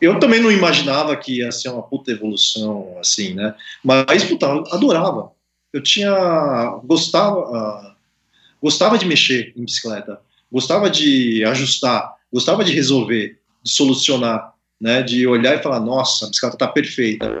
eu também não imaginava que ia ser uma puta evolução assim, né? Mas, puta, eu adorava. Eu tinha. gostava. Uh, gostava de mexer em bicicleta, gostava de ajustar, gostava de resolver, de solucionar, né? De olhar e falar, nossa, a bicicleta tá perfeita.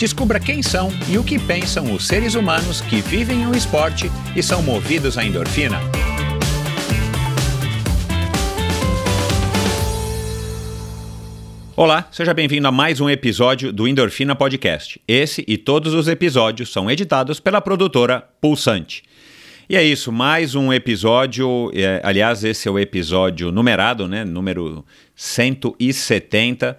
Descubra quem são e o que pensam os seres humanos que vivem o esporte e são movidos à endorfina. Olá, seja bem-vindo a mais um episódio do Endorfina Podcast. Esse e todos os episódios são editados pela produtora Pulsante. E é isso, mais um episódio. É, aliás, esse é o episódio numerado, né? Número 170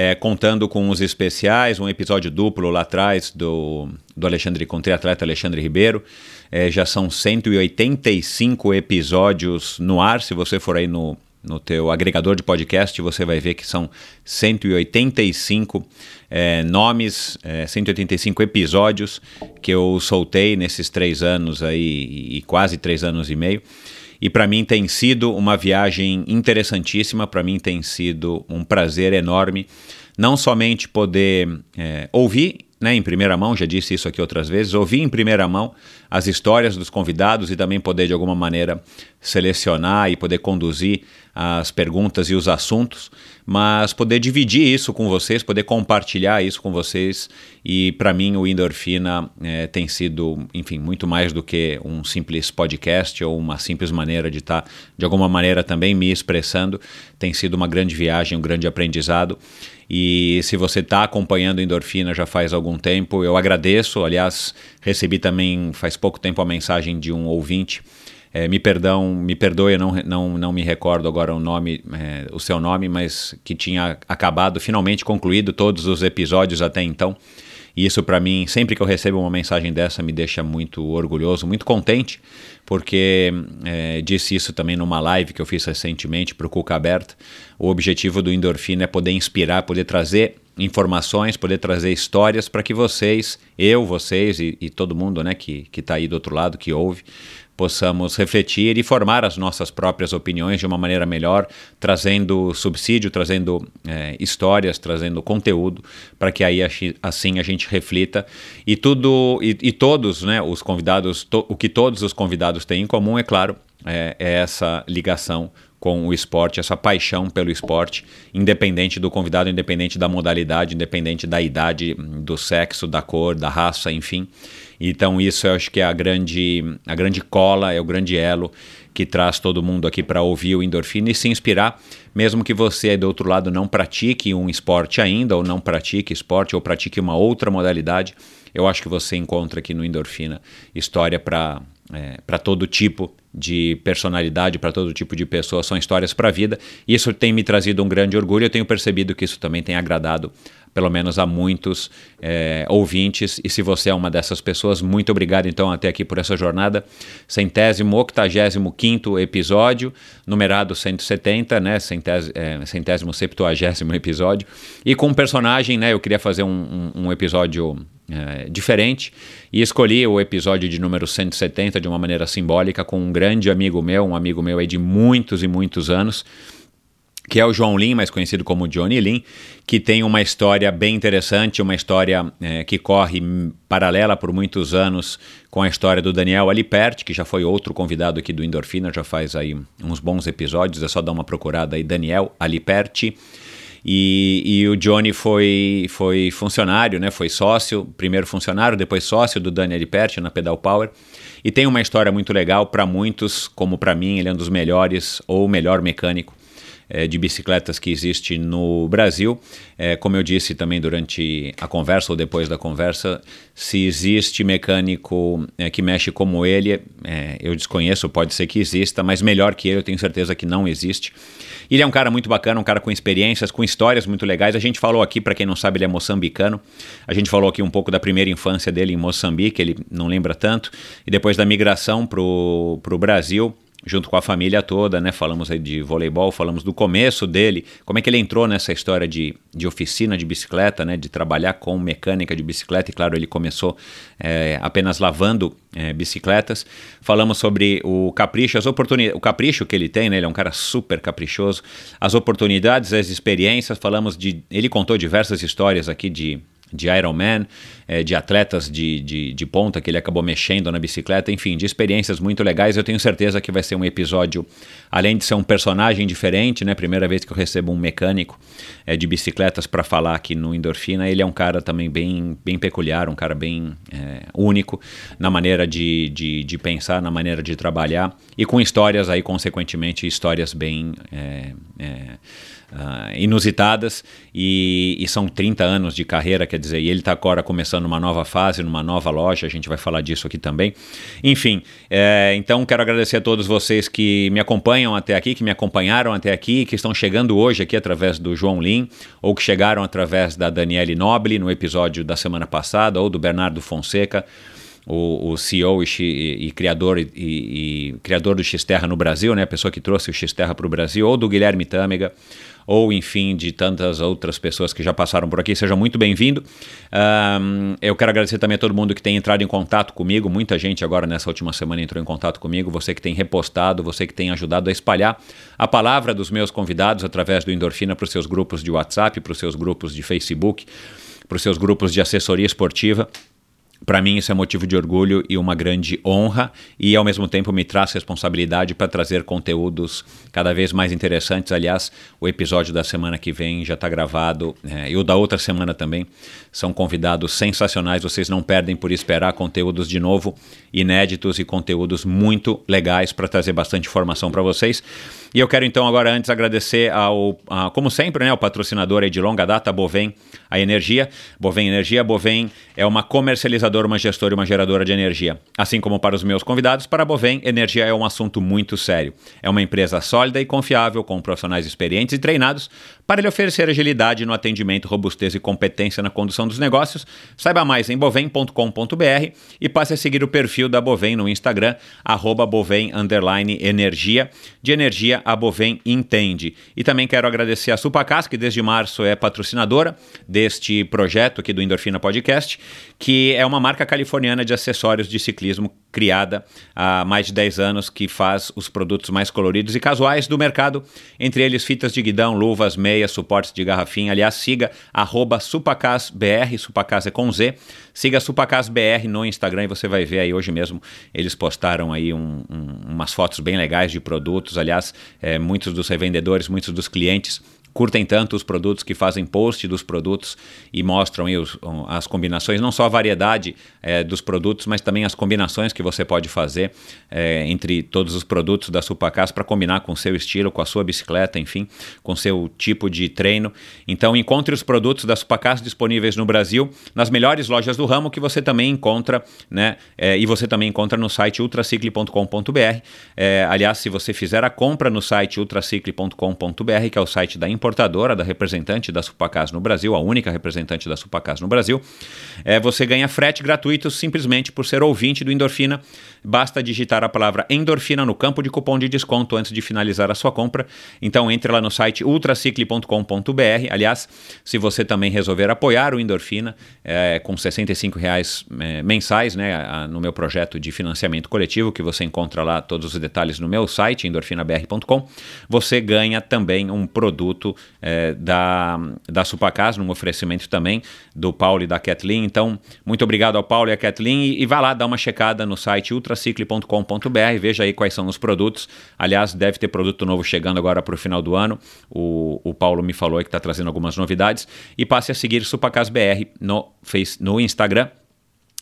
é, contando com os especiais, um episódio duplo lá atrás do, do Alexandre o atleta Alexandre Ribeiro. É, já são 185 episódios no ar. Se você for aí no, no teu agregador de podcast, você vai ver que são 185 é, nomes, é, 185 episódios que eu soltei nesses três anos aí, e quase três anos e meio. E para mim tem sido uma viagem interessantíssima, para mim tem sido um prazer enorme, não somente poder é, ouvir né, em primeira mão, já disse isso aqui outras vezes, ouvir em primeira mão as histórias dos convidados e também poder, de alguma maneira, selecionar e poder conduzir as perguntas e os assuntos, mas poder dividir isso com vocês, poder compartilhar isso com vocês. E para mim, o Endorfina é, tem sido, enfim, muito mais do que um simples podcast ou uma simples maneira de estar, tá, de alguma maneira, também me expressando. Tem sido uma grande viagem, um grande aprendizado. E se você está acompanhando Endorfina já faz algum tempo, eu agradeço. Aliás, recebi também faz pouco tempo a mensagem de um ouvinte. É, me perdão, me perdoe, eu não, não, não me recordo agora o nome, é, o seu nome, mas que tinha acabado, finalmente concluído todos os episódios até então. E isso para mim, sempre que eu recebo uma mensagem dessa, me deixa muito orgulhoso, muito contente, porque é, disse isso também numa live que eu fiz recentemente para o Cuca Aberta. O objetivo do Endorfina é poder inspirar, poder trazer informações, poder trazer histórias para que vocês, eu, vocês e, e todo mundo né, que está aí do outro lado, que ouve, possamos refletir e formar as nossas próprias opiniões de uma maneira melhor, trazendo subsídio, trazendo é, histórias, trazendo conteúdo, para que aí assim a gente reflita e tudo e, e todos, né, os convidados, to, o que todos os convidados têm em comum, é claro, é, é essa ligação com o esporte, essa paixão pelo esporte, independente do convidado, independente da modalidade, independente da idade, do sexo, da cor, da raça, enfim. Então isso eu acho que é a grande, a grande cola, é o grande elo que traz todo mundo aqui para ouvir o endorfina e se inspirar, mesmo que você do outro lado não pratique um esporte ainda, ou não pratique esporte, ou pratique uma outra modalidade, eu acho que você encontra aqui no Endorfina história para é, para todo tipo de personalidade, para todo tipo de pessoa, são histórias para a vida. E isso tem me trazido um grande orgulho. Eu tenho percebido que isso também tem agradado, pelo menos a muitos é, ouvintes. E se você é uma dessas pessoas, muito obrigado então até aqui por essa jornada. Centésimo, octagésimo quinto episódio, numerado 170, né? Centésimo, é, centésimo septuagésimo episódio. E com um personagem, né? Eu queria fazer um, um, um episódio é, diferente e escolhi o episódio de número 170 de uma maneira simbólica com um grande amigo meu, um amigo meu aí de muitos e muitos anos, que é o João Lin, mais conhecido como Johnny Lin, que tem uma história bem interessante, uma história é, que corre paralela por muitos anos com a história do Daniel Aliperti, que já foi outro convidado aqui do Endorfina, já faz aí uns bons episódios, é só dar uma procurada aí, Daniel Aliperti. E, e, o Johnny foi, foi funcionário, né? foi sócio, primeiro funcionário, depois sócio do Daniel Perti na Pedal Power. E tem uma história muito legal para muitos, como para mim, ele é um dos melhores ou melhor mecânico é, de bicicletas que existe no Brasil. É, como eu disse também durante a conversa ou depois da conversa, se existe mecânico é, que mexe como ele, eu desconheço, pode ser que exista, mas melhor que ele eu tenho certeza que não existe. Ele é um cara muito bacana, um cara com experiências, com histórias muito legais. A gente falou aqui, para quem não sabe, ele é moçambicano. A gente falou aqui um pouco da primeira infância dele em Moçambique, ele não lembra tanto, e depois da migração para o Brasil junto com a família toda, né? Falamos aí de voleibol, falamos do começo dele, como é que ele entrou nessa história de, de oficina de bicicleta, né? De trabalhar com mecânica de bicicleta, e claro, ele começou é, apenas lavando é, bicicletas. Falamos sobre o capricho, as oportunidades, o capricho que ele tem, né? Ele é um cara super caprichoso, as oportunidades, as experiências, falamos de... Ele contou diversas histórias aqui de de Ironman, é, de atletas de, de, de, ponta que ele acabou mexendo na bicicleta, enfim, de experiências muito legais. Eu tenho certeza que vai ser um episódio, além de ser um personagem diferente, né? Primeira vez que eu recebo um mecânico é, de bicicletas para falar aqui no Endorfina. Ele é um cara também bem, bem peculiar, um cara bem é, único na maneira de, de, de, pensar, na maneira de trabalhar e com histórias aí, consequentemente, histórias bem. É, é, uh, inusitadas e, e, são 30 anos de carreira, quer dizer, e ele está agora começando uma nova fase, numa nova loja, a gente vai falar disso aqui também. Enfim, é, então quero agradecer a todos vocês que me acompanham até aqui, que me acompanharam até aqui, que estão chegando hoje aqui através do João Lim, ou que chegaram através da Daniele Noble no episódio da semana passada, ou do Bernardo Fonseca o, o CEO e, e criador e, e, criador do Xterra no Brasil, né, a pessoa que trouxe o Xterra para o Brasil, ou do Guilherme Tâmega, ou enfim de tantas outras pessoas que já passaram por aqui. Seja muito bem-vindo. Um, eu quero agradecer também a todo mundo que tem entrado em contato comigo. Muita gente agora nessa última semana entrou em contato comigo. Você que tem repostado, você que tem ajudado a espalhar a palavra dos meus convidados através do Endorfina para os seus grupos de WhatsApp, para os seus grupos de Facebook, para os seus grupos de assessoria esportiva. Para mim, isso é motivo de orgulho e uma grande honra, e ao mesmo tempo me traz responsabilidade para trazer conteúdos cada vez mais interessantes. Aliás, o episódio da semana que vem já está gravado, é, e o da outra semana também. São convidados sensacionais, vocês não perdem por esperar conteúdos de novo, inéditos e conteúdos muito legais para trazer bastante informação para vocês. E eu quero então agora antes agradecer ao, a, como sempre, né, ao patrocinador aí de longa data, Bovem, a Energia. Bovem Energia, Bovem é uma comercializadora, uma gestora e uma geradora de energia. Assim como para os meus convidados, para a Bovem, energia é um assunto muito sério. É uma empresa sólida e confiável, com profissionais experientes e treinados para lhe oferecer agilidade no atendimento, robustez e competência na condução dos negócios. Saiba mais em bovem.com.br e passe a seguir o perfil da Bovem no Instagram, arroba Bovem Energia. De energia a Bovem entende. E também quero agradecer a Supacas, que desde março é patrocinadora deste projeto aqui do Endorfina Podcast, que é uma marca californiana de acessórios de ciclismo criada há mais de 10 anos, que faz os produtos mais coloridos e casuais do mercado, entre eles fitas de guidão, luvas, meias, suportes de garrafinha. Aliás, siga arroba supacasbr, supacas é com Z, siga supacasbr no Instagram e você vai ver aí hoje mesmo, eles postaram aí um, um, umas fotos bem legais de produtos, aliás, é, muitos dos revendedores, muitos dos clientes curtem tanto os produtos que fazem post dos produtos e mostram aí os, as combinações, não só a variedade é, dos produtos, mas também as combinações que você pode fazer é, entre todos os produtos da Supacas para combinar com o seu estilo, com a sua bicicleta, enfim, com seu tipo de treino. Então encontre os produtos da Supacas disponíveis no Brasil, nas melhores lojas do ramo que você também encontra, né? É, e você também encontra no site ultracicle.com.br. É, aliás, se você fizer a compra no site ultracicle.com.br, que é o site da importância importadora, da representante da Supacas no Brasil, a única representante da Supacas no Brasil, é, você ganha frete gratuito simplesmente por ser ouvinte do Endorfina. Basta digitar a palavra endorfina no campo de cupom de desconto antes de finalizar a sua compra. Então entre lá no site ultracicle.com.br. Aliás, se você também resolver apoiar o Endorfina é, com 65 reais é, mensais né, a, no meu projeto de financiamento coletivo, que você encontra lá todos os detalhes no meu site, endorfinabr.com, você ganha também um produto é, da, da Supacas, num oferecimento também do Paulo e da Kathleen. Então, muito obrigado ao Paulo e à Kathleen e, e vá lá dar uma checada no site ultracicle.com.br, veja aí quais são os produtos. Aliás, deve ter produto novo chegando agora para o final do ano. O, o Paulo me falou que está trazendo algumas novidades. E passe a seguir Supacas BR no, face, no Instagram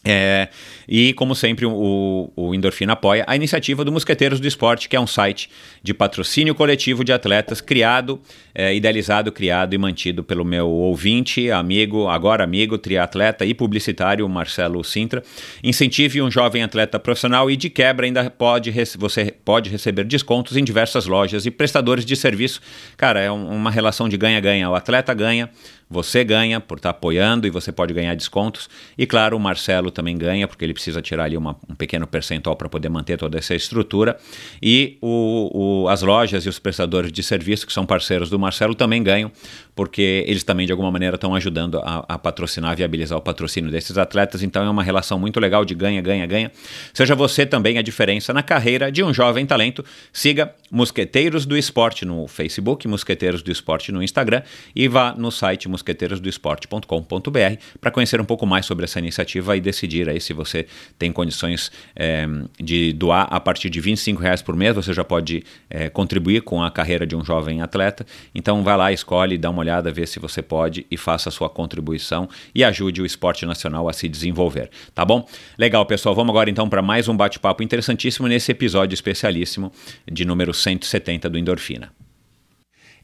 É, e, como sempre, o, o Endorfina apoia a iniciativa do Mosqueteiros do Esporte, que é um site de patrocínio coletivo de atletas criado, é, idealizado, criado e mantido pelo meu ouvinte, amigo, agora amigo, triatleta e publicitário Marcelo Sintra. Incentive um jovem atleta profissional e, de quebra, ainda pode você pode receber descontos em diversas lojas e prestadores de serviço. Cara, é um, uma relação de ganha-ganha. O atleta ganha, você ganha por estar apoiando e você pode ganhar descontos. E claro, o Marcelo também ganha, porque ele precisa tirar ali uma, um pequeno percentual para poder manter toda essa estrutura. E o, o, as lojas e os prestadores de serviço, que são parceiros do Marcelo, também ganham, porque eles também de alguma maneira estão ajudando a, a patrocinar, viabilizar o patrocínio desses atletas. Então é uma relação muito legal de ganha, ganha, ganha. Seja você também a diferença na carreira de um jovem talento. Siga Mosqueteiros do Esporte no Facebook, Mosqueteiros do Esporte no Instagram e vá no site mosqueteirosdoesporte.com.br para conhecer um pouco mais sobre essa iniciativa e decidir aí se você tem condições é, de doar a partir de 25 reais por mês, você já pode é, contribuir com a carreira de um jovem atleta. Então vai lá, escolhe, dá uma olhada, vê se você pode e faça a sua contribuição e ajude o esporte nacional a se desenvolver, tá bom? Legal, pessoal. Vamos agora então para mais um bate-papo interessantíssimo nesse episódio especialíssimo de número 170 do Endorfina.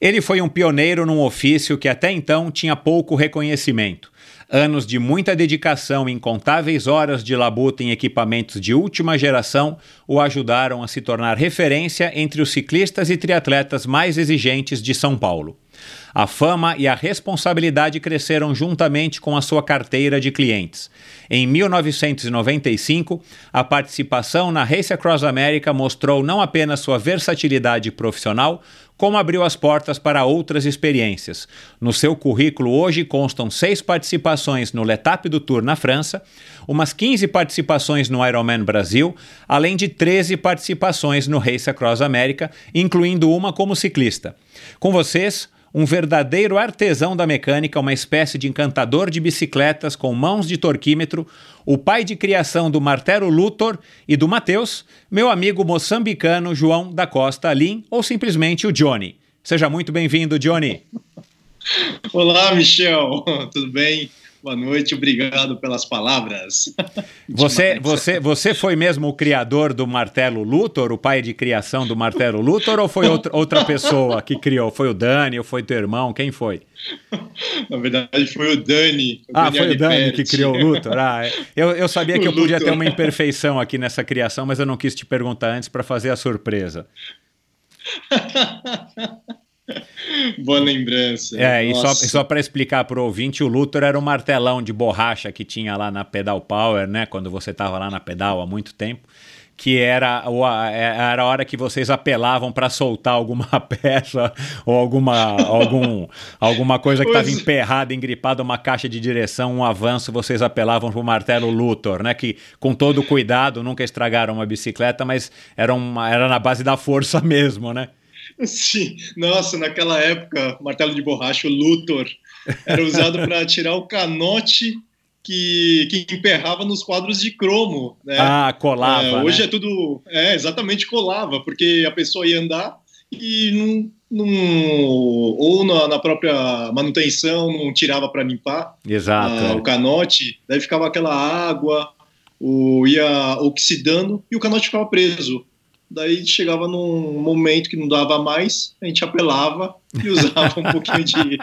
Ele foi um pioneiro num ofício que até então tinha pouco reconhecimento. Anos de muita dedicação e incontáveis horas de labuta em equipamentos de última geração o ajudaram a se tornar referência entre os ciclistas e triatletas mais exigentes de São Paulo. A fama e a responsabilidade cresceram juntamente com a sua carteira de clientes. Em 1995, a participação na Race Across America mostrou não apenas sua versatilidade profissional, como abriu as portas para outras experiências. No seu currículo hoje constam seis participações no Letap do Tour na França, umas 15 participações no Ironman Brasil, além de 13 participações no Race Across America, incluindo uma como ciclista. Com vocês, um verdadeiro artesão da mecânica, uma espécie de encantador de bicicletas com mãos de torquímetro, o pai de criação do Martelo Luthor e do Mateus, meu amigo moçambicano João da Costa Alim, ou simplesmente o Johnny. Seja muito bem-vindo, Johnny. Olá, Michel, tudo bem? Boa noite, obrigado pelas palavras. Você, você, você foi mesmo o criador do martelo Luthor, o pai de criação do martelo Luthor, ou foi outra, outra pessoa que criou? Foi o Dani ou foi teu irmão? Quem foi? Na verdade, foi o Dani. O ah, foi o Dani que criou o Luthor? Ah, é. eu, eu sabia que eu podia ter uma imperfeição aqui nessa criação, mas eu não quis te perguntar antes para fazer a surpresa. Boa lembrança. É, e só, só para explicar para o ouvinte, o Luthor era um martelão de borracha que tinha lá na Pedal Power, né? Quando você estava lá na pedal há muito tempo. Que era, era a hora que vocês apelavam para soltar alguma peça ou alguma, algum, alguma coisa que estava emperrada, engripada, uma caixa de direção, um avanço, vocês apelavam para o martelo Luthor, né? Que com todo cuidado nunca estragaram uma bicicleta, mas era, uma, era na base da força mesmo, né? Sim, nossa, naquela época, martelo de borracha, o Luthor, era usado para tirar o canote que, que emperrava nos quadros de cromo. Né? Ah, colava. É, hoje né? é tudo. É, exatamente, colava, porque a pessoa ia andar e não. não ou na, na, própria manutenção não tirava para limpar Exato, ah, o canote, daí ficava aquela água, o, ia oxidando e o canote ficava preso. Daí chegava num momento que não dava mais, a gente apelava e usava um pouquinho de.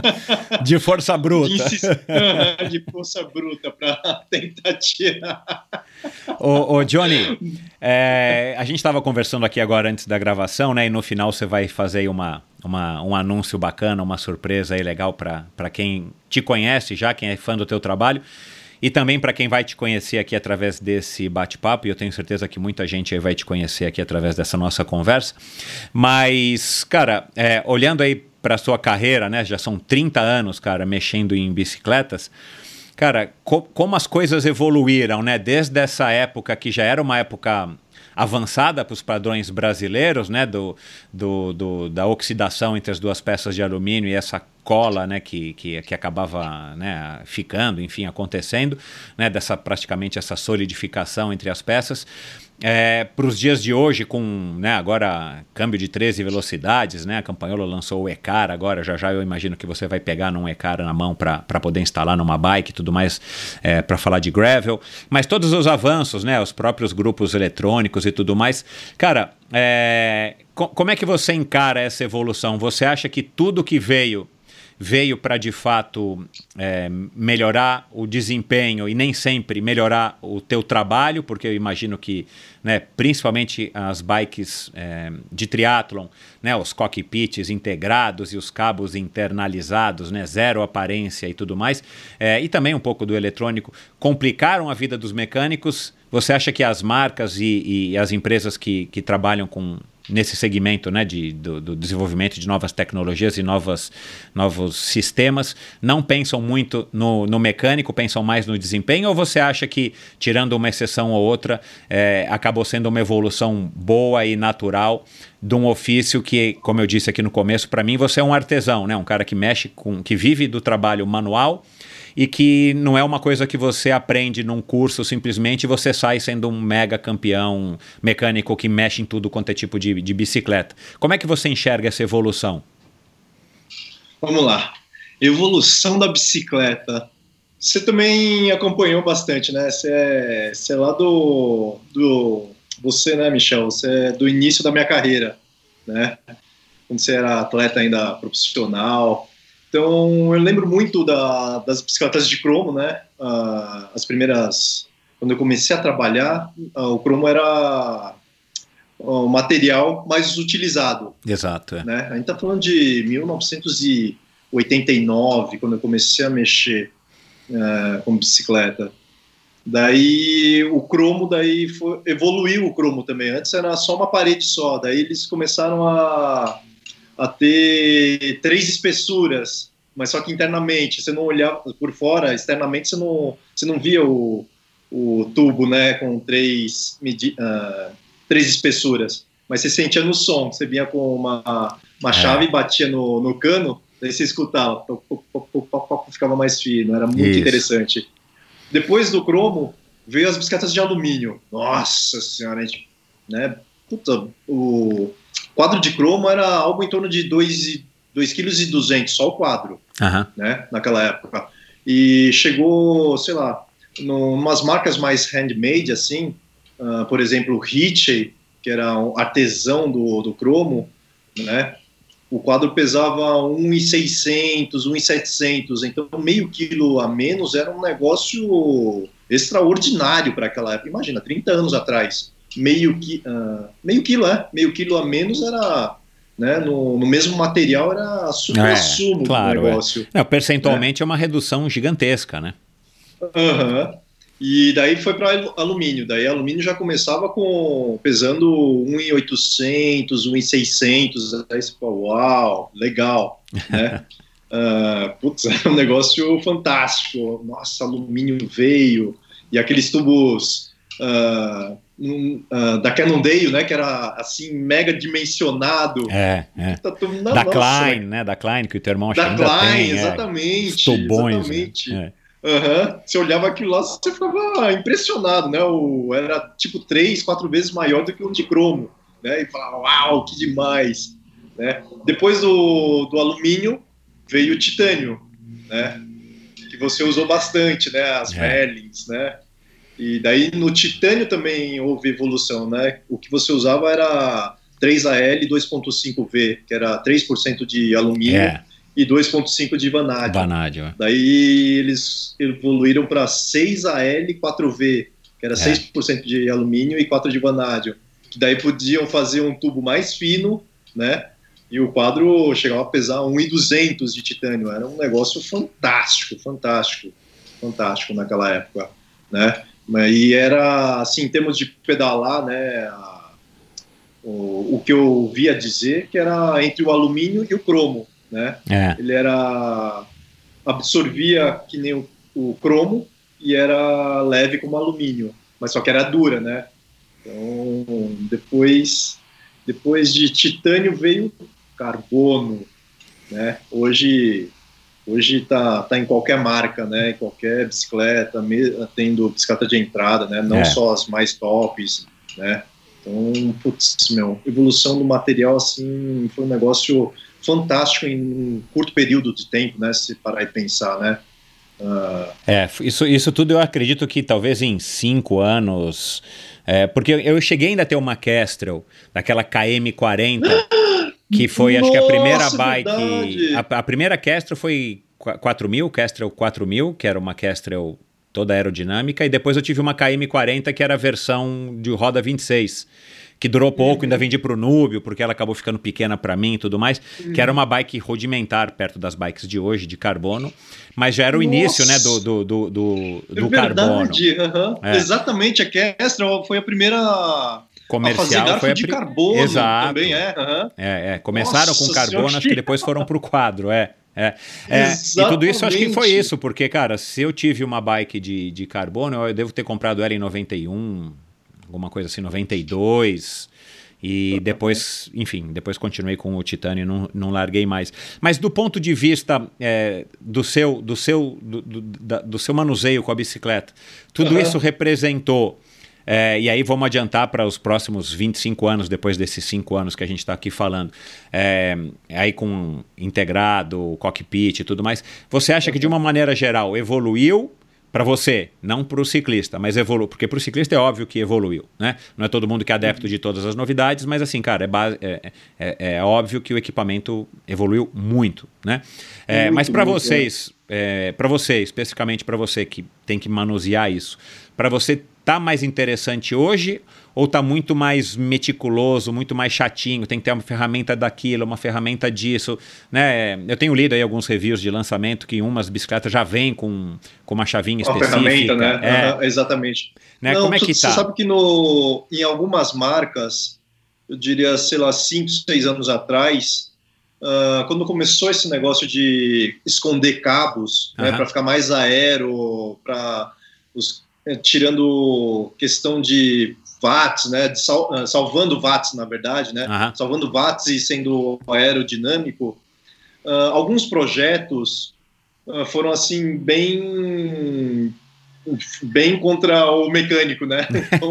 de força bruta. De, de força bruta para tentar tirar. Ô, ô Johnny, é, a gente estava conversando aqui agora antes da gravação, né? E no final você vai fazer uma, uma, um anúncio bacana, uma surpresa aí legal para quem te conhece já, quem é fã do teu trabalho. E também para quem vai te conhecer aqui através desse bate-papo, e eu tenho certeza que muita gente vai te conhecer aqui através dessa nossa conversa. Mas, cara, é, olhando aí para sua carreira, né? Já são 30 anos, cara, mexendo em bicicletas. Cara, co como as coisas evoluíram, né? Desde essa época que já era uma época avançada para os padrões brasileiros, né, do, do, do, da oxidação entre as duas peças de alumínio e essa cola, né, que, que, que acabava né, ficando, enfim, acontecendo, né, dessa praticamente essa solidificação entre as peças. É, para os dias de hoje, com né, agora câmbio de 13 velocidades, né, a Campanhola lançou o Ecar agora, já já eu imagino que você vai pegar num Ecar na mão para poder instalar numa bike e tudo mais é, para falar de gravel, mas todos os avanços, né, os próprios grupos eletrônicos e tudo mais, cara, é, co como é que você encara essa evolução? Você acha que tudo que veio veio para de fato é, melhorar o desempenho e nem sempre melhorar o teu trabalho, porque eu imagino que, né, principalmente as bikes é, de triatlon, né, os cockpits integrados e os cabos internalizados, né, zero aparência e tudo mais, é, e também um pouco do eletrônico, complicaram a vida dos mecânicos. Você acha que as marcas e, e as empresas que, que trabalham com nesse segmento né, de, do, do, desenvolvimento de novas tecnologias e novas, novos sistemas, não pensam muito no, no, mecânico, pensam mais no desempenho? Ou você acha que, tirando uma exceção ou outra, é, acabou sendo uma evolução boa e natural de um ofício que, como eu disse aqui no começo, para mim você é um artesão, né? um cara que mexe com, que vive do trabalho manual e que não é uma coisa que você aprende num curso simplesmente e você sai sendo um mega campeão mecânico que mexe em tudo quanto é tipo de, de bicicleta. Como é que você enxerga essa evolução? Vamos lá. Evolução da bicicleta. Você também acompanhou bastante, né? Você é, você é lá do, do. Você, né, Michel? Você é do início da minha carreira, né? Quando você era atleta ainda profissional. Então, eu lembro muito da, das bicicletas de cromo, né? Uh, as primeiras. Quando eu comecei a trabalhar, uh, o cromo era o material mais utilizado. Exato. É. Né? A gente está falando de 1989, quando eu comecei a mexer uh, com bicicleta. Daí o cromo daí foi, evoluiu o cromo também. Antes era só uma parede só. Daí eles começaram a a ter três espessuras, mas só que internamente, você não olhava por fora, externamente você não, você não via o, o tubo, né, com três, uh, três espessuras, mas você sentia no som, você vinha com uma, uma é. chave e batia no, no cano, daí você escutava, ficava mais fino, era muito Isso. interessante. Depois do cromo, veio as bicicletas de alumínio. Nossa senhora, a gente, né, puta, o quadro de cromo era algo em torno de 2,2 kg, só o quadro, uhum. né, naquela época. E chegou, sei lá, umas marcas mais handmade, assim, uh, por exemplo, o Ritchie, que era um artesão do, do cromo, né, o quadro pesava 1,600, 1,700, então meio quilo a menos era um negócio extraordinário para aquela época. Imagina, 30 anos atrás meio, qui, uh, meio quilo, é, meio quilo a menos era né, no, no, mesmo material era super é, sumo claro, do é. negócio. É. Não, percentualmente é. é. uma redução gigantesca, né? Uhum. E daí foi para alumínio. Daí alumínio já começava com pesando 1,800, 1,600. Aí você fala, uau, legal, né? uh, putz, é um negócio fantástico. Nossa, alumínio veio e aqueles tubos uh, uh, da Cannondale, né, que era assim mega dimensionado. É, é. Tá da nossa, Klein, né? Da Klein que o teu irmão Da Klein, tem, é. exatamente. É, tubões, exatamente. Né? Uhum. Você olhava aquilo lá, você ficava impressionado, né? O, era tipo três, quatro vezes maior do que um de cromo, né? E falava, uau, que demais, né? Depois do, do alumínio veio o titânio, né? Que você usou bastante, né? As é. né? E daí no titânio também houve evolução, né? O que você usava era 3AL 2.5V, que era 3% de alumínio é. e 2.5 de vanádio. Vanádio. É. Daí eles evoluíram para 6AL 4V, que era é. 6% de alumínio e 4 de vanádio. Que daí podiam fazer um tubo mais fino, né? E o quadro chegava a pesar 1.200 de titânio. Era um negócio fantástico, fantástico, fantástico naquela época, né? E era, assim, em termos de pedalar, né, a, o, o que eu ouvia dizer que era entre o alumínio e o cromo, né? É. Ele era absorvia que nem o, o, cromo e era leve como alumínio, mas só que era dura, né? Então, depois depois de titânio veio carbono, né? Hoje Hoje tá, tá em qualquer marca, né? Em qualquer bicicleta, tendo bicicleta de entrada, né? Não É. só as mais tops, né? Então, putz, meu, evolução do material, assim, foi um negócio fantástico em um curto período de tempo, né? Se parar e pensar, né? Ah, É, isso, isso tudo eu acredito que talvez em cinco anos. é, porque eu- eu cheguei ainda a ter uma Kestrel, daquela KM40, que foi acho que a primeira Nossa, bike. A, a primeira Kestrel foi qu- 4000, Kestrel 4000, que era uma Kestrel toda aerodinâmica, e depois eu tive uma KM40 que era a versão de roda 26. Que durou pouco, ainda vendi pro Núbio, porque ela acabou ficando pequena para mim e tudo mais. Que era uma bike rudimentar perto das bikes de hoje, de carbono. Mas já era o Nossa. início, né, do, do, do, do, é do carbono. verdade, aham. É. exatamente. A Kestrel foi a primeira a fazer Comercial garfo foi a de carbono Exato. também, é. aham. É, é, começaram Nossa com carbono, acho que depois foram pro quadro, é. É, é, e tudo isso acho que foi isso, porque, cara, se eu tive uma bike de, de carbono, eu devo ter comprado ela em 91, alguma coisa assim, 92. E depois, enfim, depois continuei com o titânio e não, não larguei mais. Mas do ponto de vista é, do, seu, do, seu, do, do, da- do seu manuseio com a bicicleta, tudo Aham. isso representou é, e aí vamos adiantar para os próximos 25 anos, depois desses 5 anos que a gente está aqui falando. É, aí com integrado, cockpit e tudo mais. Você acha que de uma maneira geral evoluiu para você, não para o ciclista, mas evoluiu, porque para o ciclista é óbvio que evoluiu, né? Não é todo mundo que é adepto de todas as novidades, mas assim, cara, é, base- é, é- é óbvio que o equipamento evoluiu muito, né? É, Muito, mas para vocês, é, para você, especificamente para você que tem que manusear isso, para você tá mais interessante hoje ou tá muito mais meticuloso, muito mais chatinho, tem que ter uma ferramenta daquilo, uma ferramenta disso, né? Eu tenho lido aí alguns reviews de lançamento que umas bicicletas já vêm com, com uma chavinha Uma específica. ferramenta, né? É, Aham, exatamente. né? Não, Como é que Você tá? sabe que no, em algumas marcas, eu diria, sei lá, 5, 6 anos atrás, ah, quando começou esse negócio de esconder cabos, né, Aham. para ficar mais aero, para tirando questão de watts, né, sal- ah, salvando watts, na verdade, né, Aham. salvando watts e sendo aerodinâmico, ah, alguns projetos ah, foram assim bem bem contra o mecânico, né? Então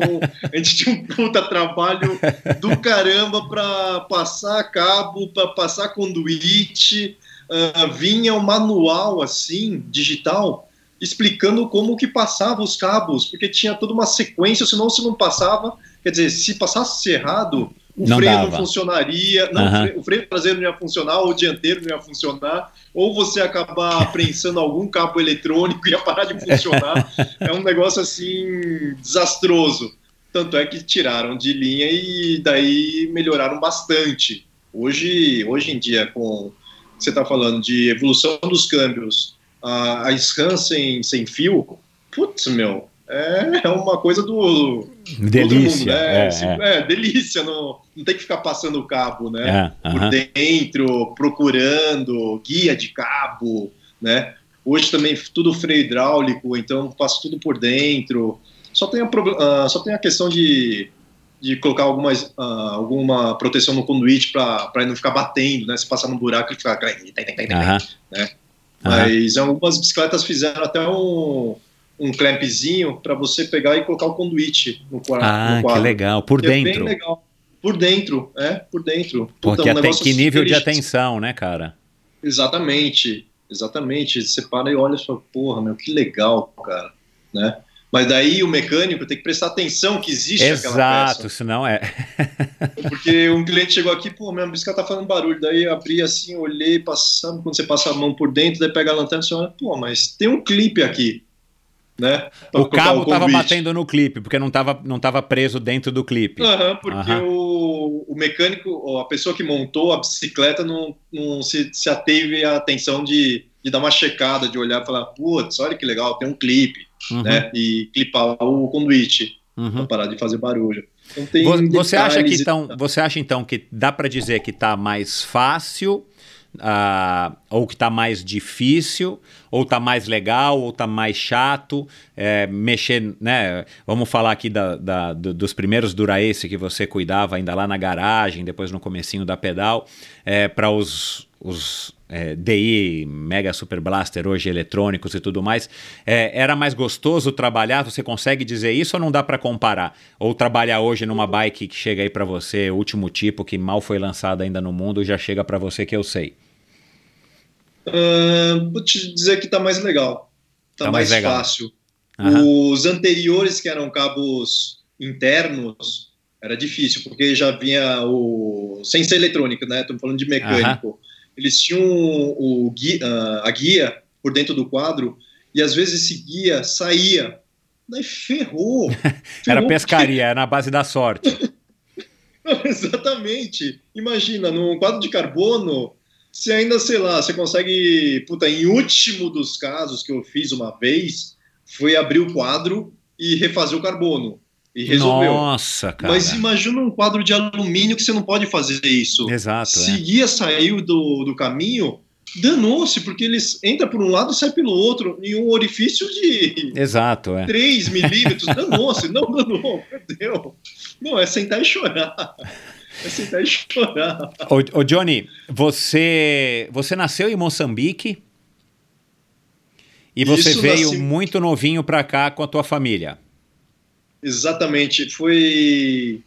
a gente tinha um puta trabalho do caramba para passar cabo, para passar conduíte, ah, vinha um manual assim digital explicando como que passava os cabos, porque tinha toda uma sequência, senão se não passava, quer dizer, se passasse errado, o Não freio dava. não funcionaria, não, Aham. o freio- o freio traseiro não ia funcionar, o dianteiro não ia funcionar, ou você ia acabar prensando algum cabo eletrônico e ia parar de funcionar. é um negócio assim desastroso. Tanto é que tiraram de linha e daí melhoraram bastante. Hoje, hoje em dia, com você está falando de evolução dos câmbios, a, a scan sem, sem fio, putz, meu, é, é uma coisa do, Delícia. mundo, né? é, é. é, delícia, não, não tem que ficar passando o cabo, né? É, Por aham. dentro, procurando, guia de cabo, né? Hoje também tudo freio hidráulico, então faço tudo por dentro. Só tem a, ah, só tem a questão de, de colocar algumas, ah, alguma proteção no conduíte para não ficar batendo, né? Se passar no buraco, ele fica. Aham. né? Mas algumas bicicletas fizeram até um, um clampzinho para você pegar e colocar o conduíte no, qua- Ah, no que quadro. legal. Por Que é dentro. bem legal. Por dentro, é, por dentro. Porque um até negócio que nível de atenção, né, cara? Exatamente, exatamente. Você para e olha e fala, porra, meu, que legal, cara, né? Mas daí o mecânico tem que prestar atenção que existe aquela Exato, peça. senão é. Porque um cliente chegou aqui, pô, minha bicicleta tá fazendo barulho. Daí eu abri assim, olhei, passando, quando você passa a mão por dentro, daí pega a lanterna e você olha, pô, mas tem um clipe aqui, né? O cabo tava conduíte. batendo no clipe, porque não tava, não tava preso dentro do clipe. Aham, porque. O, o mecânico, ou a pessoa que montou a bicicleta não, não se, se ateve a atenção de, de dar uma checada, de olhar e falar, putz, olha que legal, tem um clipe, Uhum, né? E clipar o conduíte uhum. para parar de fazer barulho. Então tem Vo- Você acha que então, você acha então que dá para dizer que tá mais fácil ah, ou que tá mais difícil ou tá mais legal, ou tá mais chato? É, mexer, né? Vamos falar aqui da, da, do, dos primeiros Durace que você cuidava ainda lá na garagem, depois no comecinho da pedal, é, para os, os é, DI, Mega Super Blaster, hoje eletrônicos e tudo mais, é, era mais gostoso trabalhar? Você consegue dizer isso ou não dá para comparar? Ou trabalhar hoje numa bike que chega aí para você, último tipo, que mal foi lançada ainda no mundo, já chega para você que eu sei? Uh, vou te dizer que tá mais legal. Tá, Tá mais, mais legal. fácil. Aham. Os anteriores, que eram cabos internos, era difícil, porque já vinha o. Sem ser eletrônico, né? Estamos falando de mecânico. Eles tinham o a guia por dentro do quadro, e às vezes esse guia saía. Daí ferrou. Era Ferrou pescaria, era na base da sorte. Exatamente. Imagina, num quadro de carbono, se ainda, sei lá, você consegue. Puta, em último dos casos que eu fiz uma vez, foi abrir o quadro e refazer o carbono. E resolveu. Nossa, cara. Mas imagina um quadro de alumínio que você não pode fazer isso. Exato. Se é. saiu do, do caminho, danou-se, porque eles entra por um lado e sai pelo outro, em um orifício de Exato, é. 3 milímetros. Danou-se, não danou, perdeu. Não, é sentar e chorar. É sentar e chorar. Ô, ô, Johnny, você, você nasceu em Moçambique e você Isso, veio nasci- muito novinho pra cá com a tua família. Exatamente. Foi.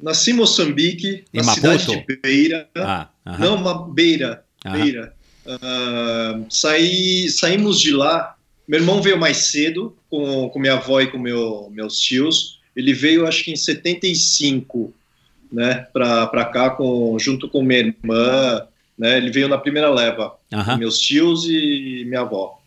Nasci em Moçambique, Em na Maputo? cidade de Beira. Ah, aham. Não, uma Beira. Aham. Beira. Ah, saí, saímos de lá. Meu irmão veio mais cedo, com, com minha avó e com meu, meus tios. Ele veio, acho que em 75, né, para cá, com, junto com minha irmã. Né, ele veio na primeira leva, meus tios e minha avó.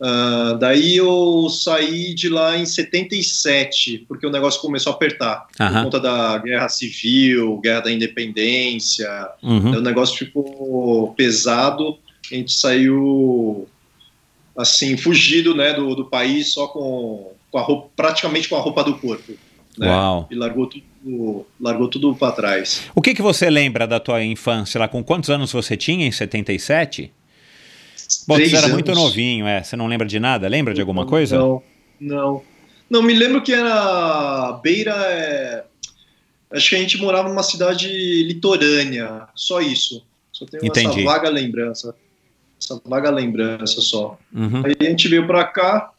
Ah, daí eu saí de lá em 77, porque o negócio começou a apertar. Por Aham. conta da guerra civil, guerra da independência, Uhum. o negócio ficou pesado, a gente saiu assim, fugido né, do, do país só com, com a roupa, praticamente com a roupa do corpo. Né? Uau. E largou tudo, largou tudo para trás. O que, que você lembra da tua infância lá? Com quantos anos você tinha em 77? Bom, você era anos. muito novinho, é. Você não lembra de nada? Lembra de alguma coisa? Não, não. Não, me lembro que era Beira. é, Acho que a gente morava numa cidade litorânea, só isso. Só tenho Entendi. essa vaga lembrança. Essa vaga lembrança só. Uhum. Aí a gente veio para cá.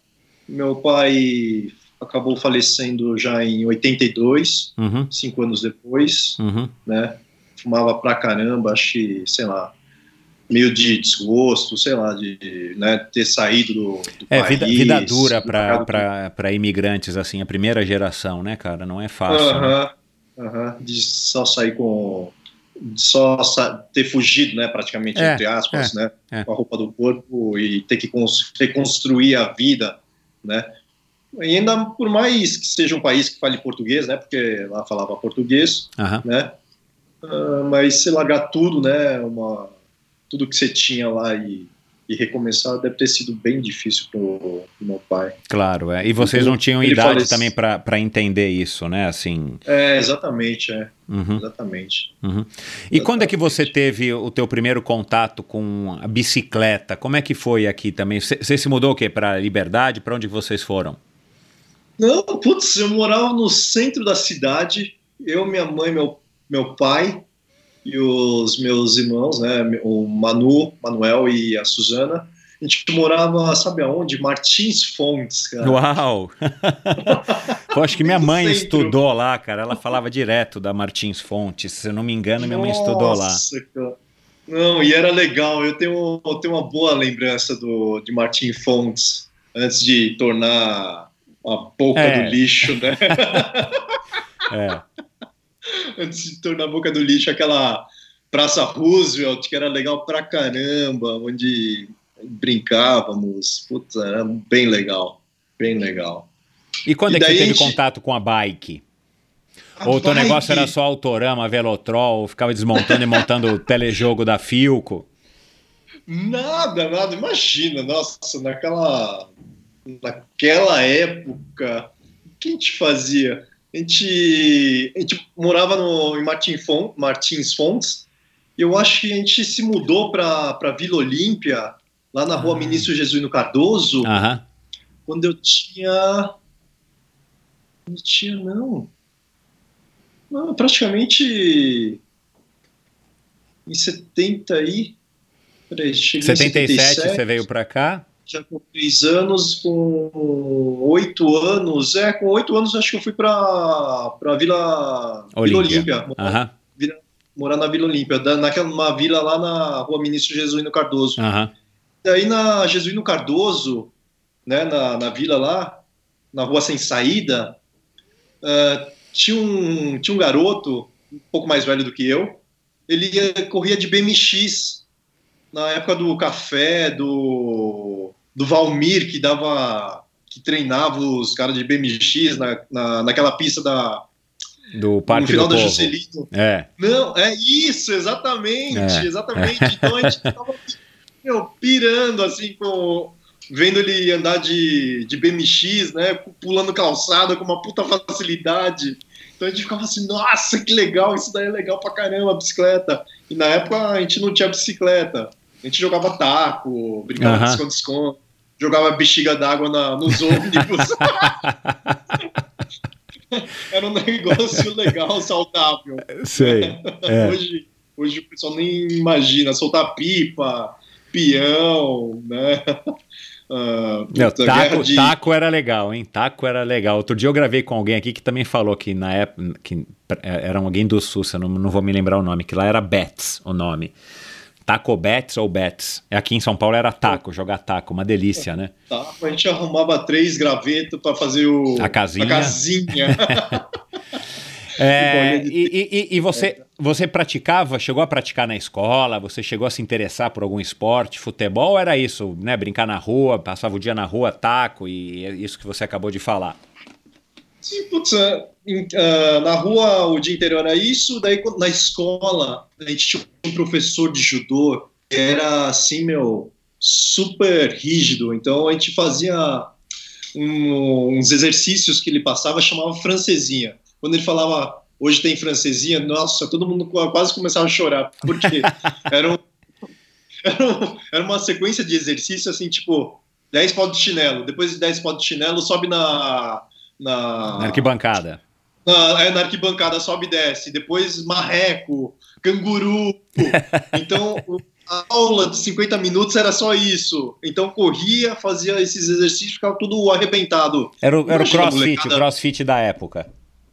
Meu pai acabou falecendo já em 82, Uhum. cinco anos depois, Uhum. né? Fumava pra caramba, acho que, sei lá, meio de desgosto, sei lá, de né, ter saído do, do É, país. vida, vida dura para imigrantes, assim, a primeira geração, né, cara? Não é fácil. né? Aham, aham, de só sair com. de só ter fugido, né, praticamente, É, entre aspas, né, é. com a roupa do corpo e ter que cons- reconstruir a vida, né. E ainda por mais que seja um país que fale português, né, porque lá falava português, Aham. né, ah, mas se largar tudo, né, uma, tudo que você tinha lá e, e recomeçar deve ter sido bem difícil pro, pro meu pai. Claro, é. E vocês não tinham idade também para entender isso, né? Assim. É, exatamente, é, uhum. exatamente. E quando é que você teve o teu primeiro contato com a bicicleta? Como é que foi aqui também? Você você se mudou o quê? Para Liberdade? Para onde vocês foram? Não, putz, eu morava no centro da cidade, eu, minha mãe, meu, meu pai e os meus irmãos, né, o Manu, Manuel e a Suzana. A gente morava, sabe aonde? Martins Fontes, cara. Uau! Eu acho que minha mãe estudou lá, cara. Ela falava direto da Martins Fontes. Se eu não me engano, minha mãe estudou lá. Nossa, cara. Não, e era legal. Eu tenho, eu tenho uma boa lembrança do, de Martin Fontes antes de tornar a boca É. do lixo, né? É. antes de tornar a boca do lixo aquela Praça Roosevelt, que era legal pra caramba, onde brincávamos. Putz, era bem legal. Bem legal. E quando E é que você teve gente- contato com a bike? A Ou o teu negócio era só Autorama, Velotrol, ficava desmontando e montando o telejogo da Filco? Nada, nada. Imagina, nossa, naquela, naquela época, o que a gente fazia? A gente, a gente morava no, em Martin Fon- Martins Fontes, e eu acho que a gente se mudou para Vila Olímpia lá na rua Ah. Ministro Jesuíno Cardoso, Aham. quando eu tinha. Não tinha, não. Não, praticamente. Em 70 aí. Peraí, cheguei em 77 você veio pra cá? Já com três anos, com oito anos, é, com oito anos acho que eu fui pra, pra Vila Vila Olímpia. Olímpia, morar, morar na Vila Olímpia, da- naquela uma vila lá na rua Ministro Jesuíno Cardoso. Aham. Daí na Jesuíno Cardoso, né, na, na vila lá, na rua sem saída, ah, tinha, um, tinha um garoto, um pouco mais velho do que eu, ele ia- corria de BMX na época do café, do, do Valmir, que dava. que treinava os caras de BMX na, na, naquela pista da, Do no Parque final do da. Juscelino. É. Não, é isso, exatamente, É. exatamente. Então a gente tava meu, pirando, assim, com. Vendo ele andar de, de BMX, né? Pulando calçada com uma puta facilidade. Então a gente ficava assim, nossa, que legal, isso daí é legal pra caramba, a bicicleta. E na época a gente não tinha bicicleta. A gente jogava taco, brincava Aham. de esconde-esconde, jogava bexiga d'água nos ônibus. Era um negócio legal, saudável. Sei. É. Hoje, hoje o pessoal nem imagina soltar pipa, peão, né? Ah, Meu, taco, de- taco era legal, hein? Taco era legal. Outro dia eu gravei com alguém aqui que também falou que na época que era alguém do sul, eu não, não vou me lembrar o nome, que lá era Bets o nome. Taco Bets ou Bets? Aqui em São Paulo era taco, jogar taco, uma delícia, né? Tá, a gente arrumava três gravetos para fazer o, A casinha. a casinha. É, e e- e- você, você praticava, chegou a praticar na escola? Você chegou a se interessar por algum esporte, futebol? Era isso, né? Brincar na rua, passava o dia na rua, taco e é isso que você acabou de falar. Sim, putz, em- ah, na rua o dia inteiro era isso, daí na escola a gente tinha um professor de judô que era assim, meu, super rígido, então a gente fazia um- uns exercícios que ele passava, chamava francesinha. Quando ele falava, hoje tem francesinha, nossa, todo mundo quase começava a chorar, porque era, um- era, um- era uma sequência de exercícios assim, tipo, 10 pau de chinelo, depois de 10 pau de chinelo, sobe na na, Na arquibancada. na, é, na arquibancada, sobe e desce. Depois marreco, canguru. Então, a aula de 50 minutos era só isso. Então, corria, fazia esses exercícios, ficava tudo arrebentado. Era, o- era o crossfit, o crossfit da época.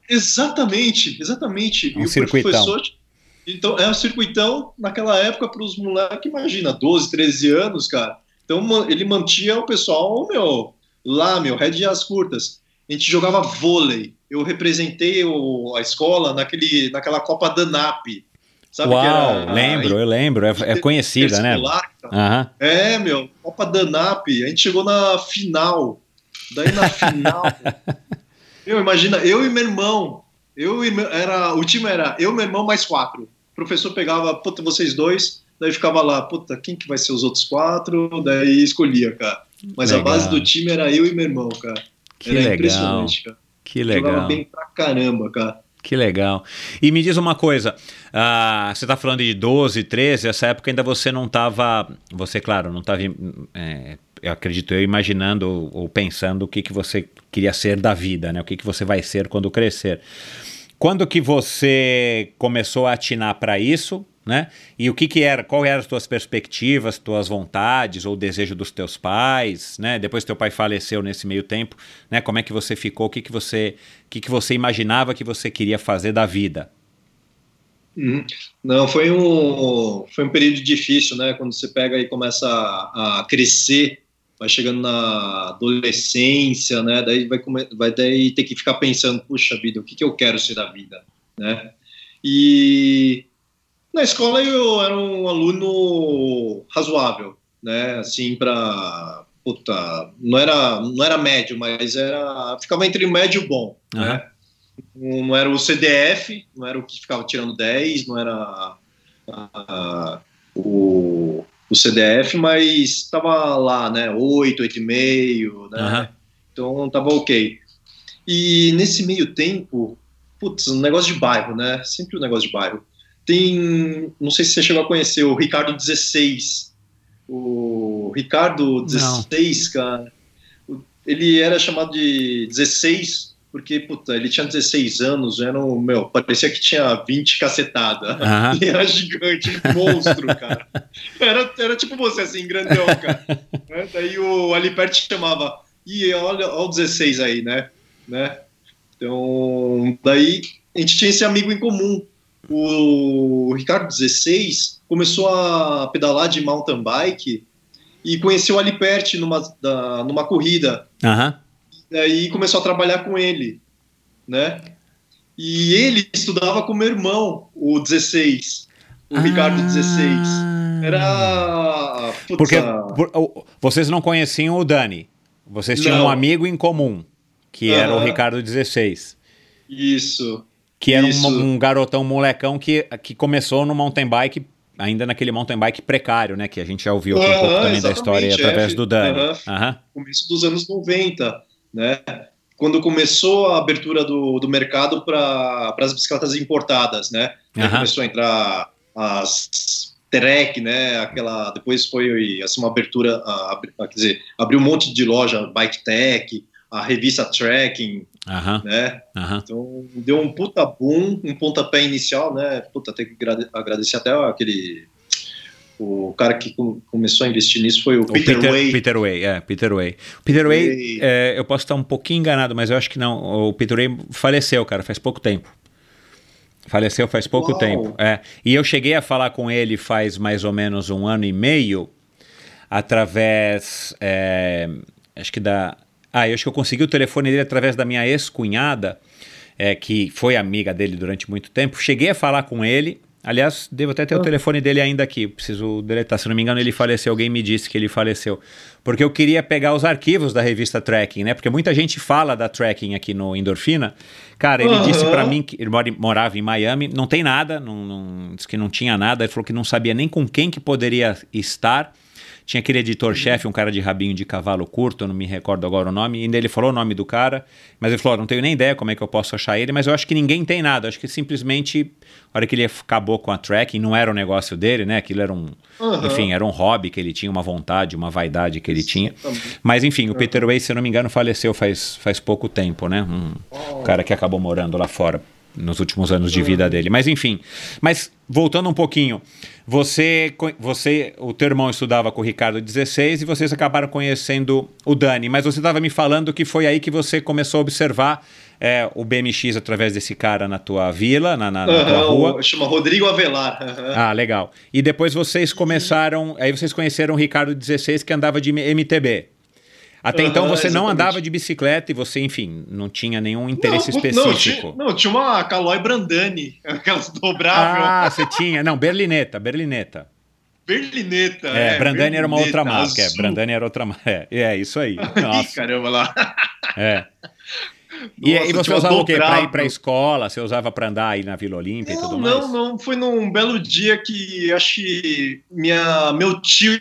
Exatamente, exatamente. Um e o circuitão. Então, é um circuitão naquela época para os moleques, imagina, 12, 13 anos, cara. Então, ele mantinha o pessoal, meu, lá, meu, rédeas curtas. A gente jogava vôlei. Eu representei o- a escola naquele, naquela Copa Danap. Sabe que Uau, era- lembro, eu lembro. É, é conhecida, né? Aham. É, meu, Copa Danap. A gente chegou na final. Daí na final. meu, imagina, eu e meu irmão. Eu e meu, era, o time era eu, meu irmão, mais quatro. O professor pegava, puta, vocês dois. Daí ficava lá, puta, quem que vai ser os outros quatro? Daí escolhia, cara. Mas Legal. a base do time era eu e meu irmão, cara. Que era legal. impressionante, cara. Que Jogava legal. bem pra caramba, cara. Que legal. E me diz uma coisa, ah, você está falando de 12, 13, essa época ainda você não estava, você, claro, não estava, eu acredito eu, imaginando ou, ou pensando o que, que você queria ser da vida, né? O que, que você vai ser quando crescer. Quando que você começou a atinar para isso, né? E o que que era, qual eram as tuas perspectivas, tuas vontades ou desejo dos teus pais, né? Depois teu pai faleceu nesse meio tempo, né? Como é que você ficou? O que que você, o que que você imaginava que você queria fazer da vida? Uhum. Não, foi um, foi um período difícil, né? Quando você pega e começa a, a crescer, vai chegando na adolescência, né? Daí vai, vai daí ter que ficar pensando, puxa vida, o que, que eu quero ser da vida, né? E na escola eu era um aluno razoável, né? Assim, para puta, não era, não era médio, mas era ficava entre médio e bom, né? não era o CDF, não era o que ficava tirando 10, não era ah, o, o CDF, mas estava lá, né, 8, 8,5, né, Aham. então estava ok. E nesse meio tempo, putz, um negócio de bairro, né, sempre um negócio de bairro. Tem, não sei se você chegou a conhecer o Ricardo 16, O Ricardo 16, cara, o- ele era chamado de 16 porque, puta, ele tinha 16 anos, era um, meu, parecia que tinha 20 cacetada. Ele era gigante, monstro, cara. Era, era tipo você, assim, grandão, cara. Né? Daí o Alipert chamava, e olha, olha o 16 aí, né? né? Então, daí a gente tinha esse amigo em comum. O Ricardo 16 começou a pedalar de mountain bike e conheceu o Alipert numa, da- numa corrida. Aham. Daí começou a trabalhar com ele, né? E ele estudava com meu irmão, o 16, o Ricardo 16. Era. Porque ah, por- vocês não conheciam o Dani. Vocês tinham Não. um amigo em comum, que era o. Ricardo 16. Isso. Que era um, um garotão molecão que, que começou no mountain bike, ainda naquele mountain bike precário, né? Que a gente já ouviu aqui um pouco também da história é, através do Dani. aham. Aham. começo dos anos 90, né? Quando começou a abertura do, do mercado para as bicicletas importadas, né? Aí Aham. começou a entrar as Trek, né? Aquela depois foi assim uma abertura, a- a- quer dizer, abriu um monte de loja, Bike Tech, a revista Trekking, Aham. né? Aham. Então deu um puta boom, um pontapé inicial, né? Puta, tem que agrade- agradecer até aquele o cara que com- começou a investir nisso foi o, O Peter, Way. Peter Way, é, Peter Way. Peter Way, Way. é, eu posso estar um pouquinho enganado, mas eu acho que não. O Peter Way faleceu, cara, faz pouco tempo. Faleceu faz pouco Uau. tempo. É. E eu cheguei a falar com ele faz mais ou menos um ano e meio, através. é, acho que da. Ah, eu acho que eu consegui o telefone dele através da minha ex-cunhada, é, que foi amiga dele durante muito tempo. Cheguei a falar com ele. Aliás, devo até ter o telefone dele ainda aqui. Preciso deletar. Se não me engano, ele faleceu. Alguém me disse que ele faleceu. Porque eu queria pegar os arquivos da revista Tracking, né? Porque muita gente fala da Tracking aqui no Endorfina. Cara, ele Aham. disse pra mim que ele mora- morava em Miami. Não tem nada. Não, não- disse que não tinha nada. Ele falou que não sabia nem com quem que poderia estar. Tinha aquele editor-chefe, um cara de rabinho de cavalo curto, eu não me recordo agora o nome, e ainda ele falou o nome do cara, mas ele falou: "Ó, não tenho nem ideia como é que eu posso achar ele, mas eu acho que ninguém tem nada. Acho que simplesmente, a hora que ele acabou com a tracking, não era o negócio dele, né? Aquilo era um. Aham. Enfim, era um hobby que ele tinha, uma vontade, uma vaidade que ele tinha. Exatamente. Mas enfim, o Peter Way, se eu não me engano, faleceu faz, faz pouco tempo, né? Um Oh. cara que acabou morando lá fora nos últimos anos de vida dele. Mas enfim, mas voltando um pouquinho, você, você, o teu irmão estudava com o Ricardo 16 e vocês acabaram conhecendo o Dani, mas você estava me falando que foi aí que você começou a observar é, o BMX através desse cara na tua vila, na, na, na tua Aham, rua. chama Rodrigo Avelar. aham. Ah, legal. E depois vocês começaram, aí vocês conheceram o Ricardo 16 que andava de MTB. Até então você não exatamente. andava de bicicleta e você, enfim, não tinha nenhum interesse Não, específico. Não tinha, não, tinha uma Caloi Brandani, aquelas dobrável, Ah, você tinha. Não, Berlineta, Berlineta. berlineta. É, Brandani era uma berlineta, outra marca. É. Brandani era outra marca. É, é isso aí. Nossa, caramba lá. é. E, Nossa, e você usava o quê? Pra ir pra escola? Você usava pra andar aí na Vila Olímpia e Não, tudo mais? não, não. Foi num belo dia que acho que minha, meu tio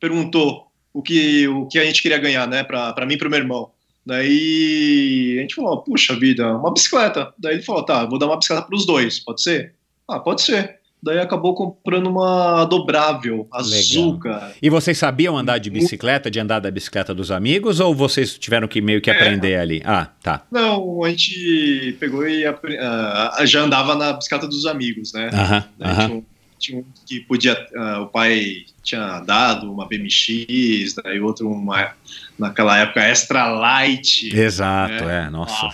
perguntou o que, o que a gente queria ganhar, né? Pra, pra mim e pro meu irmão. Daí a gente falou, puxa vida, uma bicicleta. Daí ele falou, tá, vou dar uma bicicleta pros dois, pode ser? Ah, pode ser. Daí acabou comprando uma dobrável, azul, cara. E vocês sabiam andar de bicicleta, de andar da bicicleta dos amigos, ou vocês tiveram que meio que É. aprender ali? Ah, tá. Não, a gente pegou e ah, já andava na bicicleta dos amigos, né? Aham, tinha, um, tinha um que podia. ah, o pai tinha dado uma BMX, daí outro uma. Naquela época extra light. Exato, É. é, nossa.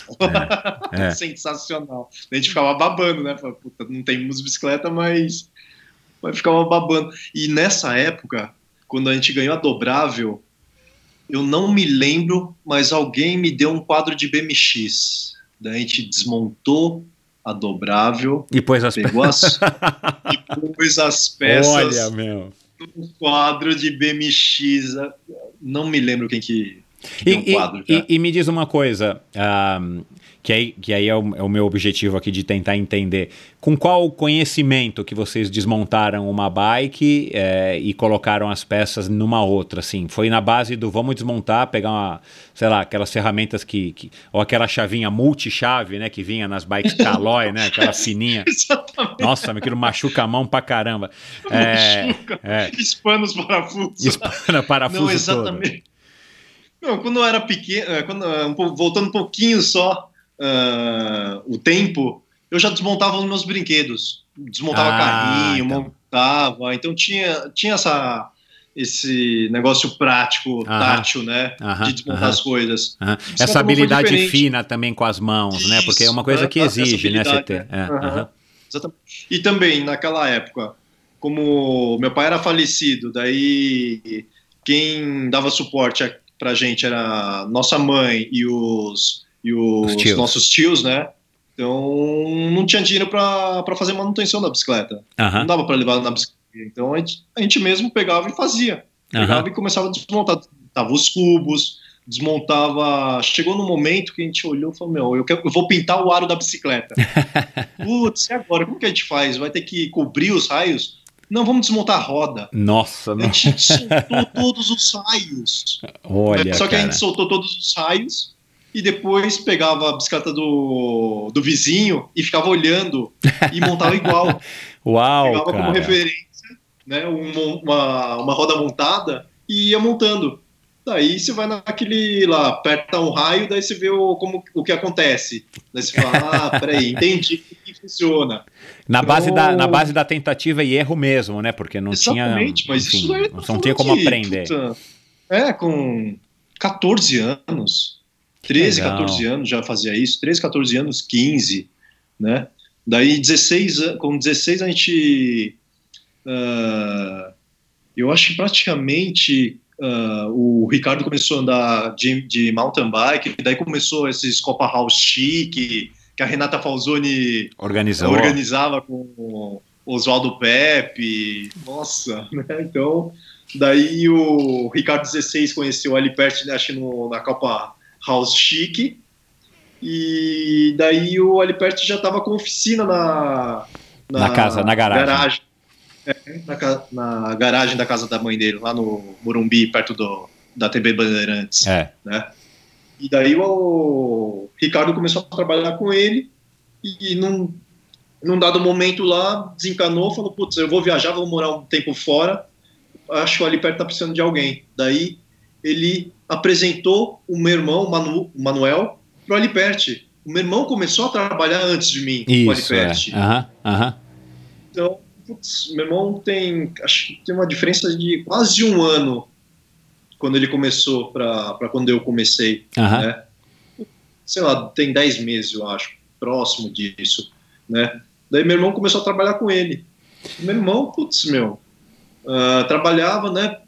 É, é. Sensacional. A gente ficava babando, né? Puta, não temos bicicleta, mas. Mas ficava babando. E nessa época, quando a gente ganhou a dobrável, eu não me lembro, mas alguém me deu um quadro de BMX. Daí a gente desmontou a dobrável, E pôs as pegou as, e pôs as peças Olha, meu. quadro de BMX. Não me lembro quem que, que E, e- quadro. e- e me diz uma coisa, ah, que aí, que aí é, o, é o meu objetivo aqui de tentar entender. Com qual conhecimento que vocês desmontaram uma bike é, e colocaram as peças numa outra, assim? Foi na base do vamos desmontar, pegar uma, sei lá, aquelas ferramentas que, que ou aquela chavinha multi-chave, né, que vinha nas bikes Caloi, né, aquela fininha. Exatamente. Nossa, aquilo machuca a mão pra caramba. É, Machuca. é. Espana os parafusos. Espana parafuso Não, todo. Não, quando eu era pequeno, eh, quando, pouco- voltando um pouquinho só ah, o tempo, eu já desmontava os meus brinquedos. Desmontava Ah, carrinho, então. montava. Então tinha, tinha essa, esse negócio prático, Aham. tátil, né? Aham, de desmontar aham. as coisas. Essa habilidade fina também com as mãos, né? Porque é uma coisa que Isso, exige, né? Você ter. É, Aham. aham. Exatamente. E também, naquela época, como meu pai era falecido, daí quem dava suporte a- pra gente era nossa mãe e os, e os, Os tios. nossos tios, né? Então não tinha dinheiro pra fazer manutenção da bicicleta. Não dava pra levar na bicicleta. Então a gente, a gente mesmo pegava e fazia. Pegava e começava a desmontar. Tava os cubos, desmontava. Chegou no momento que a gente olhou e falou: Meu, eu, quero- eu vou pintar o aro da bicicleta. Putz, e agora? Como que a gente faz? Vai ter que cobrir os raios? Não, vamos desmontar a roda. Nossa, A não. gente soltou todos os raios. olha, Só que a gente soltou todos os raios e depois pegava a bicicleta do, do vizinho e ficava olhando e montava igual. Uau, pegava como cara. referência né, um- uma, uma roda montada e ia montando. Daí você vai naquele lá, aperta um raio, daí você vê o, como, o que acontece. Daí você fala, ah, peraí, entendi funciona. Na base, da, Então- na base da tentativa e erro mesmo, né? Porque não Exatamente, tinha. mas enfim, isso eu tô não tinha como que, aprender. puta, é, com 14 anos, 13, legal. 14 anos já fazia isso, 13, 14 anos, 15, né? Daí 16, an- com 16 a gente, ah, eu acho que praticamente ah, o Ricardo começou a andar de, de mountain bike, daí começou esses Copa House chique, que a Renata Falzoni Organizou. organizava com o Oswaldo Pepe, nossa, né? Então, daí o Ricardo 16 conheceu ali perto, né, acho que no, na Copa House Chic, e daí o Alipert já estava com oficina na, Na casa, na garagem. É, na, na garagem da casa da mãe dele, lá no Morumbi, perto do, da TV Bandeirantes É. né? E daí o Ricardo começou a trabalhar com ele e num, num dado momento lá desencanou, falou, putz, eu vou viajar, vou morar um tempo fora, acho que o Aliperto tá precisando de alguém. Daí ele apresentou o meu irmão, o Manu, o Manuel, pro Aliperte. O meu irmão começou a trabalhar antes de mim, com o Isso, é. Aliperte. Aham, aham. Então, putz, meu irmão tem, acho que tem uma diferença de quase um ano quando ele começou para quando eu comecei Aham. né? Sei lá, tem 10 meses, eu acho, próximo disso, né? Daí meu irmão começou a trabalhar com ele. Meu irmão, putz, meu, ah, trabalhava, né?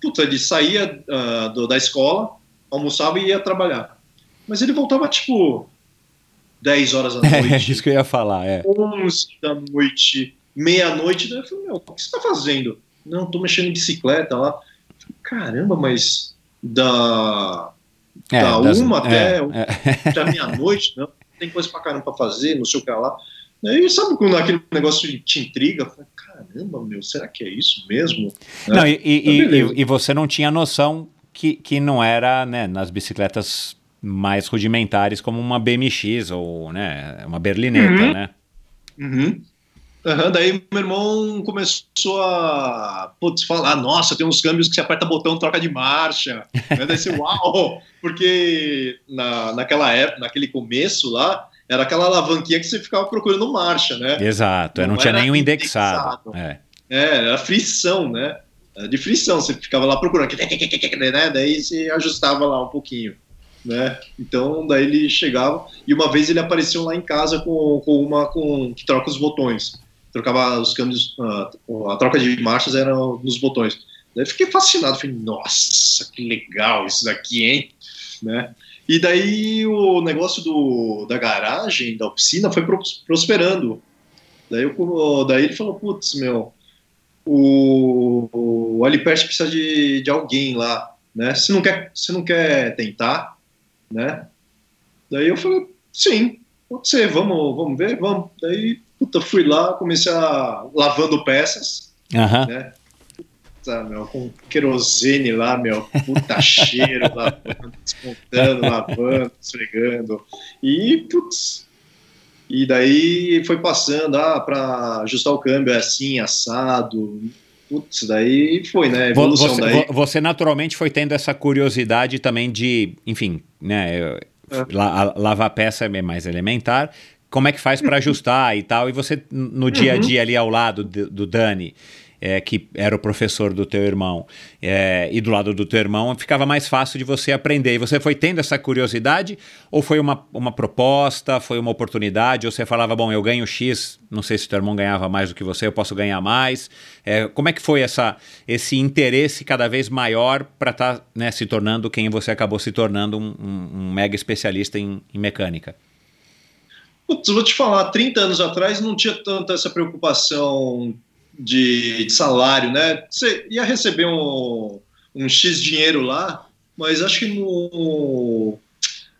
Putz, ele saía ah, do- da escola, almoçava e ia trabalhar. Mas ele voltava, tipo, 10 horas da É noite, isso que eu ia falar, é. 11 da noite, meia-noite. Daí eu falei, meu, o que você tá fazendo? Não, tô mexendo em bicicleta lá. Caramba, mas da É, Da das- uma até- é, até meia-noite, não, tem coisa pra caramba pra fazer, não sei o que lá. Aí sabe quando aquele negócio te intriga? Caramba, meu, será que é isso mesmo? Não, Né? e, e- Então, e- e você não tinha noção que, que não era né, nas bicicletas mais rudimentares como uma BMX ou né, uma berlineta, Uhum. né? Uhum. Aham, daí meu irmão começou a putz, falar, nossa, tem uns câmbios que você aperta botão, troca de marcha. Né? Daí você, uau! Porque na, naquela época, naquele começo lá, era aquela alavanquinha que você ficava procurando marcha, né? Exato, eu não, Não tinha nenhum indexado. indexado. É. É, era frição, né? Era de frição, você ficava lá procurando, né? Daí você ajustava lá um pouquinho, né? Então, daí ele chegava e uma vez ele apareceu lá em casa com, com uma com que troca os botões. Trocava os câmbios, a, a troca de marchas era nos botões. Daí fiquei fascinado, falei, nossa, que legal isso daqui, hein? Né? E daí o negócio do, da garagem, da oficina, foi pros- prosperando. Daí, eu, daí ele falou, putz, meu, o, o Alipert precisa de, de alguém lá, né? Você não quer, você não quer tentar, né? Daí eu falei, sim, pode ser, vamos, vamos ver, vamos. Daí, puta, fui lá, comecei a lavando peças, né? Puta, meu, com querosene lá, meu, puta cheiro, lavando, desmontando, lavando, esfregando. E, putz, e daí foi passando, ah, para ajustar o câmbio é assim, assado. Putz, daí foi, né? Vo- Evolução Você, daí. vo- você naturalmente foi tendo essa curiosidade também de, enfim, né, eu- É. la- a- lavar peça é mais elementar. Como é que faz para ajustar e tal? E você, no dia a Uhum. dia ali ao lado de- do Dani, é, que era o professor do teu irmão, é, e do lado do teu irmão, ficava mais fácil de você aprender. E você foi tendo essa curiosidade? Ou foi uma, uma proposta, foi uma oportunidade? Ou você falava, bom, eu ganho X, não sei se teu irmão ganhava mais do que você, eu posso ganhar mais. É, como é que foi essa, esse interesse cada vez maior para estar se tornando quem você acabou se tornando, um, um- um mega especialista em, em mecânica? Putz, vou te falar, 30 anos atrás não tinha tanta essa preocupação de, de salário, né? Você ia receber um, um X dinheiro lá, mas acho que no,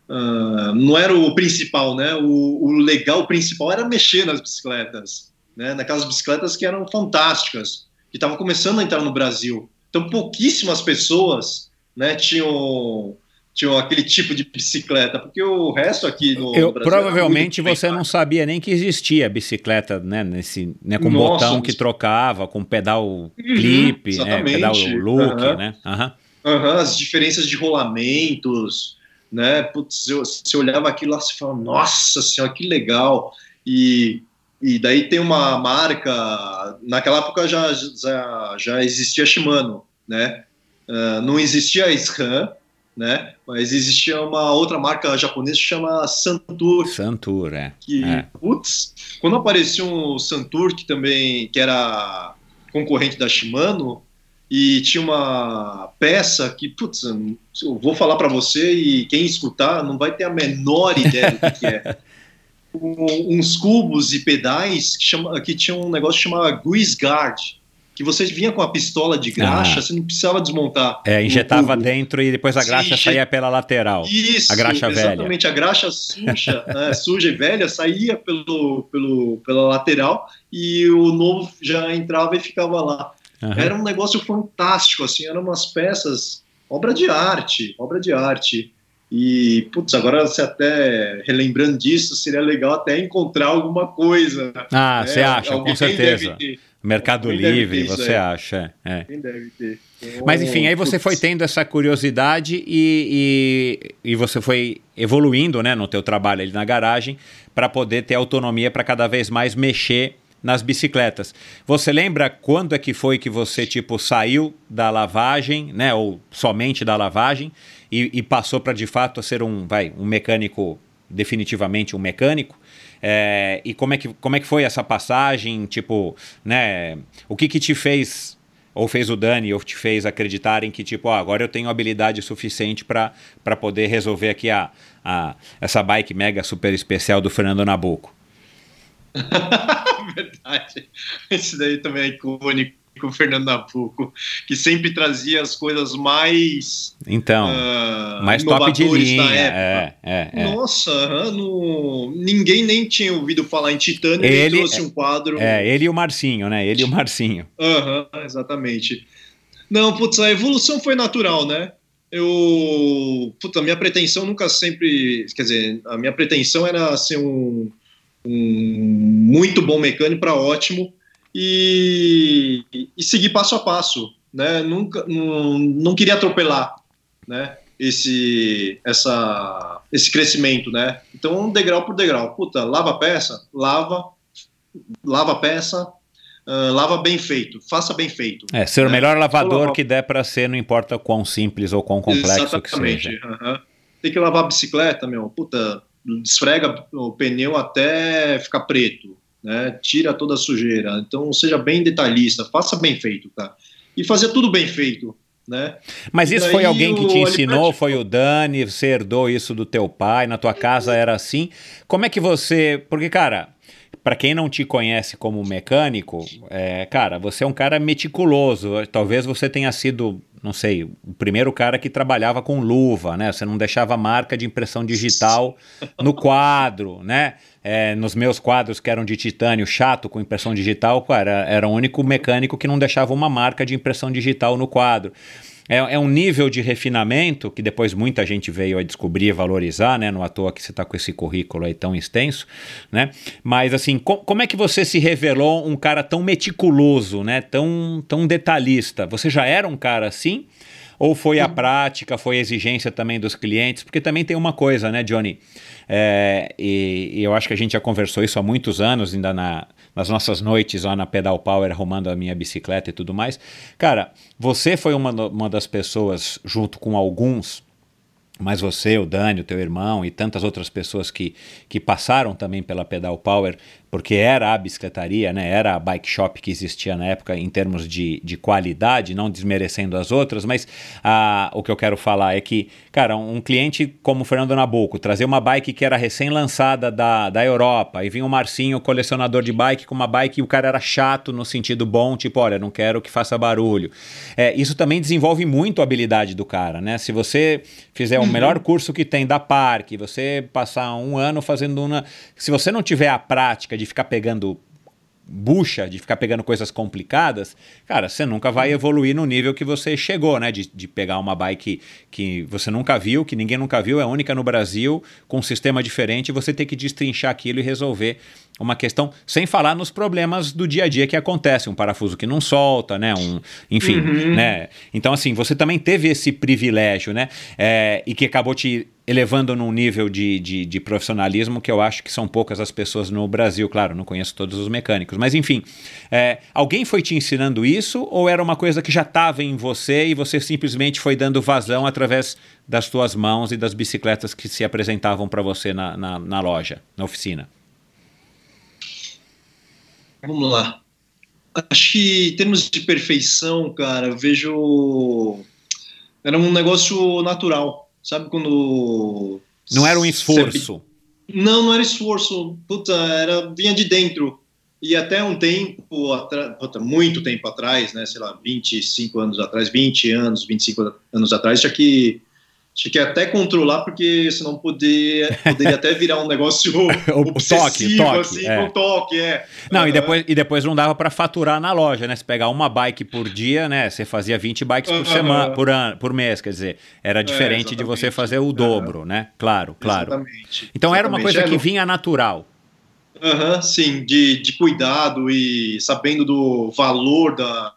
ah, não era o principal, né? O, o legal principal era mexer nas bicicletas, né? Naquelas bicicletas que eram fantásticas, que estavam começando a entrar no Brasil. Então, pouquíssimas pessoas, né, tinham tinham aquele tipo de bicicleta, porque o resto aqui no, Eu, Brasil provavelmente você não sabia nem que existia bicicleta, né? Nesse, né com Nossa, botão que trocava, com pedal clipe, né? Pedal look, Aham. né? Aham. Aham, as diferenças de rolamentos, né? Putz, eu, você olhava aquilo lá e falava, nossa senhora, que legal. E, e daí tem uma marca, naquela época já, já, já existia Shimano, né? Ah, não existia a SRAM, né? Mas existia uma outra marca japonesa que chama Santur, Santur, é. que, É. putz, quando apareceu o Santur, que também que era concorrente da Shimano, e tinha uma peça que, putz, eu vou falar para você e quem escutar não vai ter a menor ideia do que, que é. Um- uns cubos e pedais que, chama, que tinha um negócio que chamava Grease Guard, que você vinha com a pistola de graxa, Ah. você não precisava desmontar. É, injetava dentro e depois a graxa inje- saía pela lateral. Isso, A graxa velha. exatamente. A graxa suja, né, suja e velha saía pelo, pelo, pela lateral e o novo já entrava e ficava lá. Aham. Era um negócio fantástico, assim, eram umas peças, obra de arte, obra de arte. E, putz, agora você até, relembrando disso, seria legal até encontrar alguma coisa. Ah, né? você acha, com Alguém certeza. deve Mercado deve Livre, você aí. acha. É. alguém deve ter. Então, Mas enfim, aí você foi tendo essa curiosidade e, e, e você foi evoluindo né, no teu trabalho ali na garagem para poder ter autonomia para cada vez mais mexer nas bicicletas. Você lembra quando é que foi que você tipo saiu da lavagem, né, ou somente da lavagem e, e passou para de fato a ser um, vai, um mecânico definitivamente um mecânico? É, e como é, que, como é que foi essa passagem? Tipo, né? O que que te fez ou fez o Dani, ou te fez acreditarem que, tipo, ó, agora eu tenho habilidade suficiente para poder resolver aqui a, a, essa bike mega super especial do Fernando Nabuco. Verdade. Esse daí também é icônico, o Fernando Nabuco, que sempre trazia as coisas mais. Então, ah, mais top de linha. da época. É, é, é. Nossa, no- ninguém nem tinha ouvido falar em Titânio e Ele- trouxe um quadro. É, ele e o Marcinho, né? Ele e o Marcinho. Aham, exatamente. Não, putz, a evolução foi natural, né? Eu. Puta, a minha pretensão nunca sempre. Quer dizer, a minha pretensão era ser um, um muito bom mecânico para ótimo e, e seguir passo a passo, né? Nunca, não, não queria atropelar, né? Esse, essa, esse crescimento, né? Então, degrau por degrau. Puta, lava a peça, lava, lava a peça, ah, lava bem feito, faça bem feito. É, ser o É. melhor lavador que der para ser, não importa quão simples ou quão complexo que Exatamente. seja. aham. Tem que lavar a bicicleta, meu. Puta, esfrega o pneu até ficar preto, né? Tira toda a sujeira. Então, seja bem detalhista, faça bem feito, cara. E fazer tudo bem feito, né? Mas isso foi alguém que te ensinou? Foi o Dani? Você herdou isso do teu pai? Na tua casa era assim? Como é que você. Porque, cara, para quem não te conhece como mecânico, é, cara, você é um cara meticuloso. Talvez você tenha sido, não sei, o primeiro cara que trabalhava com luva, né? Você não deixava marca de impressão digital no quadro, né? É, nos meus quadros que eram de titânio chato com impressão digital, cara, era o único mecânico que não deixava uma marca de impressão digital no quadro. É, é, um nível de refinamento que depois muita gente veio a descobrir e valorizar, né? Não à toa que você está com esse currículo aí tão extenso, né? Mas assim, com, como é que você se revelou um cara tão meticuloso, né? Tão, tão detalhista? Você já era um cara assim? Ou foi a prática, foi a exigência também dos clientes? Porque também tem uma coisa, né, Johnny? É, e, e, eu acho que a gente já conversou isso há muitos anos, ainda na, nas nossas noites lá na Pedal Power, arrumando a minha bicicleta e tudo mais. Cara, você foi uma, uma das pessoas, junto com alguns, mas você, o Dani, o teu irmão e tantas outras pessoas que, que passaram também pela Pedal Power, porque era a bicicletaria, né? era a bike shop que existia na época em termos de, de qualidade, não desmerecendo as outras, mas ah, o que eu quero falar é que, cara, um cliente como o Fernando Nabuco, trazer uma bike que era recém-lançada da, da Europa, e vinha o Marcinho, colecionador de bike, com uma bike e o cara era chato no sentido bom, tipo, olha, não quero que faça barulho. É, isso também desenvolve muito a habilidade do cara, né? Se você fizer o uhum. melhor curso que tem da Parque, você passar um ano fazendo uma... Se você não tiver a prática de de ficar pegando bucha, de ficar pegando coisas complicadas, cara, você nunca vai evoluir no nível que você chegou, né? De, de pegar uma bike que você nunca viu, que ninguém nunca viu, é única no Brasil, com um sistema diferente, você tem que destrinchar aquilo e resolver uma questão, sem falar nos problemas do dia a dia que acontecem, um parafuso que não solta, né? Um, enfim, uhum. né? Então, assim, você também teve esse privilégio, né? É, e que acabou te elevando num nível de, de, de, profissionalismo que eu acho que são poucas as pessoas no Brasil, claro, não conheço todos os mecânicos, mas enfim, é, alguém foi te ensinando isso ou era uma coisa que já estava em você e você simplesmente foi dando vazão através das tuas mãos e das bicicletas que se apresentavam para você na, na, na loja, na oficina? Vamos lá. Acho que em termos de perfeição, cara, eu vejo. Era um negócio natural. Sabe quando. Não era um esforço. Não, não era esforço. Puta, era, vinha de dentro. E até um tempo, atrás, muito tempo atrás, né, sei lá, 25 anos atrás, 20 anos, 25 anos atrás, tinha que tinha que até controlar, porque senão poder, poderia até virar um negócio o toque, toque, assim, é. toque, é. Não, uhum. e, depois, e depois não dava para faturar na loja, né? Se pegar uma bike por dia, né? Você fazia 20 bikes por uhum. semana, por, ano, por mês, quer dizer, era é, diferente é, de você fazer o dobro, uhum. né? Claro, claro. Exatamente. Então exatamente. era uma coisa é, que vinha natural. Uhum, sim, de, de cuidado e sabendo do valor da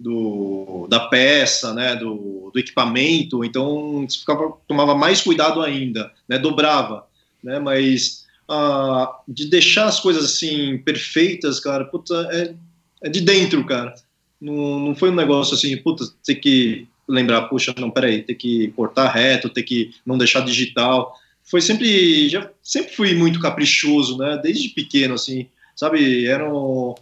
do, da peça, né, do, do equipamento, então ficava, tomava mais cuidado ainda, né, dobrava, né, mas ah, de deixar as coisas assim perfeitas, cara, puta, é, é de dentro, cara. Não, não foi um negócio assim, puta, ter que lembrar, puxa, não, peraí, ter que cortar reto, ter que não deixar digital. Foi sempre, já sempre fui muito caprichoso, né, desde pequeno, assim, sabe, era um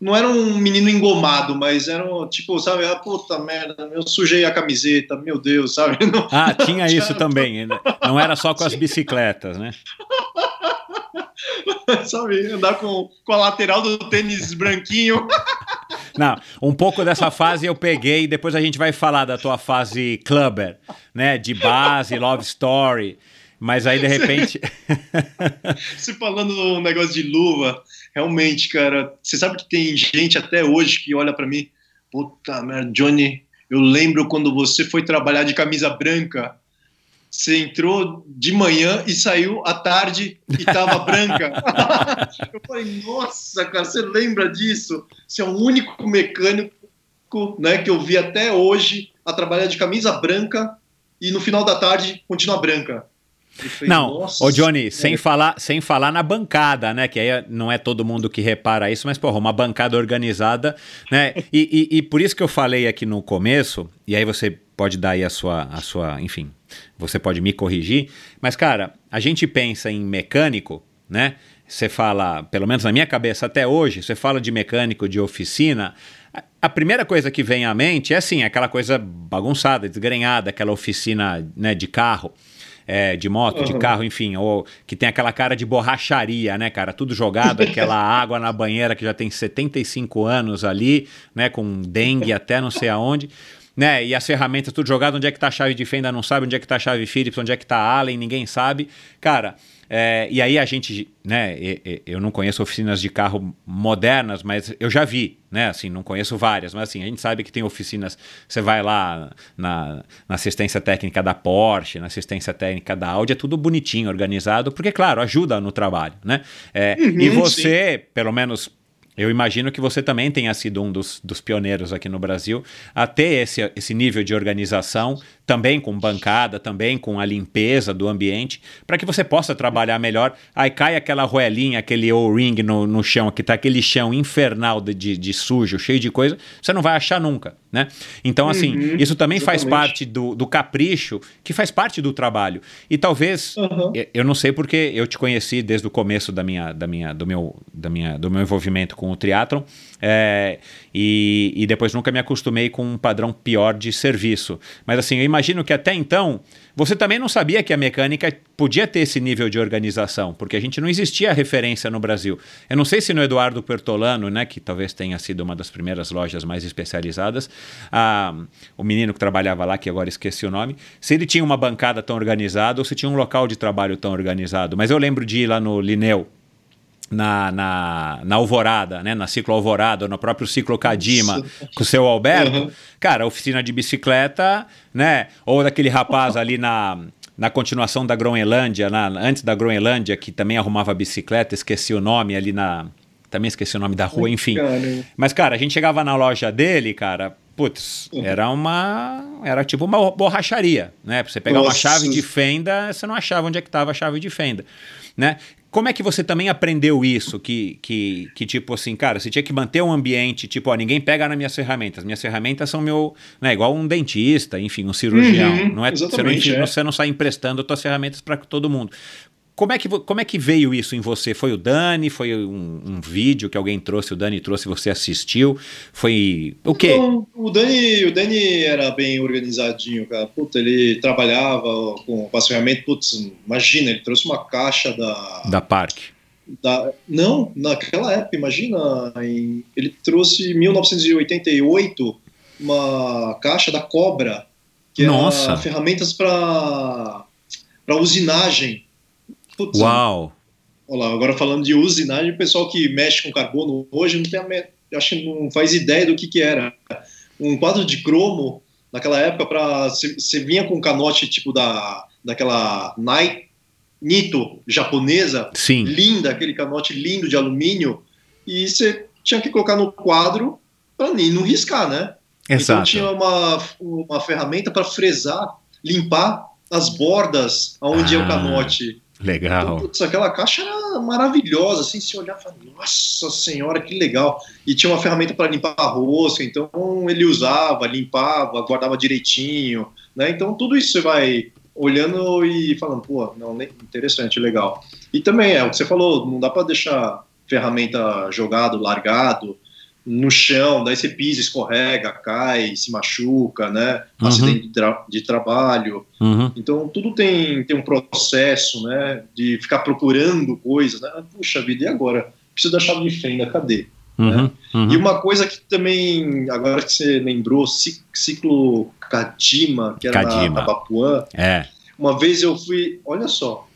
não era um menino engomado, mas era um, tipo, sabe, ah, puta merda, eu sujei a camiseta, meu Deus, sabe? Não, ah, tinha isso também, né? não era só com as bicicletas, né? sabe, andar com, com a lateral do tênis branquinho. Não, um pouco dessa fase eu peguei, depois a gente vai falar da tua fase clubber, né, de base, love story, mas aí de repente... Você falando um negócio de luva, realmente, cara, você sabe que tem gente até hoje que olha para mim, puta merda, Johnny, eu lembro quando você foi trabalhar de camisa branca, você entrou de manhã e saiu à tarde e tava branca. eu falei, nossa, cara, você lembra disso? Você é o único mecânico né, que eu vi até hoje a trabalhar de camisa branca e no final da tarde continua branca. Não, o Johnny, sem falar, sem falar na bancada, né? Que aí não é todo mundo que repara isso, mas, porra, uma bancada organizada, né? E, e, e, por isso que eu falei aqui no começo, e aí você pode dar aí a sua, a sua, enfim, você pode me corrigir, mas, cara, a gente pensa em mecânico, né? Você fala, pelo menos na minha cabeça até hoje, você fala de mecânico de oficina, a primeira coisa que vem à mente é assim, aquela coisa bagunçada, desgrenhada, aquela oficina né, de carro é, de moto, uhum. de carro, enfim, ou que tem aquela cara de borracharia, né, cara? Tudo jogado, aquela água na banheira que já tem 75 anos ali, né, com dengue até não sei aonde. né? E as ferramentas tudo jogado, onde é que tá a chave de fenda, não sabe, onde é que tá a chave Phillips, onde é que tá a Allen, ninguém sabe. Cara, é, e aí a gente, né? e- e- Eu não conheço oficinas de carro modernas, mas eu já vi, né? Assim, não conheço várias, mas assim, a gente sabe que tem oficinas. Você vai lá na, na assistência técnica da Porsche, na assistência técnica da Audi, é tudo bonitinho, organizado, porque, claro, ajuda no trabalho, né? É, e Uhum, você, pelo menos eu imagino que você também tenha sido um dos, dos pioneiros aqui no Brasil a ter esse, esse nível de organização, também com bancada, também com a limpeza do ambiente, para que você possa trabalhar melhor. Aí cai aquela roelinha, aquele O-ring no, no chão, que tá aquele chão infernal de, de, de sujo, cheio de coisa, você não vai achar nunca, né? Então, assim, Uhum, isso também faz exatamente. parte do, do capricho, que faz parte do trabalho. E talvez eu- eu não sei porque eu te conheci desde o começo da minha, da minha, do, meu, da minha, do meu envolvimento com o triatlon é, e, e depois nunca me acostumei com um padrão pior de serviço. Mas assim, eu imagino que até então você também não sabia que a mecânica podia ter esse nível de organização, porque a gente não existia referência no Brasil. Eu não sei se no Eduardo Pertolano, né, que talvez tenha sido uma das primeiras lojas mais especializadas, ah, o menino que trabalhava lá, que agora esqueci o nome, se ele tinha uma bancada tão organizada ou se tinha um local de trabalho tão organizado. Mas eu lembro de ir lá no Lineu, na, na, na Alvorada, né? na Ciclo Alvorada, no próprio Ciclo Cadima, com o seu Alberto, Uhum. cara, oficina de bicicleta, né? Ou daquele rapaz ali na, na continuação da Groenlândia, na, antes da Groenlândia, que também arrumava bicicleta, esqueci o nome ali na. Também esqueci o nome da rua, enfim. Cara, Mas, cara, a gente chegava na loja dele, cara, putz, Uhum. era uma. Era tipo uma borracharia, né? Pra você pegar uma Nossa. chave de fenda, você não achava onde é que tava a chave de fenda, né? Como é que você também aprendeu isso? Que, que, que tipo assim, cara, você tinha que manter um ambiente, tipo, ó, ninguém pega nas minhas ferramentas. Minhas ferramentas são meu. Né, igual um dentista, enfim, um cirurgião. Uhum, não é, você, não, é. você não sai emprestando suas ferramentas para todo mundo. Como é, que, como é que veio isso em você? Foi o Dani? Foi um, um vídeo que alguém trouxe, o Dani trouxe, você assistiu? Foi o quê? Então, o Dani, o Dani era bem organizadinho, cara. Puta, ele trabalhava com, com as ferramentas. Putz, imagina, ele trouxe uma caixa da, Da Parque. da- Não, naquela época, imagina. em- ele trouxe em 1988 uma caixa da Cobra, que Nossa. era ferramentas para para usinagem. Putz, Uau! Olha lá, agora falando de usinagem, o pessoal que mexe com carbono hoje não tem a acho que não faz ideia do que, que era. Um quadro de cromo, naquela época, para você vinha com um canote tipo da, daquela Nito japonesa, Sim. linda, aquele canote lindo de alumínio, e você tinha que colocar no quadro para não riscar, né? Então Exato. tinha uma, uma ferramenta para fresar, limpar as bordas onde é Ah. o canote. Legal. Putz, aquela caixa era maravilhosa, assim, se olhar e falar, nossa senhora, que legal. E tinha uma ferramenta para limpar a rosca, então ele usava, limpava, guardava direitinho, né? Então tudo isso você vai olhando e falando, pô, não, interessante, legal. E também é o que você falou, não dá para deixar ferramenta jogado, largado no chão, daí você pisa, escorrega, cai, se machuca, né? Uhum. Acidente de, tra- de trabalho. Uhum. Então, tudo tem, tem um processo, né, de ficar procurando coisas, né? Puxa vida, e agora? Preciso da chave de fenda, cadê? Uhum. Uhum. E uma coisa que também, agora que você lembrou, ci- ciclo Kadima, que era na Kadima. Tabapuã, É. uma vez eu fui, olha só,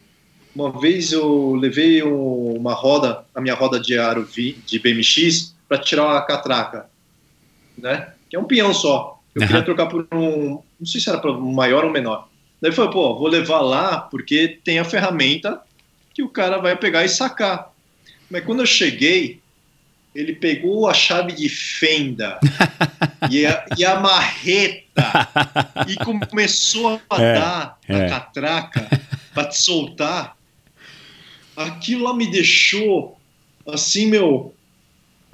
uma vez eu levei um- uma roda, a minha roda de aro vi- de BMX, para tirar a catraca, né? Que é um peão só. Eu Aham. queria trocar por um, não sei se era para um maior ou menor. Daí foi, pô, vou levar lá porque tem a ferramenta que o cara vai pegar e sacar. Mas quando eu cheguei, ele pegou a chave de fenda e, a, e a marreta e começou a É, dar é. a catraca para te soltar. Aquilo lá me deixou assim, meu,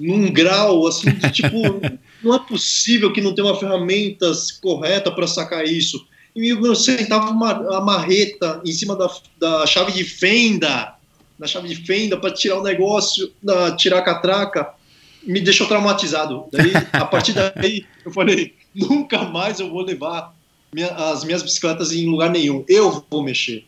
num grau assim de tipo, não é possível que não tenha uma ferramenta correta para sacar isso. E eu sentava uma a marreta em cima da, da chave de fenda, na chave de fenda para tirar o negócio, da, tirar a catraca, me deixou traumatizado. Daí, a partir daí, eu falei, nunca mais eu vou levar minha- as minhas bicicletas em lugar nenhum. Eu vou mexer.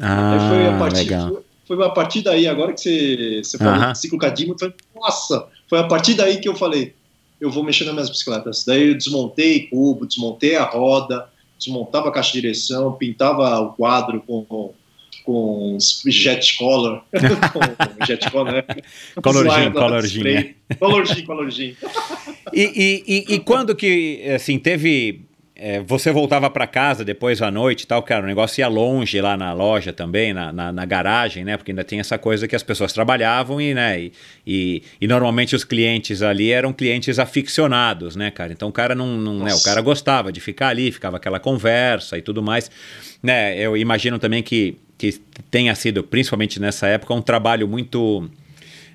Ah, foi a partir, legal. Foi, a partir daí, agora que você, você falou de ciclo cadímico, eu falei, nossa, foi a partir daí que eu falei, eu vou mexer nas minhas bicicletas. Daí eu desmontei cubo, desmontei a roda, desmontava a caixa de direção, pintava o quadro com, com jet color. com jet color, né? Colorzinho, colorzinho. Colorzinho, colorzinho. E, e, e, e quando que, assim, teve... é, você voltava para casa depois à noite e tal, cara, o negócio ia longe lá na loja também, na, na, na garagem, né? Porque ainda tem essa coisa que as pessoas trabalhavam e, né? E, e, e normalmente os clientes ali eram clientes aficionados, né, cara? Então o cara não, não né? O cara gostava de ficar ali, ficava aquela conversa e tudo mais, né? Eu imagino também que, que tenha sido, principalmente nessa época, um trabalho muito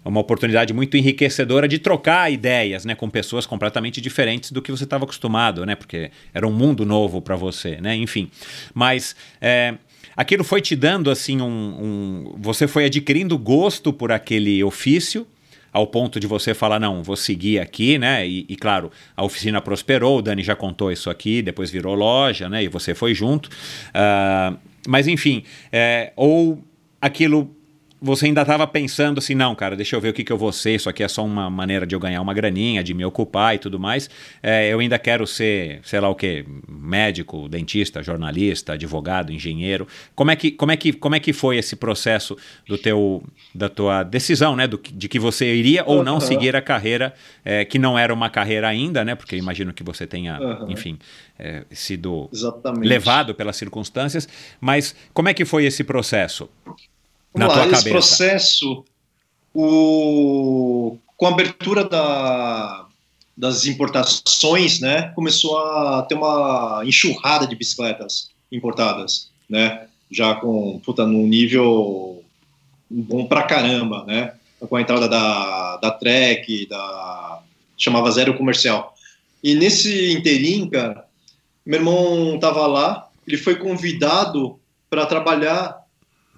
uma oportunidade muito enriquecedora de trocar ideias, né, com pessoas completamente diferentes do que você estava acostumado, né, porque era um mundo novo para você, né, enfim. Mas é, aquilo foi te dando assim um, um, você foi adquirindo gosto por aquele ofício ao ponto de você falar, não, vou seguir aqui, né? E, e, claro, a oficina prosperou, o Dani já contou isso aqui, depois virou loja, né? E você foi junto. Uh, mas enfim, é, ou aquilo você ainda estava pensando assim, não, cara, deixa eu ver o que, que eu vou ser, isso aqui é só uma maneira de eu ganhar uma graninha, de me ocupar e tudo mais. É, eu ainda quero ser, sei lá o quê, médico, dentista, jornalista, advogado, engenheiro. Como é que, como é que, como é que foi esse processo do teu, da tua decisão, né, do, de que você iria ou não Uhum. seguir a carreira, é, que não era uma carreira ainda, né, porque eu imagino que você tenha, Uhum. enfim, é, sido Exatamente. levado pelas circunstâncias, mas como é que foi esse processo? Na Vamos lá, tua esse cabeça? processo, o, com a abertura da, das importações, né, começou a ter uma enxurrada de bicicletas importadas, né, já com, puta, num nível bom pra caramba, né, com a entrada da, da Trek, da, chamava Zero Comercial. E nesse interim, cara, meu irmão tava lá, ele foi convidado para trabalhar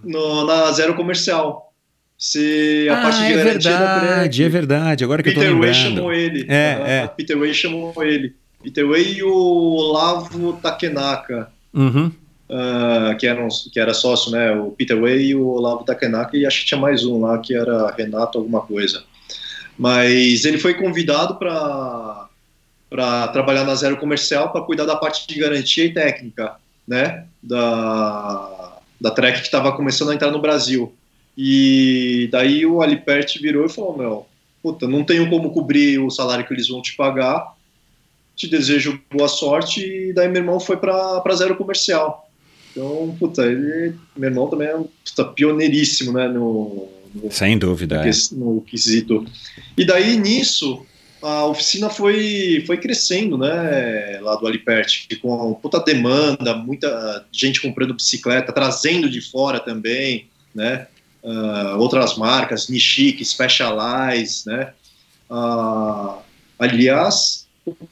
no, na Zero Comercial. Se a parte de é garantia da verdade, é verdade. Agora que eu tô Peter Way lembrando. chamou ele. É, Ah, é. Peter Way chamou ele. Peter Way e o Olavo Takenaka, Uhum. ah, que, era um- que era sócio, né? O Peter Way e o Olavo Takenaka, e acho que tinha mais um lá, que era Renato alguma coisa. Mas ele foi convidado para para trabalhar na Zero Comercial para cuidar da parte de garantia e técnica, né? Da, da Trek que estava começando a entrar no Brasil. E daí o Alipert virou e falou: Meu, puta, não tenho como cobrir o salário que eles vão te pagar, te desejo boa sorte. E daí meu irmão foi para Zero Comercial. Então, puta, ele, meu irmão também é puta, pioneiríssimo, né? No, no, Sem dúvida. no, é. no quesito. E daí nisso a oficina foi, foi crescendo, né, lá do Alipert, com puta demanda, muita gente comprando bicicleta, trazendo de fora também, né, ah, outras marcas, Nishik, Specialized, né, Ah, aliás,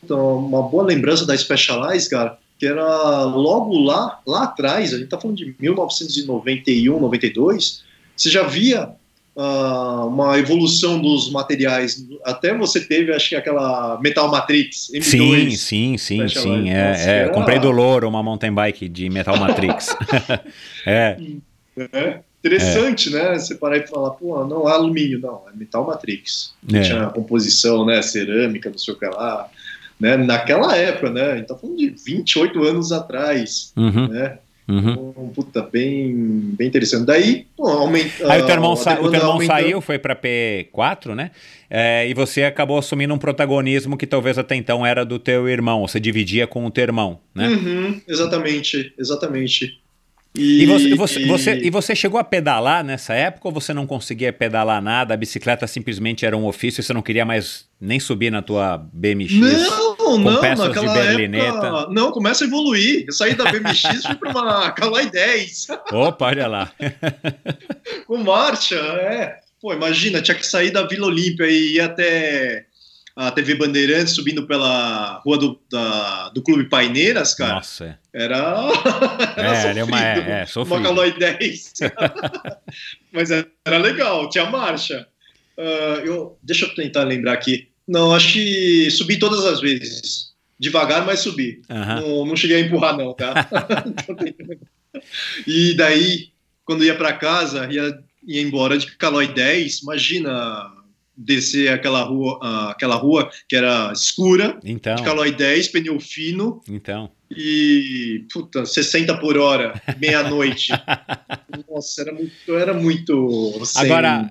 uma boa lembrança da Specialized, cara, que era logo lá, lá atrás, a gente tá falando de 1991, 92, você já via ah, uma evolução dos materiais. Até você teve, acho que aquela Metal Matrix M2. Sim, sim, sim, sim. É, Nossa, é. era- Comprei do Louro uma mountain bike de Metal Matrix. é, É, interessante, né? Você parar e falar, pô, não é alumínio, não, é Metal Matrix. É. Tinha composição, né? Cerâmica, não sei o que lá. Né? Naquela época, né? A gente tá falando de 28 anos atrás, uhum, né? Uhum. Um, puta, bem, bem interessante. Daí, aumenta. Aí o teu irmão, sa- o teu irmão saiu, foi pra P4, né? É, e você acabou assumindo um protagonismo que talvez até então era do teu irmão. Você dividia com o teu irmão, né? Uhum, exatamente, exatamente. E você, você, você- e você chegou a pedalar nessa época ou você não conseguia pedalar nada? A bicicleta simplesmente era um ofício e você não queria mais nem subir na tua BMX? Não, não, peças de berlineta. época. Não, começa a evoluir. Eu saí da BMX e fui para uma Caloi 10 Opa, olha lá. com marcha. É. Pô, imagina, tinha que sair da Vila Olímpia e ir até a TV Bandeirantes subindo pela rua do, da- do Clube Paineiras, cara. Nossa, é. Era. É, era uma- sofrido. é, é, sofrido. Uma Caloi 10. Mas era legal, tinha marcha. Ah, eu, deixa eu tentar lembrar aqui. Não, acho que subi todas as vezes. Devagar, mas subi. Aham. Não, não cheguei a empurrar, não, tá? e daí, quando ia para casa, ia, ia embora de Calói 10, imagina, descer aquela rua, ah, aquela rua que era escura, Então, de calói 10, pneu fino então. e puta, 60 por hora, meia-noite. Nossa, era muito. Era muito sem- Agora,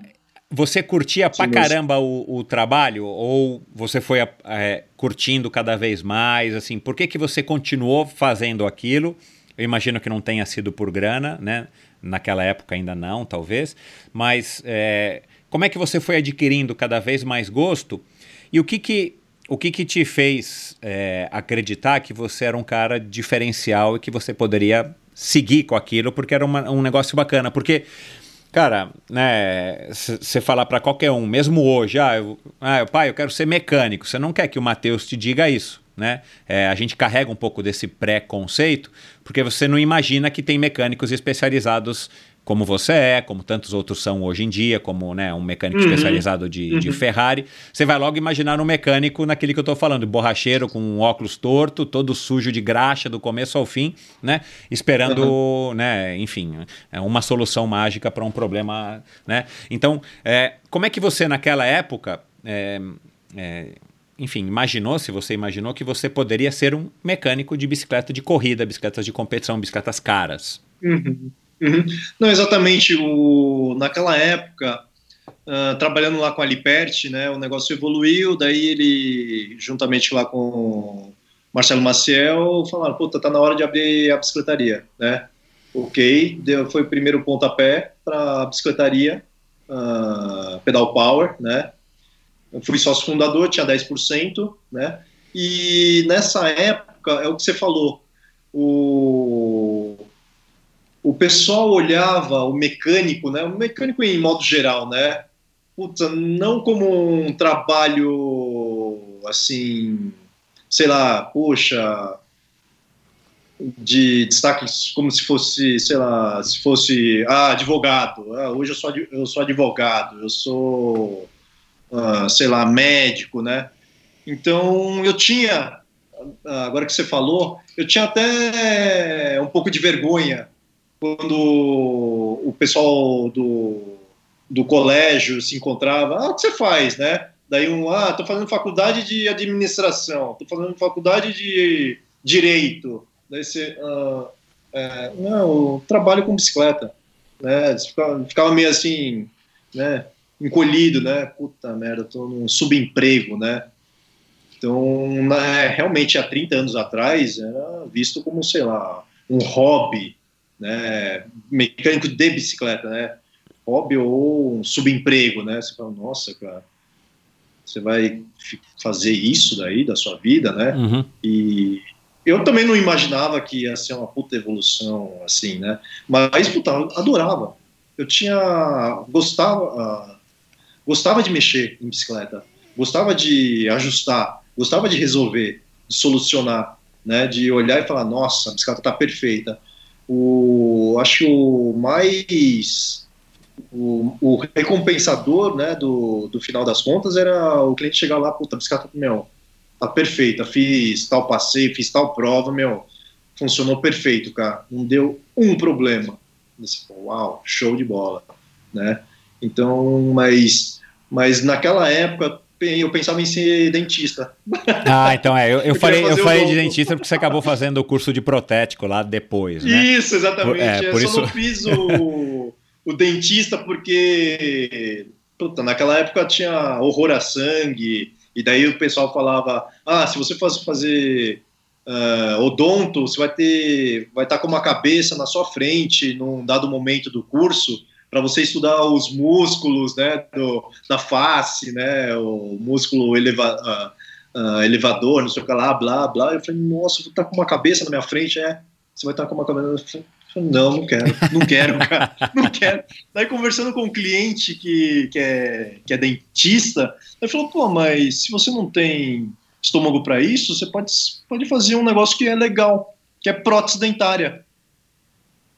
você curtia pra caramba o, o trabalho ou você foi é, curtindo cada vez mais? Assim, por que, que você continuou fazendo aquilo? Eu imagino que não tenha sido por grana, né? Naquela época ainda não, talvez. Mas é, como é que você foi adquirindo cada vez mais gosto? E o que que, o que, que te fez é, acreditar que você era um cara diferencial e que você poderia seguir com aquilo porque era uma- um negócio bacana? Porque Cara, né, você falar para qualquer um, mesmo hoje, ah, eu, ah, pai, eu quero ser mecânico. Você não quer que o Matheus te diga isso, né? É, a gente carrega um pouco desse pré-conceito, porque você não imagina que tem mecânicos especializados como você é, como tantos outros são hoje em dia, como né, um mecânico Uhum. especializado de, de Ferrari. Você vai logo imaginar um mecânico naquele que eu estou falando, borracheiro com um óculos torto, todo sujo de graxa do começo ao fim, né? Esperando, né, enfim, é uma solução mágica para um problema, né? Então, é, como é que você naquela época, é, é, enfim, imaginou, se você imaginou que você poderia ser um mecânico de bicicleta de corrida, bicicletas de competição, bicicletas caras? Uhum, uhum. Não, exatamente. O, naquela época, ah, trabalhando lá com a Liperti, né, o negócio evoluiu, daí ele, juntamente lá com Marcelo Maciel, falaram, puta, tá na hora de abrir a bicicletaria, né? Ok, deu, foi o primeiro pontapé para a bicicletaria, ah, Pedal Power, né? Eu fui sócio fundador, tinha 10%, né? E nessa época, é o que você falou, o, o pessoal olhava o mecânico, né? O mecânico em modo geral, né? Puta, não como um trabalho assim, sei lá, poxa, de destaque como se fosse, sei lá, se fosse ah, advogado. Ah, hoje eu sou, eu sou advogado, eu sou, ah, sei lá, médico, né? Então eu tinha, ah, agora que você falou, eu tinha até um pouco de vergonha quando o pessoal do, do colégio se encontrava. Ah, o que você faz, né? Daí um, ah, tô fazendo faculdade de administração, tô fazendo faculdade de direito. Daí você, ah, é, não, trabalho com bicicleta, né? Ficava, ficava meio assim, né? Encolhido, né? Puta merda, tô num subemprego, né? Então, na- realmente, há 30 anos atrás, era visto como, sei lá, um hobby, né? Mecânico de bicicleta, né? Hobby ou um subemprego, né? Você fala, nossa, cara, você vai fazer isso daí da sua vida, né? Uhum. E eu também não imaginava que ia ser uma puta evolução assim, né? Mas, puta, eu adorava. Eu tinha. Gostava. ah, gostava de mexer em bicicleta. Gostava de ajustar. Gostava de resolver, de solucionar, né? De olhar e falar, nossa, a bicicleta tá perfeita. O, acho o mais. O, o recompensador, né, do, do final das contas era o cliente chegar lá, puta, bicicleta, meu, tá perfeita, fiz tal passeio, fiz tal prova, meu, funcionou perfeito, cara, não deu um problema. Falou, uau, show de bola, né? Então, mas, mas naquela época eu pensava em ser dentista. Ah, então é. Eu, eu Eu falei, eu falei de dentista porque você acabou fazendo o curso de protético lá depois, né? Isso, exatamente. É, eu por só isso- não fiz o, o dentista porque puta, naquela época tinha horror a sangue, e daí o pessoal falava: ah, se você fosse fazer ah, odonto, você vai ter. vai estar com uma cabeça na sua frente num dado momento do curso. Para você estudar os músculos né, do, da face, né, o músculo eleva, ah, ah, elevador, não sei o que lá, blá, blá. Eu falei, nossa, vou estar com uma cabeça na minha frente, é. Você vai estar com uma cabeça. Eu falei, não, não quero, não quero, cara, não quero. Daí conversando com um cliente que, que, é, que é dentista, ele falou, pô, mas se você não tem estômago para isso, você pode, pode fazer um negócio que é legal, que é prótese dentária.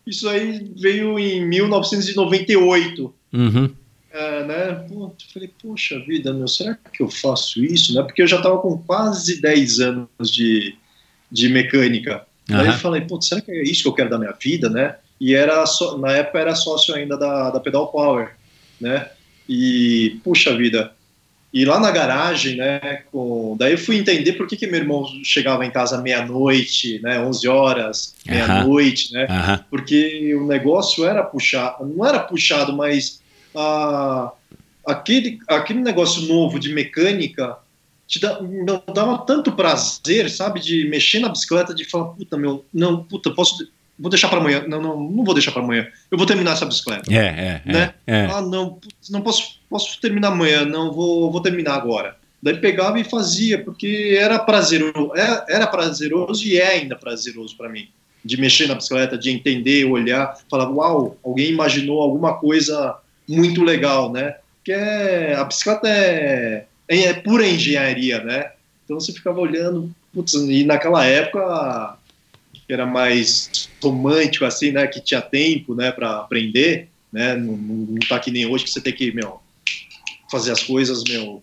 Isso aí veio em 1998 Uhum. é, né? Pô, eu falei, poxa vida, meu, será que eu faço isso, né? Porque eu já estava com quase 10 anos de, de mecânica. Aí eu falei, pô, será que é isso que eu quero da minha vida, né? E era só, na época era sócio ainda da, da Pedal Power, né? E, puxa vida, E lá na garagem, né, com... daí eu fui entender por que, que meu irmão chegava em casa meia-noite, né, 11 horas, meia-noite, né, Aham. porque o negócio era puxado, não era puxado, mas ah, aquele, aquele negócio novo de mecânica te dá, não dava tanto prazer, sabe, de mexer na bicicleta, de falar, puta, meu, não, puta, posso, vou deixar para amanhã, não, não, não vou deixar para amanhã, eu vou terminar essa bicicleta. É, é, é, Né? é. Ah, não, não posso, posso terminar amanhã, não, vou, vou terminar agora. Daí pegava e fazia, porque era prazeroso, era, era prazeroso e é ainda prazeroso para mim, de mexer na bicicleta, de entender, olhar, falar, uau, alguém imaginou alguma coisa muito legal, né? Que é, a bicicleta é, é, é pura engenharia, né? Então você ficava olhando, putz, e naquela época que era mais romântico assim, né, que tinha tempo, né, para aprender, né, não, não, tá que nem hoje que você tem que, meu, fazer as coisas, meu,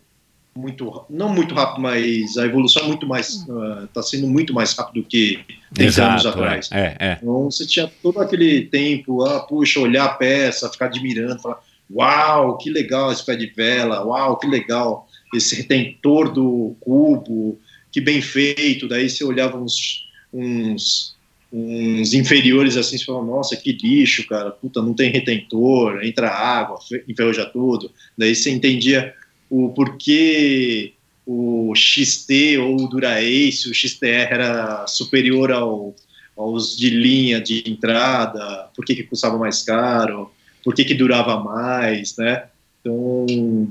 muito, não muito rápido, mas a evolução é muito mais, uh, tá sendo muito mais rápido que 10 anos Exato, atrás. é, é, é. Então você tinha todo aquele tempo, ah, puxa, olhar a peça, ficar admirando, falar, uau, que legal esse pé de vela, uau, que legal esse retentor do cubo, que bem feito. Daí você olhava uns, uns, uns inferiores assim, você falava, nossa, que lixo, cara, puta, não tem retentor, entra água, enferruja tudo. Daí você entendia o porquê o XT ou o Dura-Ace, o XTR era superior ao, aos de linha de entrada, por que, que custava mais caro, por que, que durava mais, né? Então,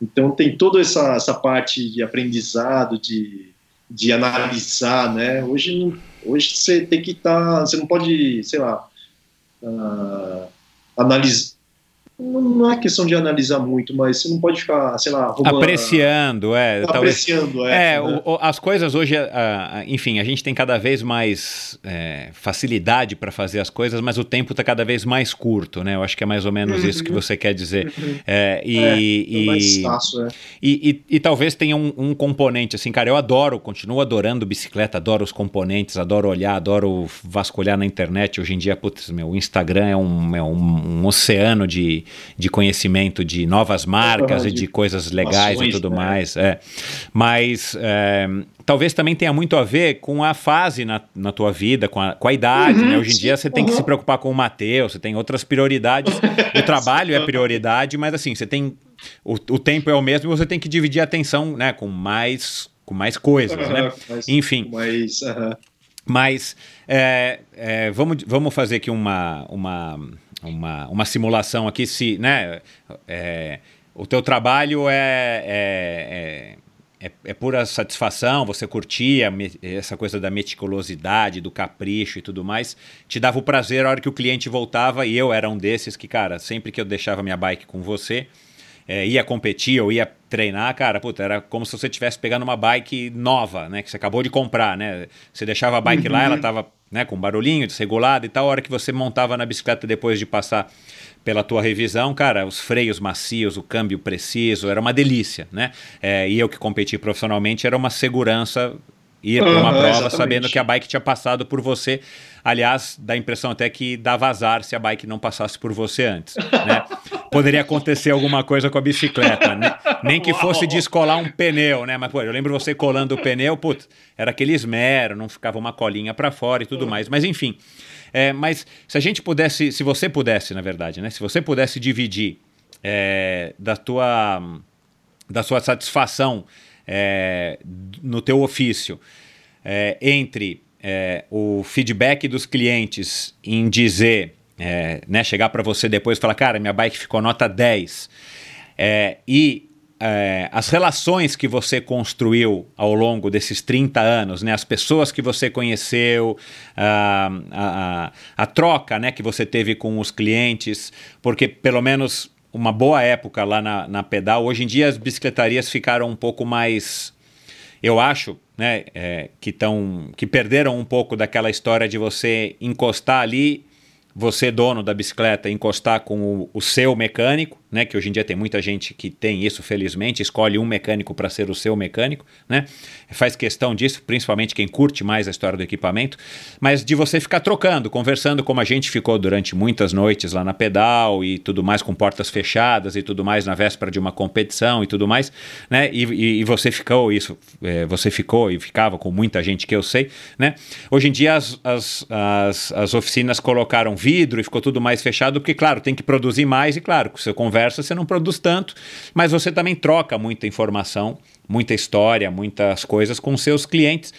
então tem toda essa, essa parte de aprendizado, de, de analisar, né? Hoje, não- hoje você tem que estar, você não pode, sei lá, uh, analisar. Não é questão de analisar muito, mas você não pode ficar, sei lá, roubando- Apreciando, é. talvez- apreciando, é. É, né? o- as coisas hoje, enfim, a gente tem cada vez mais é, facilidade para fazer as coisas, mas o tempo está cada vez mais curto, né? Eu acho que é mais ou menos isso que você quer dizer. É, e, É, e- é mais fácil, é. e, e- e talvez tenha um, um componente, assim, cara, eu adoro, continuo adorando bicicleta, adoro os componentes, adoro olhar, adoro vasculhar na internet. Hoje em dia, putz, meu, o Instagram é um, é um, um oceano de, de conhecimento de novas marcas Uhum, e de, coisas legais e informações, tudo né? mais. É. Mas é, talvez também tenha muito a ver com a fase na, na tua vida, com a, com a idade, Uhum, né? Hoje em dia você tem que uhum. se preocupar com o Mateus, você tem outras prioridades. o trabalho é prioridade, mas assim, você tem. O, o tempo é o mesmo e você tem que dividir a atenção né, com mais. Com mais coisas, né? Aham, mas- Enfim. Mas, aham. Mas é, é, vamos, vamos fazer aqui uma, uma, uma, uma simulação aqui se, né, é, o teu trabalho é, é, é, é, é pura satisfação, você curtia essa coisa da meticulosidade, do capricho e tudo mais, te dava o prazer a hora que o cliente voltava e eu era um desses que, cara, sempre que eu deixava minha bike com você, é, ia competir ou ia treinar, cara, puta, era como se você estivesse pegando uma bike nova, né? Que você acabou de comprar, né? Você deixava a bike lá, ela tava né, com barulhinho, desregulada e tal. A hora que você montava na bicicleta depois de passar pela tua revisão, cara, os freios macios, o câmbio preciso, era uma delícia, né? É, e eu que competi profissionalmente, era uma segurança ir para uma prova exatamente. sabendo que a bike tinha passado por você. Aliás, dá a impressão até que dava azar se a bike não passasse por você antes. Né? Poderia acontecer alguma coisa com a bicicleta, né? nem que fosse descolar um pneu, né? Mas, pô, eu lembro você colando o pneu, putz, era aquele esmero, não ficava uma colinha para fora e tudo mais. Mas, enfim. É, mas se a gente pudesse, se você pudesse, na verdade, né? Se você pudesse dividir é, da tua da sua satisfação é, no teu ofício é, entre é, o feedback dos clientes em dizer, é, né, chegar para você depois e falar, cara, minha bike ficou nota 10, é, e é, as relações que você construiu ao longo desses 30 anos, né, as pessoas que você conheceu, a, a, a, troca né, que você teve com os clientes, porque pelo menos uma boa época lá na, na pedal, hoje em dia as bicicletarias ficaram um pouco mais eu acho, né, é, que estão, que perderam um pouco daquela história de você encostar ali, você dono da bicicleta, encostar com o, o seu mecânico né? Que hoje em dia tem muita gente que tem isso, felizmente, escolhe um mecânico para ser o seu mecânico, né? Faz questão disso, principalmente quem curte mais a história do equipamento, mas de você ficar trocando, conversando como a gente ficou durante muitas noites lá na pedal e tudo mais, com portas fechadas e tudo mais, na véspera de uma competição e tudo mais, né? E, e, e você ficou isso, é, você ficou e ficava com muita gente que eu sei, né? Hoje em dia as, as, as, as oficinas colocaram vidro e ficou tudo mais fechado, porque, claro, tem que produzir mais e, claro, com você conversa, você não produz tanto, mas você também troca muita informação, muita história, muitas coisas com seus clientes.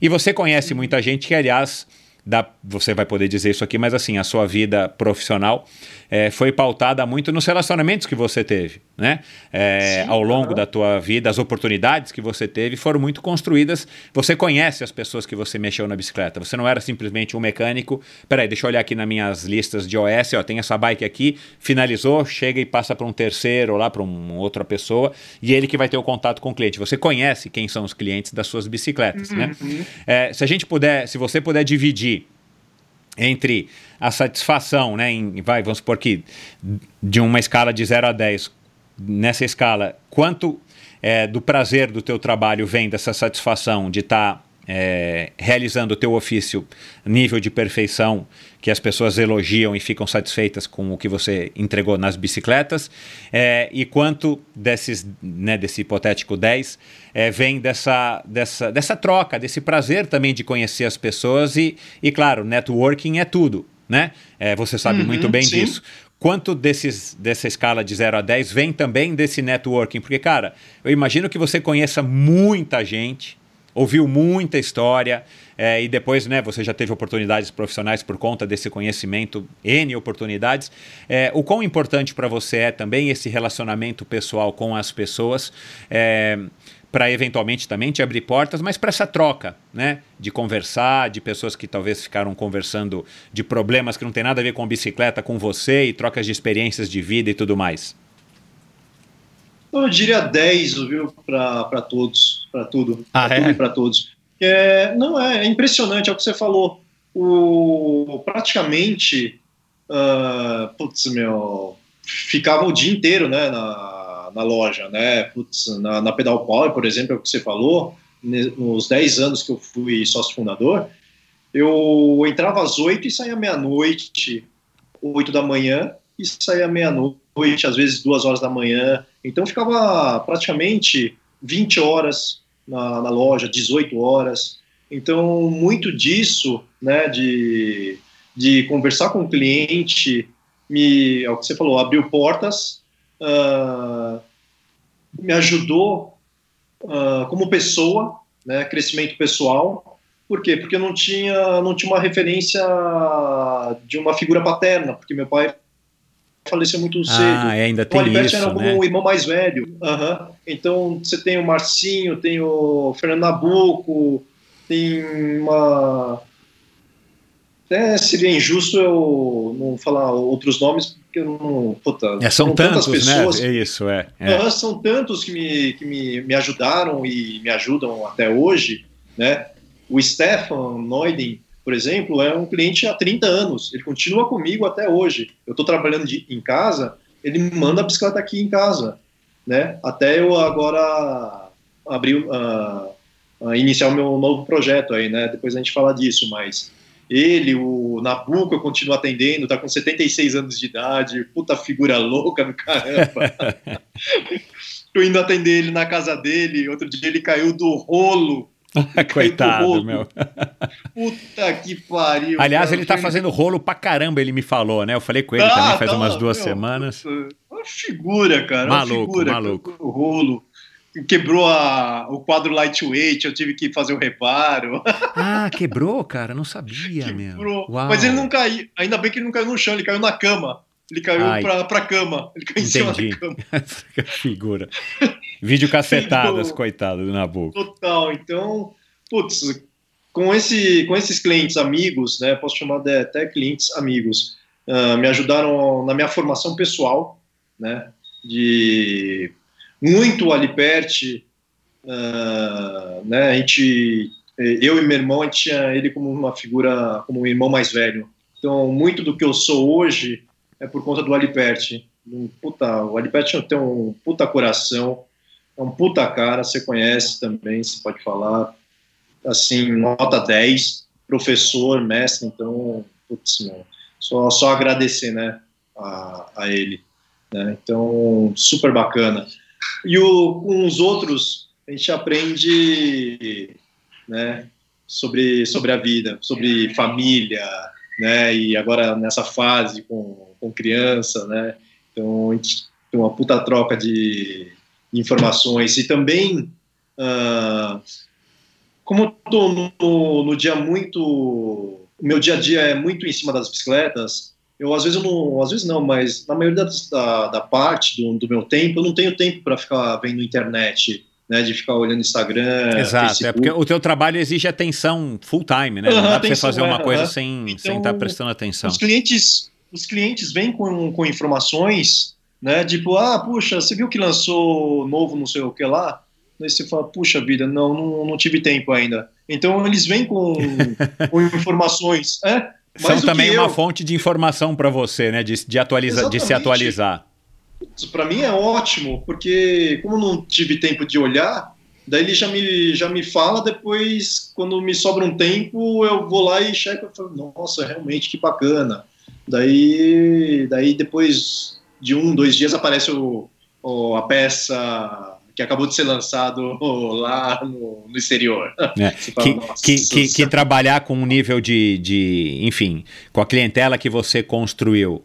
E você conhece muita gente que, aliás, dá, você vai poder dizer isso aqui, mas assim, a sua vida profissional é, foi pautada muito nos relacionamentos que você teve, né? É, Sim, ao longo claro. da tua vida, as oportunidades que você teve foram muito construídas. Você conhece as pessoas que você mexeu na bicicleta. Você não era simplesmente um mecânico. Peraí, deixa eu olhar aqui nas minhas listas de OS, ó, tem essa bike aqui, finalizou, chega e passa para um terceiro, lá para uma outra pessoa, e ele que vai ter o contato com o cliente. Você conhece quem são os clientes das suas bicicletas, né? uhum. né? É, se a gente puder, se você puder dividir entre a satisfação, né, em, vai, vamos supor que de uma escala de 0 a 10, nessa escala, quanto é, do prazer do teu trabalho vem dessa satisfação de estar tá, é, realizando o teu ofício nível de perfeição que as pessoas elogiam e ficam satisfeitas com o que você entregou nas bicicletas, é, e quanto desses, né, desse hipotético 10 é, vem dessa, dessa, dessa troca, desse prazer também de conhecer as pessoas e, e claro, networking é tudo, né? É, você sabe uhum, muito bem sim. disso. Quanto desses, dessa escala de 0 a 10 vem também desse networking? Porque, cara, eu imagino que você conheça muita gente, ouviu muita história é, e depois né, você já teve oportunidades profissionais por conta desse conhecimento, N oportunidades. É, o quão importante para você é também esse relacionamento pessoal com as pessoas. É, para eventualmente também te abrir portas, mas para essa troca, né? De conversar, de pessoas que talvez ficaram conversando de problemas que não tem nada a ver com bicicleta com você e trocas de experiências de vida e tudo mais. Eu diria 10, viu, para todos, para tudo. Ah, pra é? para todos. É, não, é, é, impressionante, é o que você falou. O, praticamente, uh, putz, meu, ficava o dia inteiro, né, na, na loja, né, putz, na, na Pedal Power, por exemplo, é o que você falou, nos 10 anos que eu fui sócio fundador, eu entrava às 8 e saía meia-noite, 8 da manhã, e saía meia-noite, às vezes duas horas da manhã, então ficava praticamente 20 horas na, na, loja, 18 horas. Então, muito disso, né, de, de conversar com o cliente, me, é o que você falou, abriu portas, uh, me ajudou uh, como pessoa, né, crescimento pessoal. Por quê? Porque eu não tinha, não tinha uma referência de uma figura paterna, porque meu pai faleceu muito ah, cedo. Ah, é, ainda tem o isso, era né? o irmão mais velho. Uhum. Então, você tem o Marcinho, tem o Fernando Nabuco, tem uma... É, seria injusto eu não falar outros nomes, porque eu não... Puta, é, são tantos, pessoas, né? É isso, é. é. São tantos que, me, que me, me ajudaram e me ajudam até hoje, né? O Stefan Neuden, por exemplo, é um cliente há 30 anos, ele continua comigo até hoje. Eu estou trabalhando de, em casa, ele me manda a bicicleta aqui em casa, né? Até eu agora abrir, uh, uh, iniciar o meu novo projeto aí, né? Depois a gente fala disso, mas ele, o Nabucco, eu continuo atendendo, tá com 76 anos de idade, puta figura louca do caramba. eu indo atender ele na casa dele, outro dia ele caiu do rolo Coitado, meu. Puta que pariu. Aliás, cara, ele tá fazendo rolo pra caramba, ele me falou, né? Eu falei com ele ah, também faz tá, umas duas meu, semanas. Puta, uma figura, cara. Maluco, uma figura, maluco. O rolo. Quebrou a, o quadro lightweight, eu tive que fazer o reparo. Ah, quebrou, cara? Não sabia, quebrou. meu. Uau. Mas ele não caiu. Ainda bem que ele não caiu no chão, ele caiu na cama. Ele caiu Ai. pra, pra cama. Ele caiu Entendi. em cima da cama. figura. Vídeo cacetadas, coitado do Nabucco. Total. Então, putz, com, esse, com esses clientes amigos, né, posso chamar de até clientes amigos, uh, me ajudaram na minha formação pessoal, né, de muito ali perto, uh, né, a gente, eu e meu irmão, a gente tinha ele como uma figura, como um irmão mais velho. Então, muito do que eu sou hoje é por conta do Aliperte. Um puta, o Alibert tem um puta coração, é um puta cara, você conhece também, você pode falar. Assim, nota 10, professor, mestre, então, putz, não, só, só agradecer, né, a, a ele. Né? Então, super bacana. E o, com os outros, a gente aprende, né, sobre, sobre a vida, sobre família, né, e agora nessa fase com, com criança, né, então a gente tem uma puta troca de informações. E também, uh, como eu tô no, no dia muito, o meu dia a dia é muito em cima das bicicletas, eu às vezes eu não, às vezes não, mas na maioria da, da parte do, do meu tempo, eu não tenho tempo para ficar vendo internet, né, de ficar olhando Instagram. Exato, Facebook. é porque o teu trabalho exige atenção full time, né? Não dá para você fazer uma coisa é, sem então, sem estar tá prestando atenção. Os clientes, os clientes vêm com, com informações, né? Tipo, ah, puxa, você viu que lançou novo, não sei o que lá? Aí você fala, puxa vida, não, não, não tive tempo ainda. Então eles vêm com, com informações, é? São também uma eu. fonte de informação para você, né? De, de, atualiza, de se atualizar. Para mim é ótimo, porque como não tive tempo de olhar, daí ele já me, já me fala, depois, quando me sobra um tempo, eu vou lá e checo e falo, nossa, realmente que bacana. Daí, daí depois de um, dois dias aparece o, o a peça que acabou de ser lançado lá no, no exterior. É, fala, que, que, que, que, trabalhar com um nível de, de, enfim, com a clientela que você construiu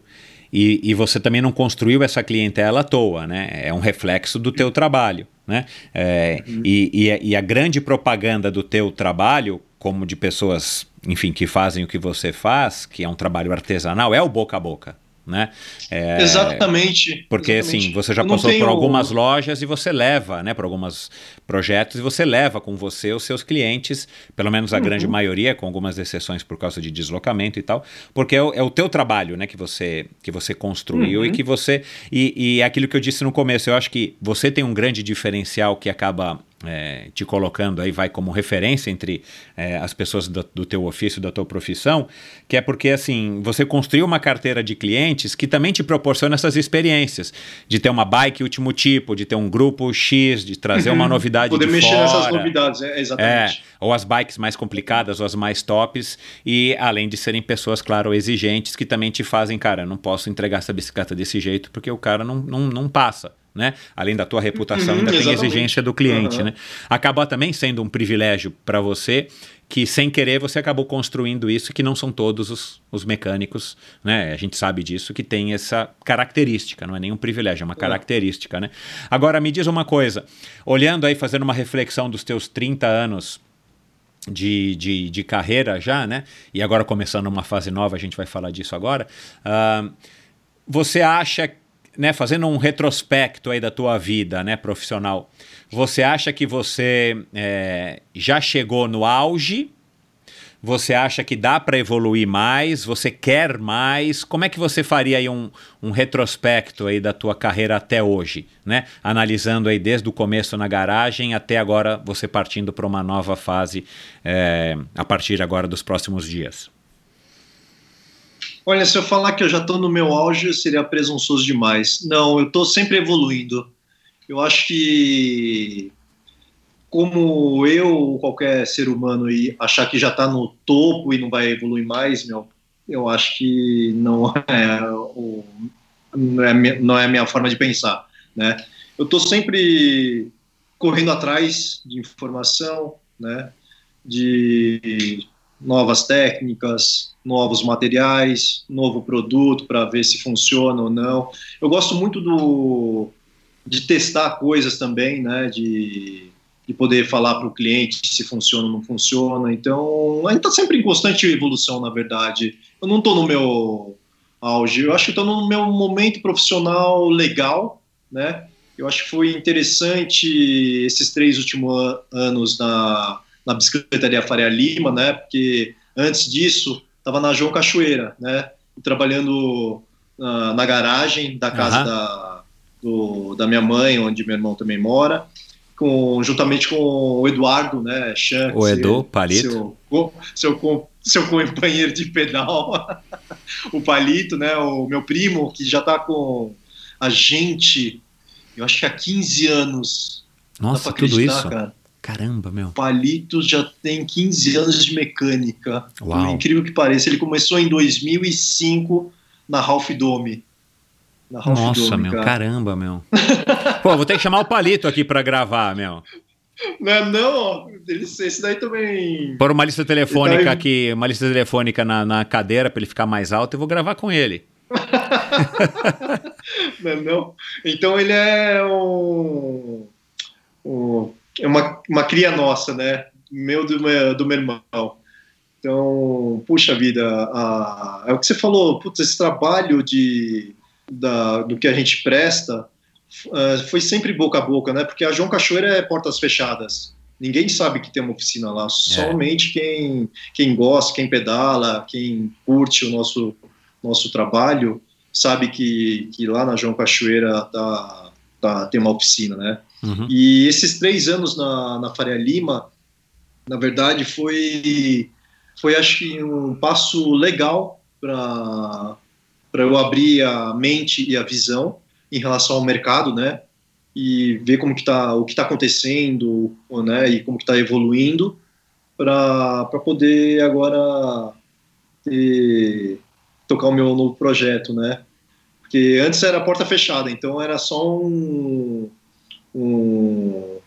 e, e você também não construiu essa clientela à toa, né? É um reflexo do teu trabalho, né? É, uhum. e, e, e a grande propaganda do teu trabalho, como de pessoas, enfim, que fazem o que você faz, que é um trabalho artesanal, é o boca a boca né? É, exatamente. Porque exatamente. assim, você já passou tenho... por algumas lojas e você leva, né, por alguns projetos e você leva com você os seus clientes, pelo menos a uhum. grande maioria, com algumas exceções por causa de deslocamento e tal, porque é o, é o teu trabalho, né, que você que você construiu uhum. e que você e, e é aquilo que eu disse no começo, eu acho que você tem um grande diferencial que acaba é, te colocando aí, vai como referência entre é, as pessoas do, do, teu ofício, da tua profissão, que é porque, assim, você construiu uma carteira de clientes que também te proporciona essas experiências, de ter uma bike último tipo, de ter um grupo X, de trazer uhum. uma novidade Poder de mexer fora. nessas novidades, é, exatamente. É, ou as bikes mais complicadas, ou as mais tops, e além de serem pessoas, claro, exigentes, que também te fazem, cara, não posso entregar essa bicicleta desse jeito, porque o cara não, não, não passa né? Além da tua reputação, uhum, ainda exatamente. tem exigência do cliente, uhum. né? Acaba também sendo um privilégio para você que sem querer você acabou construindo isso que não são todos os, os, mecânicos, né? A gente sabe disso que tem essa característica, não é nenhum privilégio, é uma característica, né? Agora me diz uma coisa, olhando aí, fazendo uma reflexão dos teus 30 anos de, de, de carreira já, né? E agora começando uma fase nova, a gente vai falar disso agora. Uh, você acha né, fazendo um retrospecto aí da tua vida, né, profissional, você acha que você é, já chegou no auge? Você acha que dá para evoluir mais? Você quer mais? Como é que você faria aí um, um retrospecto aí da tua carreira até hoje, né? Analisando aí desde o começo na garagem até agora você partindo para uma nova fase é, a partir agora dos próximos dias. Olha, se eu falar que eu já estou no meu auge, seria presunçoso demais. Não, eu estou sempre evoluindo. Eu acho que, como eu ou qualquer ser humano e achar que já está no topo e não vai evoluir mais, meu, eu acho que não é, o, não é, não é a minha forma de pensar, né? Eu estou sempre correndo atrás de informação, né? De novas técnicas, novos materiais, novo produto para ver se funciona ou não. Eu gosto muito do, de testar coisas também, né? De, de poder falar para o cliente se funciona ou não funciona. Então, a gente está sempre em constante evolução, na verdade. Eu não estou no meu auge, eu acho que estou no meu momento profissional legal, né? Eu acho que foi interessante esses três últimos anos na, na bicicletaria Faria Lima, né? Porque antes disso estava na João Cachoeira, né? Trabalhando uh, na garagem da casa uhum. da, do, da minha mãe, onde meu irmão também mora, com, juntamente com o Eduardo, né? Chan, o Edu, Palito. Seu, seu, seu companheiro de pedal, o Palito, né? O meu primo, que já está com a gente, eu acho que há 15 anos. Nossa, tudo isso? cara. Caramba, meu. Palitos já tem 15 anos de mecânica. Uau. Por incrível que pareça, ele começou em 2005 na Ralph Dome. Na Ralph Nossa, Dome, meu, cara. caramba, meu. Pô, vou ter que chamar o Palito aqui pra gravar, meu. Não, é não, esse daí também. Pôr uma lista telefônica Ele tá aqui, uma lista telefônica na, na cadeira pra ele ficar mais alto e vou gravar com ele. Não, é não. Então ele é um, um- uma, uma cria nossa, né? Meu do, meu do meu irmão. Então, puxa vida, a- é o que você falou, putz, esse trabalho de, da, do que a gente presta eh, foi sempre boca a boca, né? Porque a João Cachoeira é portas fechadas. Ninguém sabe que tem uma oficina lá, somente quem, quem gosta, quem pedala, quem curte o nosso, nosso trabalho, sabe que, que lá na João Cachoeira tá, tá, tem uma oficina, né? Uhum. E esses três anos na, na Faria Lima, na verdade, foi, foi acho que um passo legal para eu abrir a mente e a visão em relação ao mercado, né? E ver como que tá, o que está acontecendo, né? E como que está evoluindo para poder agora ter, tocar o meu novo projeto, né? Porque antes era porta fechada, então era só um, um-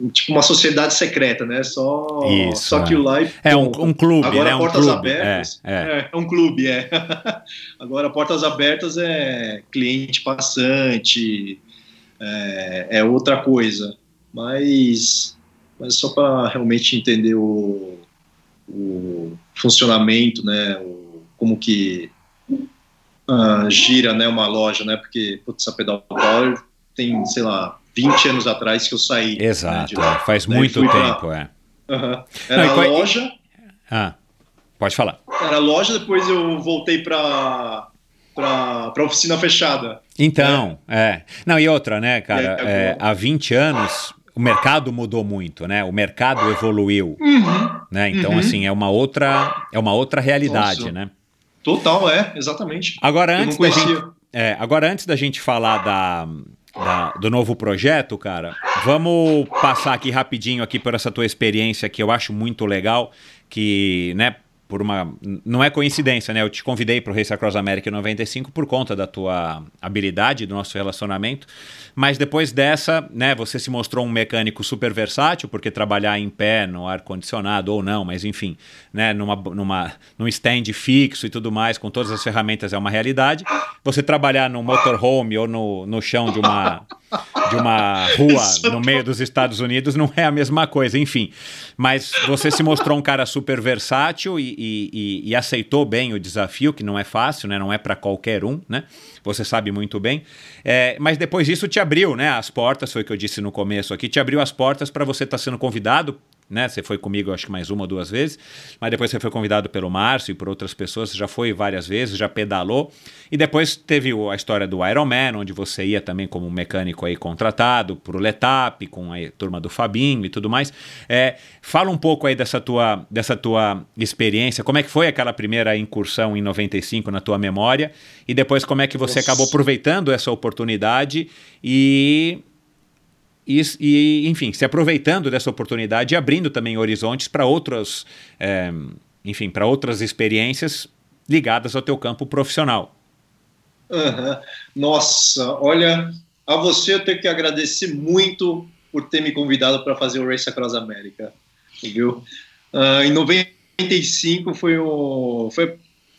um- tipo uma sociedade secreta, né? Só, Isso, só que é. o live É um, um clube, Agora né? Um portas clube. abertas. É, é. É, é um clube, é. Agora, portas abertas é cliente passante, é, é outra coisa. Mas, mas só para realmente entender o, o funcionamento, né? O, como que ah, gira né, uma loja, né? Porque, putz, a Pedal Power tem, sei lá, 20 anos atrás que eu saí. né, Exato, de lá. é, faz Daí muito fui pra- tempo, é. Aham. Era Não, qual- loja, Ah, pode falar. era loja, depois eu voltei para para oficina fechada. Então, é. Não, e outra, né, cara? Aí, é, há 20 anos o mercado mudou muito, né? O mercado evoluiu, né? Então, Uhum. assim, é uma outra, é uma outra realidade, Nossa. né? Total, é, exatamente. Agora, Eu antes da gente, é, agora, antes da gente falar da, da- do novo projeto, cara, vamos passar aqui rapidinho aqui por essa tua experiência que eu acho muito legal, que, né, por uma... Não é coincidência, né? Eu te convidei para o Race Across America em 95 por conta da tua habilidade, do nosso relacionamento, mas depois dessa, né, você se mostrou um mecânico super versátil, porque trabalhar em pé, no ar-condicionado ou não, mas enfim, né, numa, numa, num stand fixo e tudo mais, com todas as ferramentas é uma realidade. Você trabalhar no motorhome ou no, no chão de uma, de uma rua no meio dos Estados Unidos não é a mesma coisa, enfim. Mas você se mostrou um cara super versátil e, e- e- e aceitou bem o desafio, que não é fácil, né? Não é para qualquer um, né? Você sabe muito bem. É, mas depois disso te abriu, né? As portas, foi o que eu disse no começo aqui, te abriu as portas para você estar sendo convidado. Né? Você foi comigo, acho que mais uma ou duas vezes, mas depois você foi convidado pelo Márcio e por outras pessoas, você já foi várias vezes, já pedalou, e depois teve o- a história do Ironman, onde você ia também como mecânico aí contratado pro Letap, com a turma do Fabinho e tudo mais. É, fala um pouco aí dessa tua, dessa tua experiência, como é que foi aquela primeira incursão em 95 na tua memória, e depois como é que você Nossa. acabou aproveitando essa oportunidade e e, e, enfim, se aproveitando dessa oportunidade e abrindo também horizontes para outras, é, enfim, para outras experiências ligadas ao teu campo profissional. Aham. Nossa, olha, a você eu tenho que agradecer muito por ter me convidado para fazer o Race Across America, viu? Ah, em 95 foi o... Foi,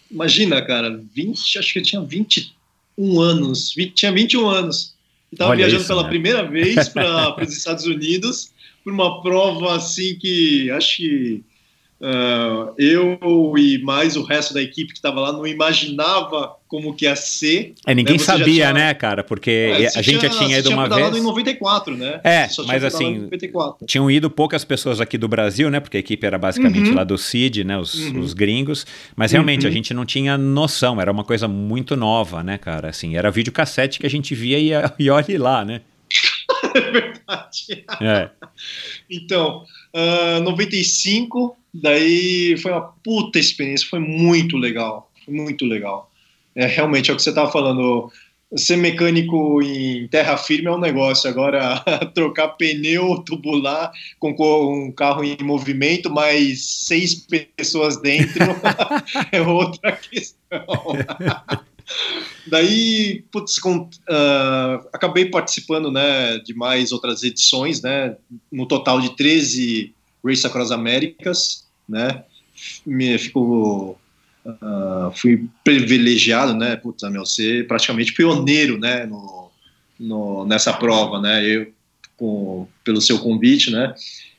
imagina, cara, 20, acho que eu tinha 21 anos, 20, tinha 21 anos. Estava viajando isso, pela né? primeira vez para os Estados Unidos, por uma prova assim que acho que ah, eu e mais o resto da equipe que estava lá não imaginava como que ia ser. É, ninguém Né, você já sabia, tinha- né, cara? Porque É, a gente já você tinha ido uma pedalado vez. em 94, né? É, mas tinha assim, em 94. Tinham ido poucas pessoas aqui do Brasil, né? Porque a equipe era basicamente Uhum. lá do CID, né? Os, Uhum. os gringos. Mas realmente a Uhum. gente não tinha noção, era uma coisa muito nova, né, cara? Assim, era videocassete que a gente via e, e olhe lá, né? Verdade. É. Então, ah, 95, daí foi uma puta experiência, foi muito legal, muito legal. É, realmente, é o que você estava falando, ser mecânico em terra firme é um negócio. Agora, trocar pneu, tubular com um carro em movimento, mais seis pessoas dentro, é outra questão. Daí, putz, com, uh, acabei participando né, de mais outras edições, né, no total de 13 Race Across Américas, né, me, fico, uh, fui privilegiado, né, putz, meu, ser praticamente pioneiro, né, no, no, nessa prova, né, eu, com, pelo seu convite, né,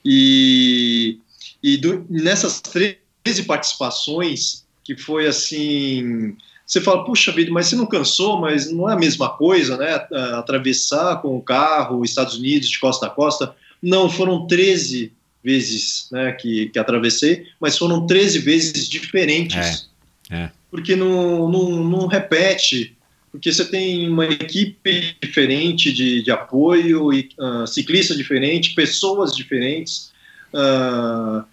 e, e do, nessas 13 participações, que foi assim você fala, puxa vida, mas você não cansou, mas não é a mesma coisa, né? Atravessar com o carro os Estados Unidos de costa a costa. Não, foram 13 vezes né, que, que atravessei, mas foram 13 vezes diferentes. É, é. Porque não, não, não repete, porque você tem uma equipe diferente de, de apoio, e, uh, ciclista diferente, pessoas diferentes. Uh,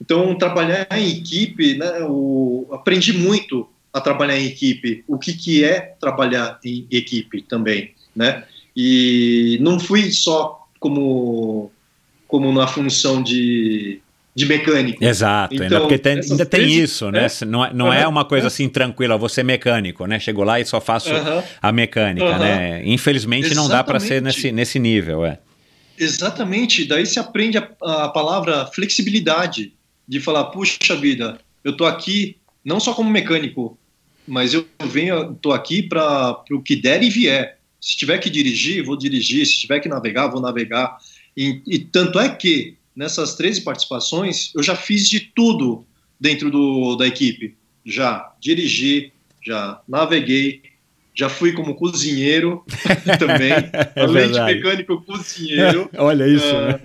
então, trabalhar em equipe, né, o, aprendi muito a trabalhar em equipe, o que, que é trabalhar em equipe também, né? E não fui só como, como na função de, de mecânico. Exato, então, ainda porque tem, ainda tem isso, né? É, não, é, não uhum, é uma coisa assim tranquila, você é mecânico, né? Chego lá e só faço uhum, a mecânica, uhum, né? Infelizmente exatamente. não dá para ser nesse, nesse nível, é. Exatamente, daí se aprende a, a palavra flexibilidade, de falar, puxa vida, eu tô aqui não só como mecânico, mas eu venho, estou aqui para o que der e vier. Se tiver que dirigir, vou dirigir. Se tiver que navegar, vou navegar. E, e tanto é que nessas 13 participações eu já fiz de tudo dentro do, da equipe. Já dirigi, já naveguei, já fui como cozinheiro também, é além de mecânico, cozinheiro. Olha isso, uh, né?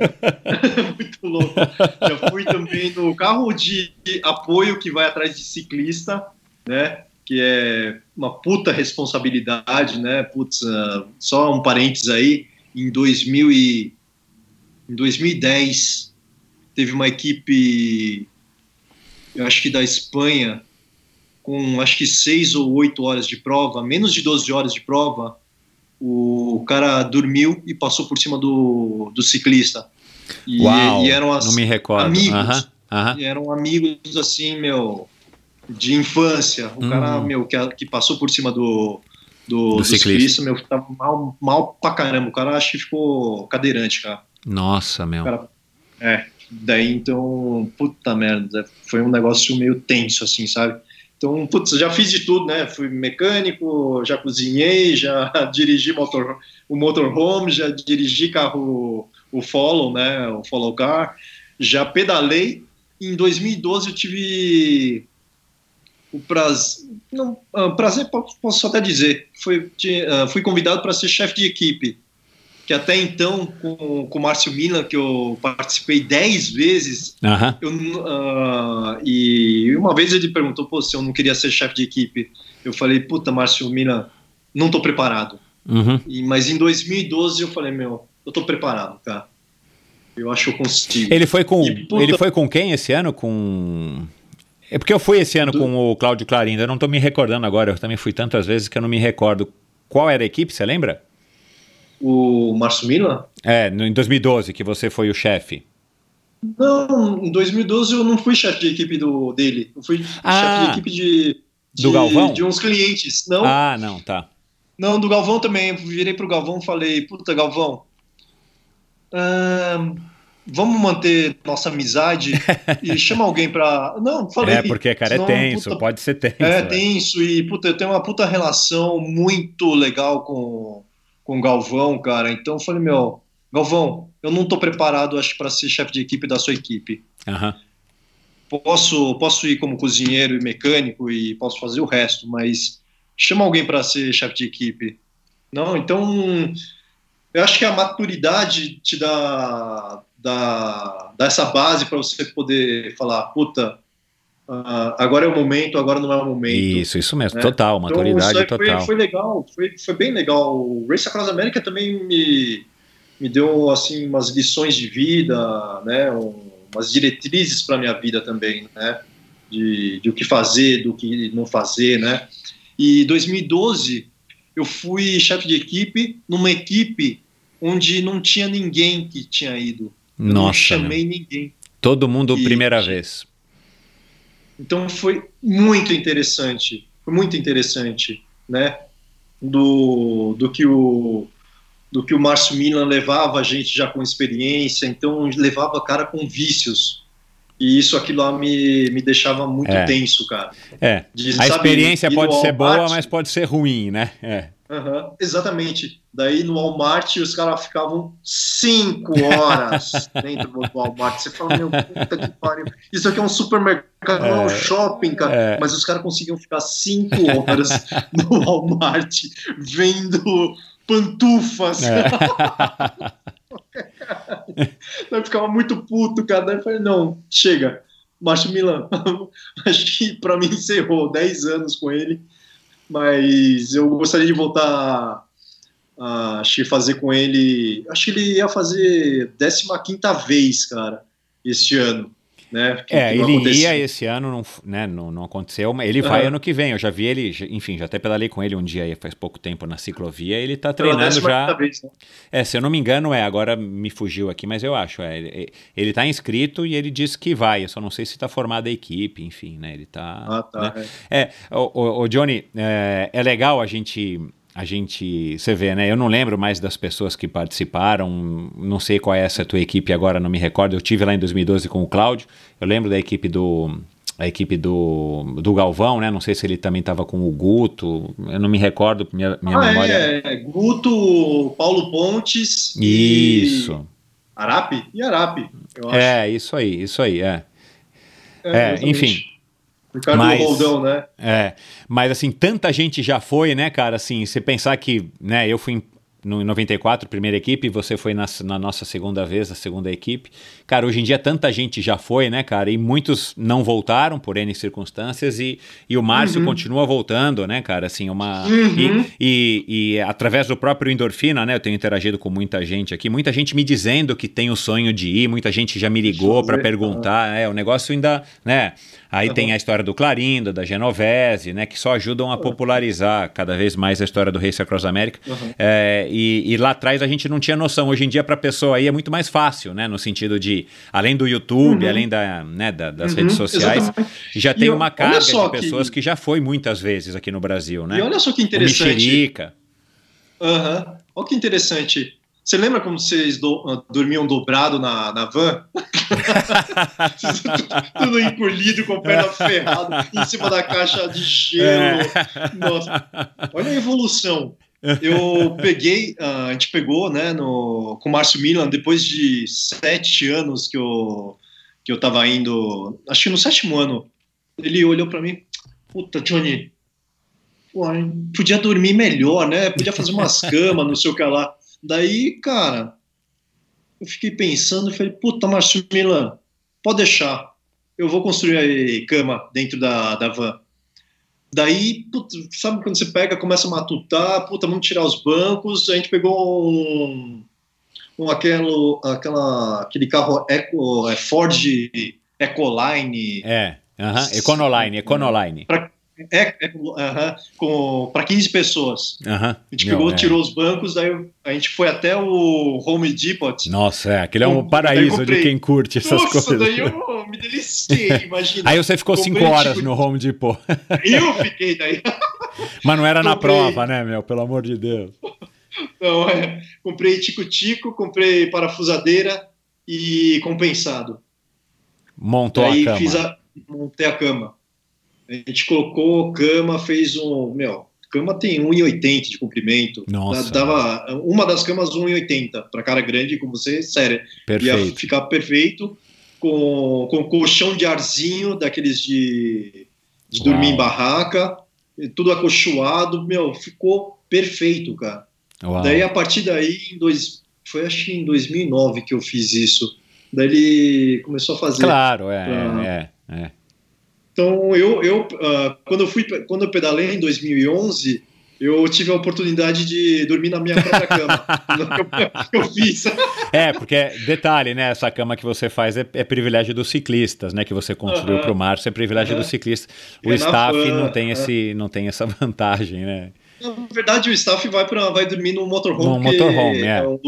muito louco. Já fui também no carro de apoio que vai atrás de ciclista, né? Que é uma puta responsabilidade, né? Putz, uh, só um parênteses aí, em, 2000 e, em 2010 teve uma equipe, eu acho que da Espanha, com acho que seis ou oito horas de prova, menos de 12 horas de prova, o cara dormiu e passou por cima do, do ciclista. E, Uau, e eram as, não me recordo. amigos. Uh -huh, uh -huh. eram amigos assim, meu de infância. O cara, uhum. meu, que, que passou por cima do, do, do, do ciclista, meu, tá mal, mal pra caramba. O cara acho que ficou cadeirante, cara. Nossa, meu. Cara, é, daí então, puta merda, foi um negócio meio tenso, assim, sabe? Então, putz, já fiz de tudo, né? Fui mecânico, já cozinhei, já dirigi motor, o motorhome, já dirigi carro, o follow, né? O follow car, já pedalei. Em 2012 eu tive o prazer, não, prazer posso até dizer, foi, uh, fui convidado para ser chefe de equipe, que até então, com, com o Márcio Milan, que eu participei dez vezes, eu, uh, e uma vez ele perguntou Pô, se eu não queria ser chefe de equipe. Eu falei, puta, Márcio Milan, não estou preparado. Uhum. E, mas em 2012 eu falei, meu, eu estou preparado, cara. Eu acho que eu consigo. Ele foi com, e, puta, ele foi com quem esse ano? Com é porque eu fui esse ano do... com o Cláudio Clarindo, eu não estou me recordando agora, eu também fui tantas vezes que eu não me recordo. Qual era a equipe, você lembra? O Márcio Milan? É, no, em 2012, que você foi o chefe. Não, em 2012 eu não fui chefe de equipe do, dele, eu fui ah, chefe de equipe de, de, do Galvão? de uns clientes. Não, ah, não, tá. Não, do Galvão também, eu virei pro Galvão e falei, puta, Galvão, hum, vamos manter nossa amizade e chama alguém pra. Não, falei. É, porque, cara, senão, é tenso, puta, pode ser tenso. É tenso e, puta, eu tenho uma puta relação muito legal com, com o Galvão, cara. Então eu falei, meu, Galvão, eu não tô preparado, acho, para ser chefe de equipe da sua equipe. Uhum. Posso, posso ir como cozinheiro e mecânico e posso fazer o resto, mas chama alguém para ser chefe de equipe. Não, então eu acho que a maturidade te dá da, dessa base para você poder falar, puta, uh, agora é o momento, agora não é o momento. Isso, isso mesmo, né? total, então, maturidade então, total. Foi, foi legal, foi, foi bem legal. O Race Across America também me, me deu assim umas lições de vida, né, um, umas diretrizes para minha vida também, né, de, de o que fazer, do que não fazer, né. E 2012 eu fui chefe de equipe numa equipe onde não tinha ninguém que tinha ido. Eu não Nossa, chamei meu. ninguém. todo mundo E- primeira vez. Então foi muito interessante, foi muito interessante, né? Do, do que o do que o Márcio Milan levava a gente já com experiência, então levava cara com vícios. E isso aquilo lá me, me deixava muito É. tenso, cara. É. De, A sabe, experiência pode ser boa, mas pode ser ruim, né? É. Aham, exatamente. Daí no Walmart os caras ficavam cinco horas dentro do Walmart. Você fala, meu puta que pariu. Isso aqui é um supermercado, não é um É, shopping, cara. é. Mas os caras conseguiam ficar cinco horas no Walmart vendo pantufas. É. Eu ficava muito puto, cara. Daí eu falei, não, chega. Márcio Milan, acho que pra mim encerrou 10 anos com ele, mas eu gostaria de voltar a que fazer com ele. Acho que ele ia fazer 15 vez, cara, este ano. Né, que- É, que ele aconteceu. ia esse ano, não, né, não, não aconteceu, mas ele vai Aham. ano que vem. Eu já vi ele, enfim, já até pedalei com ele um dia aí, faz pouco tempo na ciclovia. Ele tá treinando 15ª já. Vez, né? É, se eu não me engano, é, agora me fugiu aqui, mas eu acho. É, ele, ele tá inscrito e ele disse que vai. Eu só não sei se tá formada a equipe, enfim, né? Ele tá. Ah, tá. né? é. É, o, o- o Johnny, é, é legal a gente, a gente, você vê, né? Eu não lembro mais das pessoas que participaram, não sei qual é essa tua equipe agora, não me recordo. Eu tive lá em 2012 com o Cláudio. Eu lembro da equipe do a equipe do, do Galvão, né? Não sei se ele também estava com o Guto. Eu não me recordo, minha, minha Ah, memória. é, é, Guto, Paulo Pontes e Isso. Arape? E Arape, eu acho. É, isso aí, isso aí, é. é, exatamente. enfim. Ricardo Mas- Roldão, né? É, mas assim, tanta gente já foi, né, cara? Assim, você pensar que, né, eu fui em, no, em 94, primeira equipe, você foi na, na nossa segunda vez, a segunda equipe. Cara, hoje em dia tanta gente já foi, né, cara? E muitos não voltaram por N circunstâncias e, e o Márcio continua voltando, né, cara? Assim, uma. Uhum. E, e, e através do próprio Endorfina, né, eu tenho interagido com muita gente aqui, muita gente me dizendo que tem o sonho de ir, muita gente já me ligou para Fazer, perguntar, é, o negócio ainda, né? Aí Uhum. tem a história do Clarindo, da Genovese, né? Que só ajudam a popularizar cada vez mais a história do Race Across America. Uhum. É, e, e lá atrás a gente não tinha noção. Hoje em dia, para a pessoa aí é muito mais fácil, né? No sentido de, além do YouTube, além da, né, da- das Uhum, redes sociais, exatamente. já E tem olha uma carga só de que- pessoas que... já foi muitas vezes aqui no Brasil, né? E olha só que O interessante. Mexerica. Aham. Olha que interessante. Você lembra como vocês do- ah, dormiam dobrado na, na van? Tudo encolhido, com a perna ferrada, em cima da caixa de gelo. Nossa, olha a evolução. Eu peguei, ah, a gente pegou, né, no, com o Márcio Milan, depois de sete anos que eu, que eu tava indo, acho que no sétimo ano, ele olhou pra mim, puta, Johnny, pô, podia dormir melhor, né, podia fazer umas camas, não sei o que lá. Daí, cara, eu fiquei pensando e falei, puta, Márcio Milan, pode deixar, eu vou construir a cama dentro da, da van. Daí, puta, sabe quando você pega, começa a matutar, puta, vamos tirar os bancos, a gente pegou um, um aquele, aquela, aquele carro Eco, é, Ford Ecoline, É, aham, Econoline, Econoline. É, é, aham, com para 15 pessoas. Aham. A gente Meu, pegou, é. tirou os bancos, daí a gente foi até o Home Depot. Nossa, é, aquele é um paraíso de quem curte essas Nossa, coisas. daí eu me deliciei, imagina. Aí você ficou Comprei, cinco horas tipo, no Home Depot. Eu fiquei daí. Mas não era na Comprei. prova, né, meu? Pelo amor de Deus. Não, é, comprei tico-tico, comprei parafusadeira e compensado. Montou Daí a cama. fiz a, montei a cama. A gente colocou cama, fez um. Meu, cama tem 1,80 de comprimento. Nossa. Dava uma das camas 1,80 para cara grande como você, sério. Ia Perfeito. ficar perfeito com, com colchão de arzinho, daqueles de, de dormir em barraca, tudo acolchoado. Meu, ficou perfeito, cara. Uau. Daí, a partir daí, em dois, foi acho que em 2009 que eu fiz isso. Daí ele começou a fazer. Claro, é, Ah. é, é. Então, eu, eu ah, quando eu fui, quando eu pedalei em 2011, eu tive a oportunidade de dormir na minha própria cama. eu, eu fiz. É, porque, detalhe, né? Essa cama que você faz é, é privilégio dos ciclistas, né? Que você construiu Aham. para o Márcio, é privilégio Aham. dos ciclistas. O É staff van, não tem, é. esse, não tem essa vantagem, né? Na verdade, o staff vai, pra, vai dormir no motorhome. No motorhome, é. um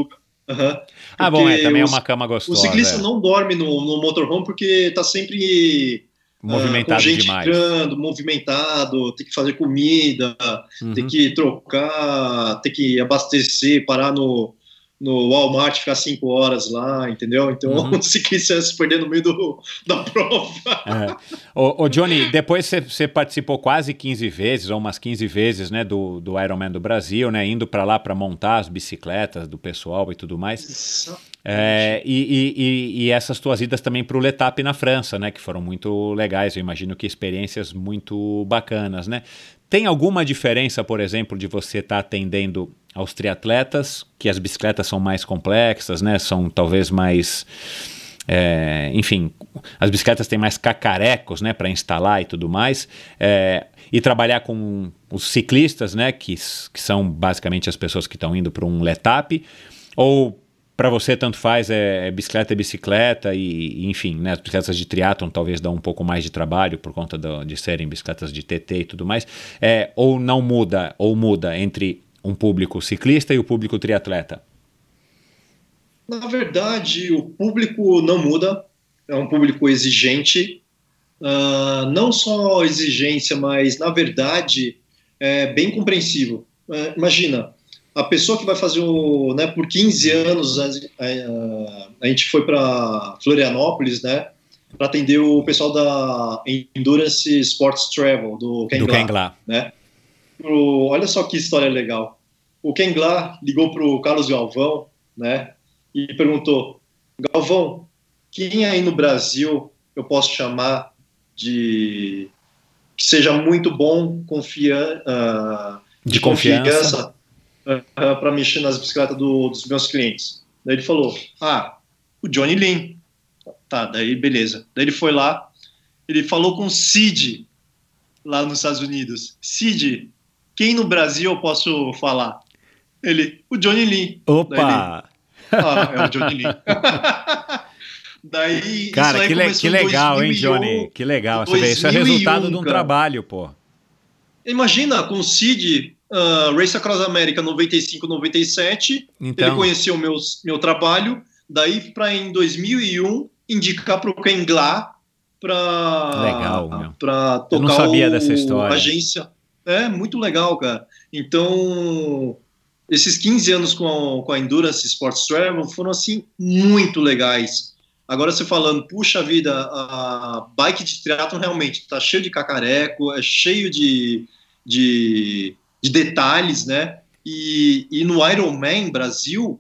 Aham. Ah, bom, é, também é os- uma cama O gostosa. ciclista é. não dorme no, no motorhome porque tá sempre Movimentado com gente demais. entrando, movimentado, tem que fazer comida, Uhum. tem que trocar, tem que abastecer, parar no, no Walmart, ficar cinco horas lá, entendeu? Então Uhum. o ciclista se perder no meio do, da prova. É. Ô, ô, Johnny, depois você- participou quase 15 vezes, ou umas 15 vezes, né, do, do Ironman do Brasil, né, indo para lá para montar as bicicletas do pessoal e tudo mais. É, e, e- e- essas tuas idas também para o Letap na França, né, que foram muito legais, eu imagino que experiências muito bacanas, né? Tem alguma diferença, por exemplo, de você estar atendendo aos triatletas, que as bicicletas são mais complexas, né, são talvez mais é, enfim, as bicicletas têm mais cacarecos, né, para instalar e tudo mais, é, e trabalhar com os ciclistas, né, que, que são basicamente as pessoas que estão indo para um letap, ou para você tanto faz é, é bicicleta é bicicleta e, e, enfim, né, as bicicletas de triatlon talvez dão um pouco mais de trabalho por conta do- de serem bicicletas de TT e tudo mais, é, ou não muda, ou muda entre um público ciclista e o público triatleta. Na verdade, o público não muda, é um público exigente, ah, não só exigência, mas na verdade é bem compreensivo. Ah, imagina, a pessoa que vai fazer o, né, por 15 anos a, a- a gente foi para Florianópolis, né, para atender o pessoal da Endurance Sports Travel do Ken do Gla, Ken Gla. né? Pro- olha só que história legal. O Ken Gla ligou para o Carlos Galvão, né? E perguntou: Galvão, quem aí no Brasil eu posso chamar de que seja muito bom, confia, ah, De confiança. Para mexer nas bicicletas do- dos meus clientes? Daí ele falou: Ah, o Johnny Lin. Tá, daí beleza. Daí ele foi lá, ele falou com o Cid lá nos Estados Unidos. Cid, quem no Brasil eu posso falar? Ele, o Johnny Lin. Opa! Ah, é o Johnny Lin. Daí, Cara, que, le- que legal, hein, 2001. Johnny? Que legal. Isso é 2001, resultado de um trabalho, pô. Imagina, com o Cid, ah, Race Across America 95, 97, ele Então, conheceu o meu, meu trabalho, daí para em 2001 indicar para o Ken Gla para Legal, meu. para tocar Eu não sabia o- dessa história. agência. É muito legal, cara. Então, esses 15 anos com a, com a Endurance Sports Travel foram assim muito legais. Agora você falando, puxa vida, a bike de triatlon realmente tá cheio de cacareco, é cheio de, de, de detalhes, né? E, e no Ironman Brasil,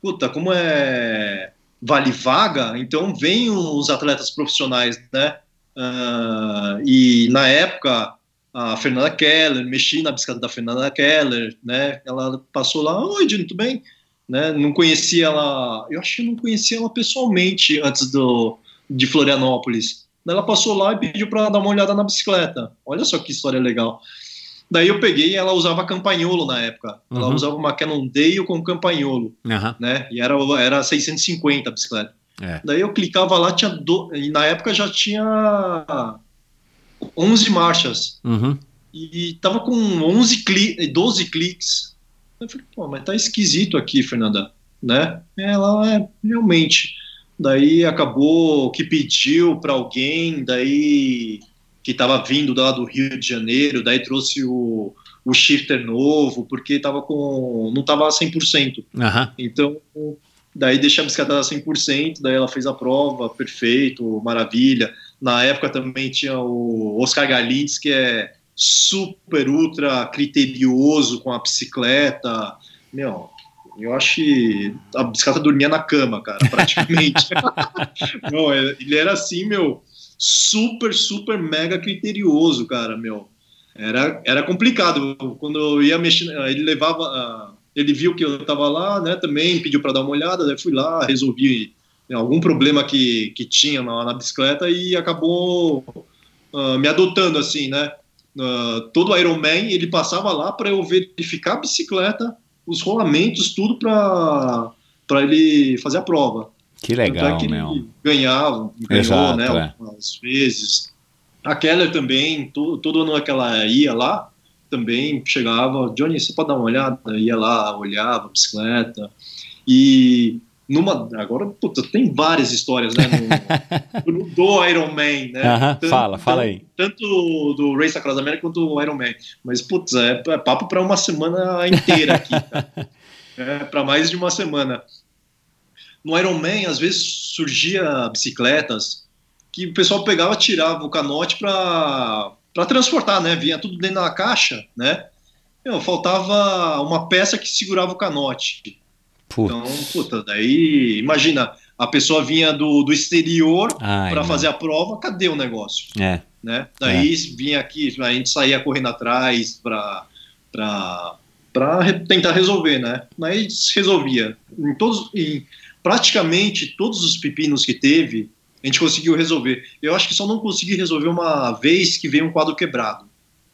puta, como é vale vaga, então vem os atletas profissionais, né? Ah, e na época a Fernanda Keller, mexi na bicicleta da Fernanda Keller, né? Ela passou lá, oi, Dino, tudo bem? Né? Não conhecia ela, eu acho que não conhecia ela pessoalmente antes do, de Florianópolis. Ela passou lá e pediu para dar uma olhada na bicicleta. Olha só que história legal. Daí eu peguei e ela usava campanholo na época. Ela Uhum. usava uma Cannondale com campanholo aham, né? E era, era 650 a bicicleta. É. Daí eu clicava lá, tinha do... e na época já tinha 11 marchas. uhum. E tava com 11 cli... 12 cliques. Eu falei, pô, mas tá esquisito aqui, Fernanda, né? Ela é realmente. Daí acabou que pediu para alguém, daí que tava vindo lá do Rio de Janeiro, daí trouxe o, o shifter novo, porque tava com não tava 100%. aham. Então, daí deixei a bicicleta a 100%, daí ela fez a prova, perfeito, maravilha. Na época também tinha o Oscar Galides, que é super, ultra criterioso com a bicicleta. Meu, eu acho que a bicicleta dormia na cama, cara, praticamente. Não, ele era assim, meu, super, super, mega criterioso, cara, meu. Era, era complicado. Quando eu ia mexer, ele levava. ah, ele viu que eu tava lá, né? Também pediu para dar uma olhada, daí fui lá, resolvi né, algum problema que, que tinha na, na bicicleta e acabou ah, me adotando, assim, né? Ah, todo Ironman ele passava lá para eu verificar a bicicleta, os rolamentos, tudo para ele fazer a prova. Que Tanto é legal, que meu. ganhava, ganhou, Exato, né, é. algumas vezes. A Keller também, todo, todo ano que ela ia lá, também chegava, Johnny, você pode dar uma olhada? Ia lá, olhava bicicleta. E numa. Agora, puta, tem várias histórias, né? No, do Iron Man, né? Aham, fala, fala aí. Tanto do Race Across America quanto do Iron Man. Mas, putz, é, é papo para uma semana inteira aqui, tá? é, para mais de uma semana. No Iron Man, às vezes surgia bicicletas que o pessoal pegava, tirava o canote para transportar, né? Vinha tudo dentro da caixa, né? Meu, faltava uma peça que segurava o canote. Putz. Então, puta, daí imagina, a pessoa vinha do, do exterior Ai, para fazer a prova, cadê o negócio? É. Né? Daí vinha aqui, a gente saía correndo atrás para para tentar resolver, né? Mas resolvia. Em todos, em praticamente todos os pepinos que teve, a gente conseguiu resolver. Eu acho que só não consegui resolver uma vez que veio um quadro quebrado.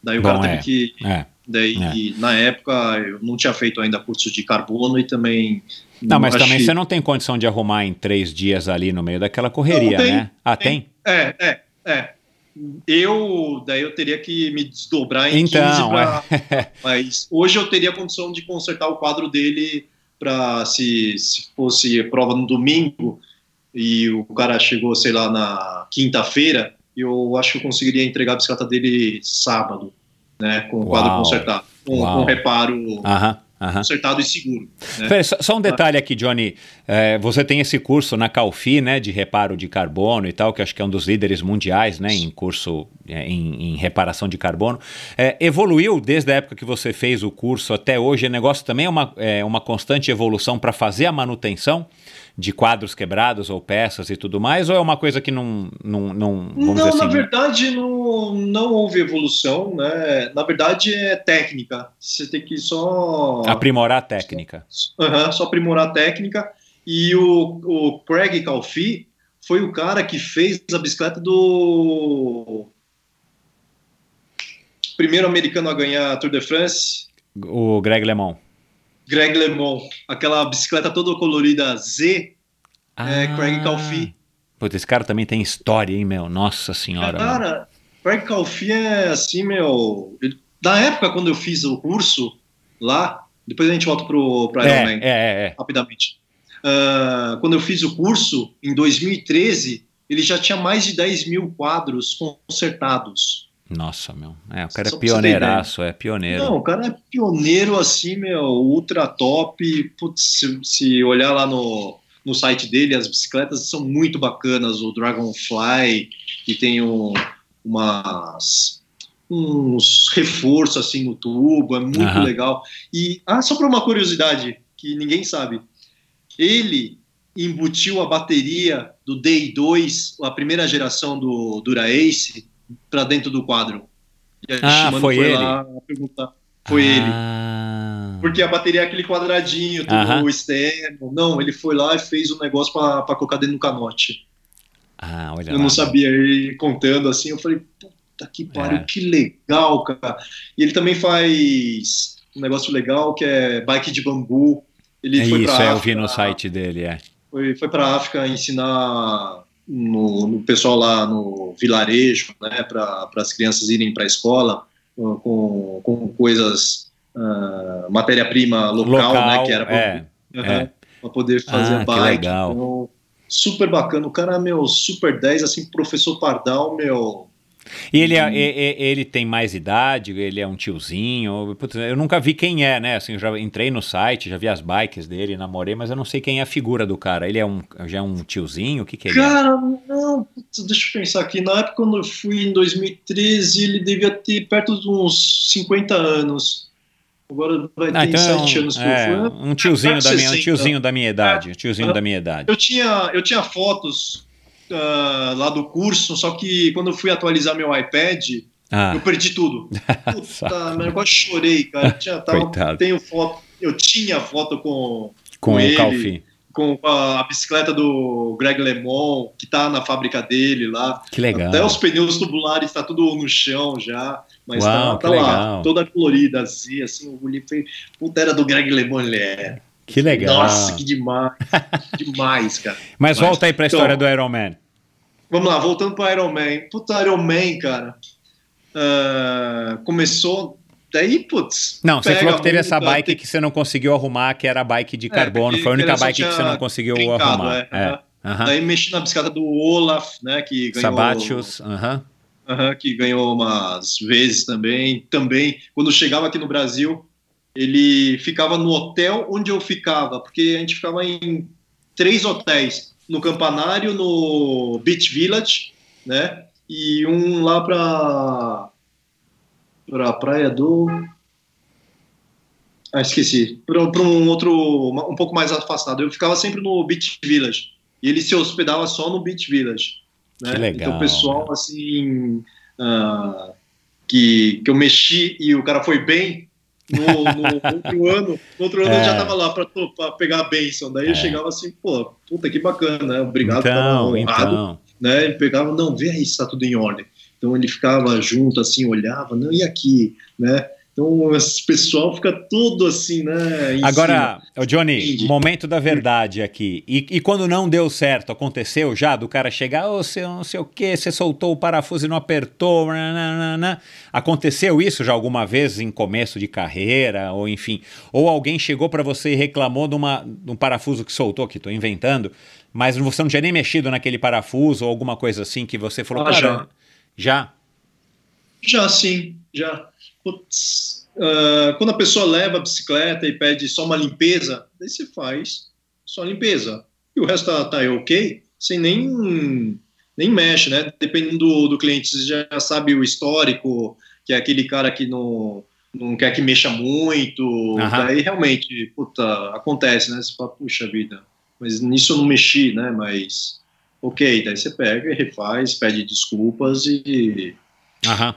Daí o Bom, cara teve é. que É. Daí, na época, eu não tinha feito ainda curso de carbono e também. Não, mas também que- você não tem condição de arrumar em três dias ali no meio daquela correria, Não, tem, né? Ah, tem? É, é, é. Eu, daí eu teria que me desdobrar em 15 Então, pra, é. Mas hoje eu teria condição de consertar o quadro dele para se, se fosse prova no domingo e o cara chegou, sei lá, na quinta-feira, eu acho que eu conseguiria entregar a bicicleta dele sábado, né? Com o quadro consertado. Com, com reparo Aham, aham. consertado e seguro. Né? Peraí, só, só um detalhe aqui, Johnny. É, você tem esse curso na Calfi, né, de reparo de carbono e tal, que acho que é um dos líderes mundiais, né, em curso é, em, em reparação de carbono. É, evoluiu desde a época que você fez o curso até hoje? O negócio também é uma, é uma constante evolução para fazer a manutenção de quadros quebrados ou peças e tudo mais? Ou é uma coisa que não, não, não Não, dizer na assim, verdade não, não houve evolução, né? Na verdade é técnica. Você tem que só aprimorar a técnica? Aham, só aprimorar a técnica. E o, o Craig Calfi foi o cara que fez a bicicleta do primeiro americano a ganhar a Tour de France, O Greg LeMond. Greg LeMond. Aquela bicicleta toda colorida Z, É, Craig Calfi. Puta, esse cara também tem história, hein, meu? Nossa senhora. Cara, Craig Calfi é assim, meu. Na época, quando eu fiz o curso lá, depois a gente volta pro, pro É, é, é, é. rapidamente. Ah, quando eu fiz o curso, em 2013, ele já tinha mais de 10 mil quadros consertados. Nossa, meu. É, o cara é Só ter pioneiraço, é pioneiro. Não, o cara é pioneiro assim, meu, ultra top. Putz, se, se olhar lá no, no site dele, as bicicletas são muito bacanas. O Dragonfly, que tem um, umas, uns reforços assim no tubo, é muito Aham. legal. E, ah, só para uma curiosidade, que ninguém sabe. Ele embutiu a bateria do Day 2, a primeira geração do Dura Ace, para dentro do quadro. E Ah, Shimano foi ele? lá perguntar. Foi ele. Ah. Porque a bateria é aquele quadradinho, tudo Aham. externo. Não, ele foi lá e fez um negócio para colocar dentro do canote. Ah, olha Eu lá. não sabia. Ele contando assim, eu falei, puta que pariu, É. que legal, cara. E ele também faz um negócio legal que é bike de bambu. Ele É foi isso, pra é, eu África, vi no site dele, é. Foi, foi para África ensinar no, no pessoal lá no vilarejo, né, para as crianças irem para a escola uh, com, com coisas, ah, matéria-prima local, Local, né, que era é, é. para poder fazer Ah, bike. legal. Então, super bacana. O cara, meu, super 10, assim, professor Pardal, meu. E ele, é, Hum. ele tem mais idade, ele é um tiozinho. Putz, eu nunca vi quem é, né? Assim, eu já entrei no site, já vi as bikes dele, namorei, mas eu não sei quem é a figura do cara. Ele é um, já é um tiozinho? O que, que ele é? Cara, não, putz, deixa eu pensar aqui. Na época, quando eu fui em 2013, ele devia ter perto de uns 50 anos. Agora vai Ah, ter então é 7 anos que é, eu fui. um tiozinho perto da minha, um 60. tiozinho da minha idade, um tiozinho É. da minha idade. Eu tinha, eu tinha fotos ah, lá do curso, só que quando eu fui atualizar meu iPad, Ah, eu perdi tudo. Puta, eu quase chorei, cara. Eu Tinha, tava, tenho foto, eu tinha foto com, com o ele. Calfi. com a bicicleta do Greg LeMond, que tá na fábrica dele lá. Que legal. Até os pneus tubulares tá tudo no chão já, mas Uau, tá, tá lá, toda colorida, assim, assim, o olhei e puta, era do Greg LeMond, ele é. Que legal. Nossa, que demais, demais, cara. Mas Mas, volta aí pra então- história do Iron Man. Vamos lá, voltando pro Iron Man. Puta, Iron Man, cara, ah, começou daí, putz. Não, você falou que teve essa bike tem- que você não conseguiu arrumar, que era a bike de É, carbono. porque Foi a única bike que você não conseguiu arrumar. é, É. Daí mexi na bicicleta do Olaf, né? Que ganhou. Sabatius. aham. Aham, que ganhou umas vezes também. Também, quando chegava aqui no Brasil, ele ficava no hotel onde eu ficava, porque a gente ficava em três hotéis: no Campanário, no Beach Village, né? E um lá para para a praia do. Ah, esqueci. Para um outro, um pouco mais afastado. Eu ficava sempre no Beach Village. E ele se hospedava só no Beach Village. Né? Que legal, Então o pessoal, assim, ah, que, que eu mexi e o cara foi bem, no, no outro ano, no outro ano É. eu já tava lá para pegar a benção. Daí É. eu chegava assim, pô, puta que bacana, né? Obrigado, Então, honrado, então. né? Ele pegava, não, vê aí se tá tudo em ordem. Então ele ficava junto, assim, olhava, não, e aqui, né? Então esse pessoal fica todo assim, né? Agora, ô Johnny, Entendi. momento da verdade aqui. E, e quando não deu certo, aconteceu já do cara chegar, ô, você não sei o que, você soltou o parafuso e não apertou, nananana. aconteceu isso já alguma vez em começo de carreira, ou enfim, ou alguém chegou pra você e reclamou de, uma, de um parafuso que soltou, que tô inventando, mas você não tinha nem mexido naquele parafuso ou alguma coisa assim que você falou, Ah, cara, já. já? Já sim, já. Putz, ah, quando a pessoa leva a bicicleta e pede só uma limpeza, daí você faz só limpeza. E o resto tá, tá ok, sem nem, nem mexe, né? Dependendo do, do cliente, você já sabe o histórico, que é aquele cara que não, não quer que mexa muito. Aham. Daí realmente, puta, acontece, né? Você fala, puxa vida, mas nisso eu não mexi, né? Mas ok, daí você pega e refaz, pede desculpas e Aham.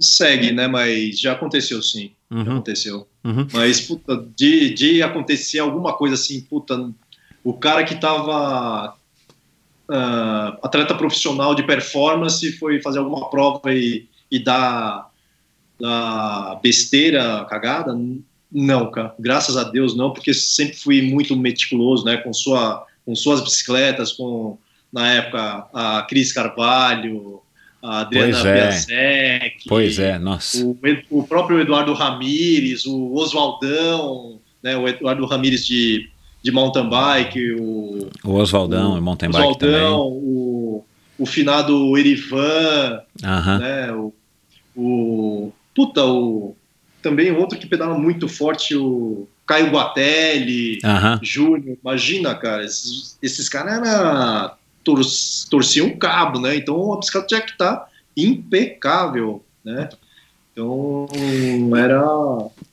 Segue, né? Mas já aconteceu sim, já Uhum, aconteceu. uhum. Mas, puta, de, de acontecer alguma coisa assim, puta, o cara que tava ah, atleta profissional de performance foi fazer alguma prova e, e dar, dar besteira, cagada? Não, cara, graças a Deus não, porque sempre fui muito meticuloso, né? Com, sua, com suas bicicletas, com, na época, a Cris Carvalho, a Adriana Pois é. Pois é, nossa. o, o próprio Eduardo Ramires, o Oswaldão, né, o Eduardo Ramires de, de mountain bike, o O Oswaldão o e mountain bike também. Oswaldão, o, o finado Erivan, Aham. né, o, o puta, o também outro que pedala muito forte, o Caio Guatelli, Aham. Júnior, imagina, cara, esses, esses caras era, tor torciam um cabo, né? Então a bicicleta tinha que estar impecável, né? Então era.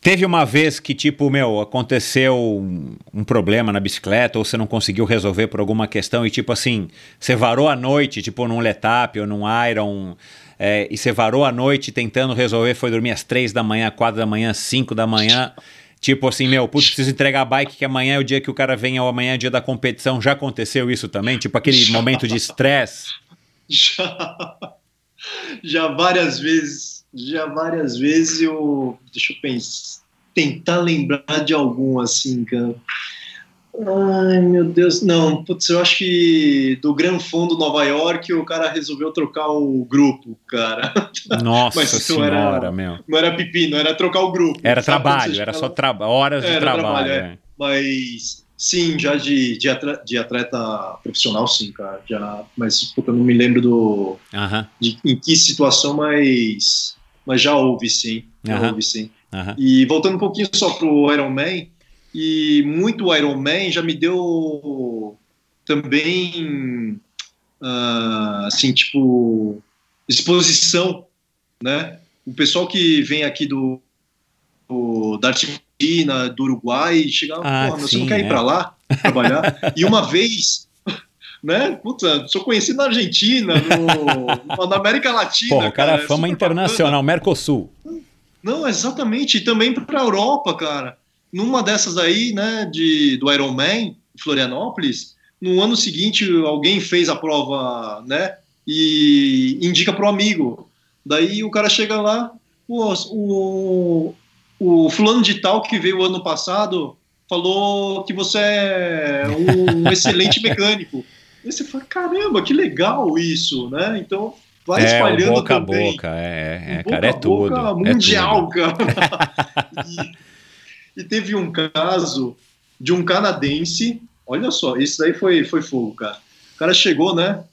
Teve uma vez que, tipo, meu, aconteceu um, um problema na bicicleta ou você não conseguiu resolver por alguma questão e, tipo assim, você varou a noite, tipo, num letap ou num iron, é, e você varou a noite tentando resolver, foi dormir às três da manhã, quatro da manhã, cinco da manhã. Tipo assim, meu, putz, preciso entregar a bike que amanhã é o dia que o cara vem, ou amanhã é o dia da competição. Já aconteceu isso também? Tipo aquele Já. momento de estresse? Já, já várias vezes, já várias vezes eu. Deixa eu pensar. Tentar lembrar de algum assim, cara. Ai, meu Deus. Não, putz, eu acho que do Gran Fundo Nova York o cara resolveu trocar o grupo, cara. Nossa Mas isso era- senhora, meu. Não era pepino, era trocar o grupo. Era Sabe trabalho, era só tra horas de Era trabalho. trabalho, é. é. Mas sim, já de, de, atleta, de atleta profissional, sim, cara. Já, mas puta, não me lembro do, Aham, de em que situação, mas, mas já houve sim. Já Aham. houve sim. aham. E voltando um pouquinho só pro Iron Man, e muito Iron Man já me deu também, ah, assim, tipo, exposição, né? O pessoal que vem aqui do, do da Argentina, do Uruguai, chegava, Ah, porra, você sim, não quer ir é. para lá trabalhar? e uma vez, né? Puta, sou conhecido na Argentina, no, na América Latina. Porra, o cara é é fama internacional, Mercosul. não, exatamente. E também para a Europa, cara. Numa dessas aí, né, de, do Ironman, Florianópolis, no ano seguinte alguém fez a prova, né, e indica pro amigo. Daí o cara chega lá, pô, o, o fulano de tal que veio ano passado falou que você é um excelente mecânico. Aí você fala, caramba, que legal isso, né? Então, vai é, espalhando o boca também. a boca, é, é, O boca cara, é a boca tudo. é mundial, tudo. cara. e, e teve um caso de um canadense, olha só, isso daí foi, foi fogo, cara. O cara chegou, né?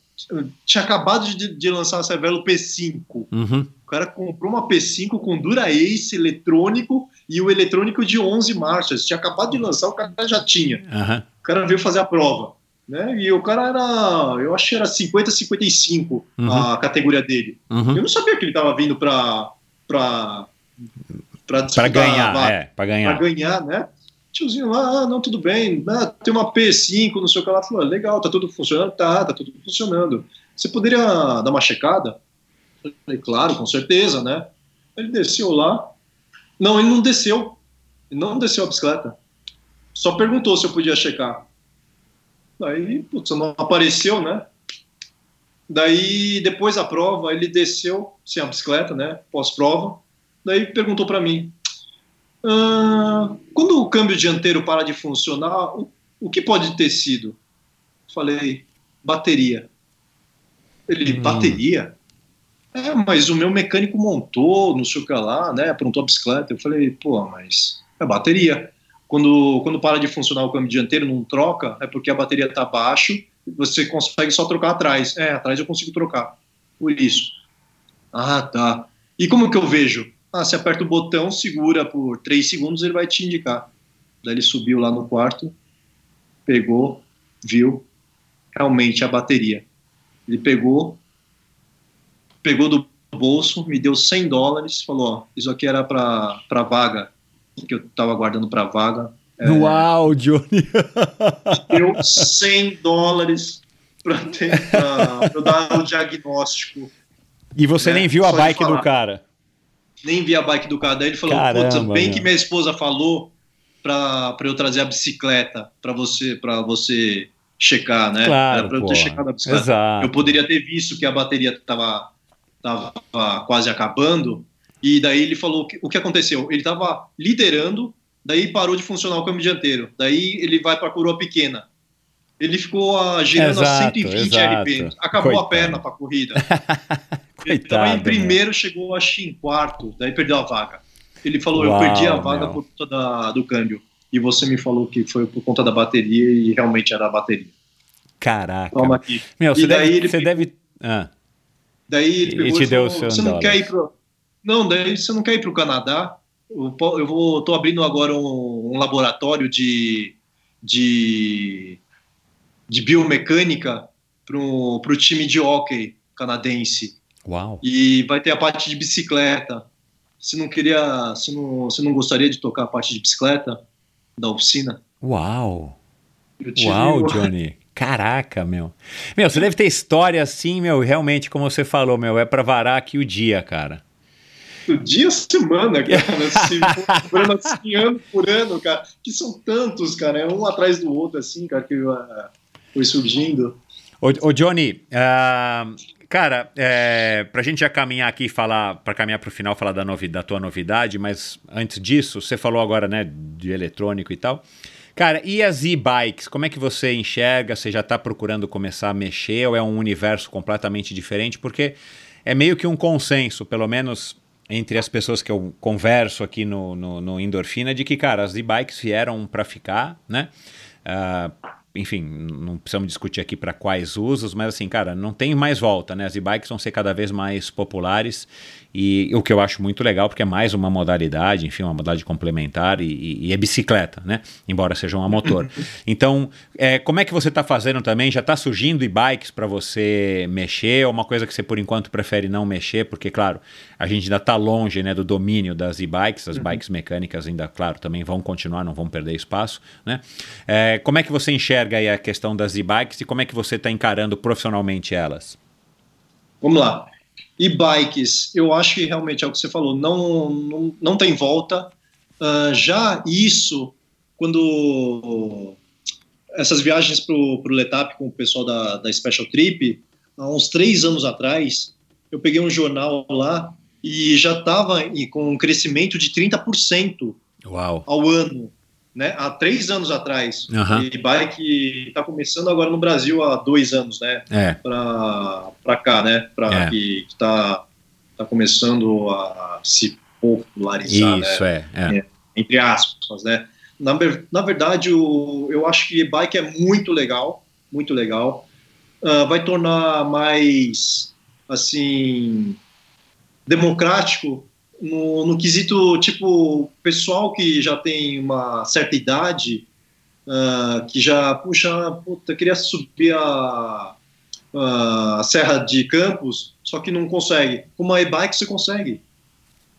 Tinha acabado de, de lançar a Cervelo P5. Uhum. O cara comprou uma P5 com Dura Ace eletrônico e o eletrônico de 11 marchas. Tinha acabado de lançar, o cara já tinha. aham. O cara veio fazer a prova. Né? E o cara era, eu acho que era 50, 55 Uhum. a categoria dele. Uhum. Eu não sabia que ele estava vindo para para para Pra ganhar, é, pra para ganhar. ganhar, né? Tiozinho lá, ah, não, tudo bem, ah, tem uma P5, não sei o que lá. Falou, legal, tá tudo funcionando? Tá, tá tudo funcionando. Você poderia dar uma checada? Falei, claro, com certeza, né? Ele desceu lá. Não, ele não desceu. Ele não desceu a bicicleta. Só perguntou se eu podia checar. Daí, putz, não apareceu, né? Daí, depois da prova, ele desceu sem a bicicleta, né? Pós-prova. Daí perguntou para mim: "Ah, quando o câmbio dianteiro para de funcionar, o, o que pode ter sido? Falei: bateria. Ele: Hum. bateria? É, mas o meu mecânico montou, não sei o que lá, né? Aprontou a bicicleta. Eu falei: pô, mas é bateria. Quando, quando para de funcionar o câmbio dianteiro, não troca, é porque a bateria está baixo você consegue só trocar atrás. É, atrás eu consigo trocar. Por isso. Ah, tá. E como que eu vejo? Ah, você aperta o botão, segura por 3 segundos, ele vai te indicar. Daí ele subiu lá no quarto, pegou, viu realmente a bateria. Ele pegou, pegou do bolso, me deu 100 dólares, falou: ó, isso aqui era para pra vaga, que eu tava guardando pra vaga. É, Uau, Johnny! deu 100 dólares para tentar pra eu dar o diagnóstico. E você É, nem viu a só bike do cara. Nem vi a bike do cara. Daí ele falou: Caramba, Putz, bem meu. que minha esposa falou para eu trazer a bicicleta para você para você checar, né? Claro, Era para eu pô. ter checado a bicicleta. Exato. Eu poderia ter visto que a bateria estava tava quase acabando. E daí ele falou que, o que aconteceu. Ele estava liderando, daí parou de funcionar o câmbio dianteiro. Daí ele vai para a coroa pequena. Ele ficou a, girando a Exato, 120 exato. RPM. Acabou Coitado. a perna para a corrida. Ele Coitado. em meu. primeiro, chegou acho que em quarto, daí perdeu a vaga. Ele falou: Uau, Eu perdi a vaga meu. por conta da- do câmbio. E você me falou que foi por conta da bateria e realmente era a bateria. Caraca. Toma aqui. Meu, E você daí deve. ele Você pegou- deve... Ah, Daí ele E pegou te e deu falou, seus você não dólares. quer ir pro... Não, daí você não quer ir para o Canadá? Eu, eu vou, tô abrindo agora um, um laboratório de, de, de biomecânica para o time de hockey canadense. Uau. E vai ter a parte de bicicleta. Você não queria, você não, você não gostaria de tocar a parte de bicicleta da oficina? Uau. Uau, Johnny. Caraca, meu. Meu, você deve ter história assim, meu, realmente, como você falou, meu, é pra varar aqui o dia, cara. dia semana, cara, assim, por ano, assim, ano por ano, cara, que são tantos, cara, é um atrás do outro, assim, cara, que ah, foi surgindo. Ô, ô, Johnny, ah, cara, é, pra gente já caminhar aqui e falar, pra caminhar pro final, falar da, da tua novidade, mas antes disso, você falou agora, né, de eletrônico e tal. Cara, e as e-bikes? Como é que você enxerga? Você já tá procurando começar a mexer ou é um universo completamente diferente? Porque é meio que um consenso, pelo menos entre as pessoas que eu converso aqui no, no, no Endorfina, de que, cara, as e-bikes vieram para ficar, né? Ah, enfim, não precisamos discutir aqui para quais usos, mas assim, cara, não tem mais volta, né? As e-bikes vão ser cada vez mais populares e o que eu acho muito legal, porque é mais uma modalidade, enfim, uma modalidade complementar e, e- e é bicicleta, né? Embora seja um motor. Então, é, como é que você está fazendo também? Já está surgindo e-bikes para você mexer ou uma coisa que você por enquanto prefere não mexer? Porque, claro, a gente ainda está longe né, do domínio das e-bikes, as bikes mecânicas ainda, claro, também vão continuar, não vão perder espaço, né? É, como é que você enxerga aí a questão das e-bikes e como é que você está encarando profissionalmente elas? Vamos lá. E-bikes, eu acho que realmente é o que você falou, não, não, não tem volta. Ah, já isso, quando essas viagens para o Letap com o pessoal da, da Special Trip, há uns três anos atrás, eu peguei um jornal lá e já estava com um crescimento de 30% Uau. ao ano né? Há três anos atrás. Aham. E bike está começando agora no Brasil há dois anos, né? É. Para cá, né? Para É. que está tá começando a se popularizar, né? Isso, é. é. entre aspas, né? Na, na verdade, o, eu acho que bike é muito legal, muito legal. Ah, vai tornar mais, assim, democrático no, no quesito, tipo, pessoal que já tem uma certa idade, ah, que já, puxa, puta, queria subir a, a Serra de Campos, só que não consegue. Com uma e-bike você consegue.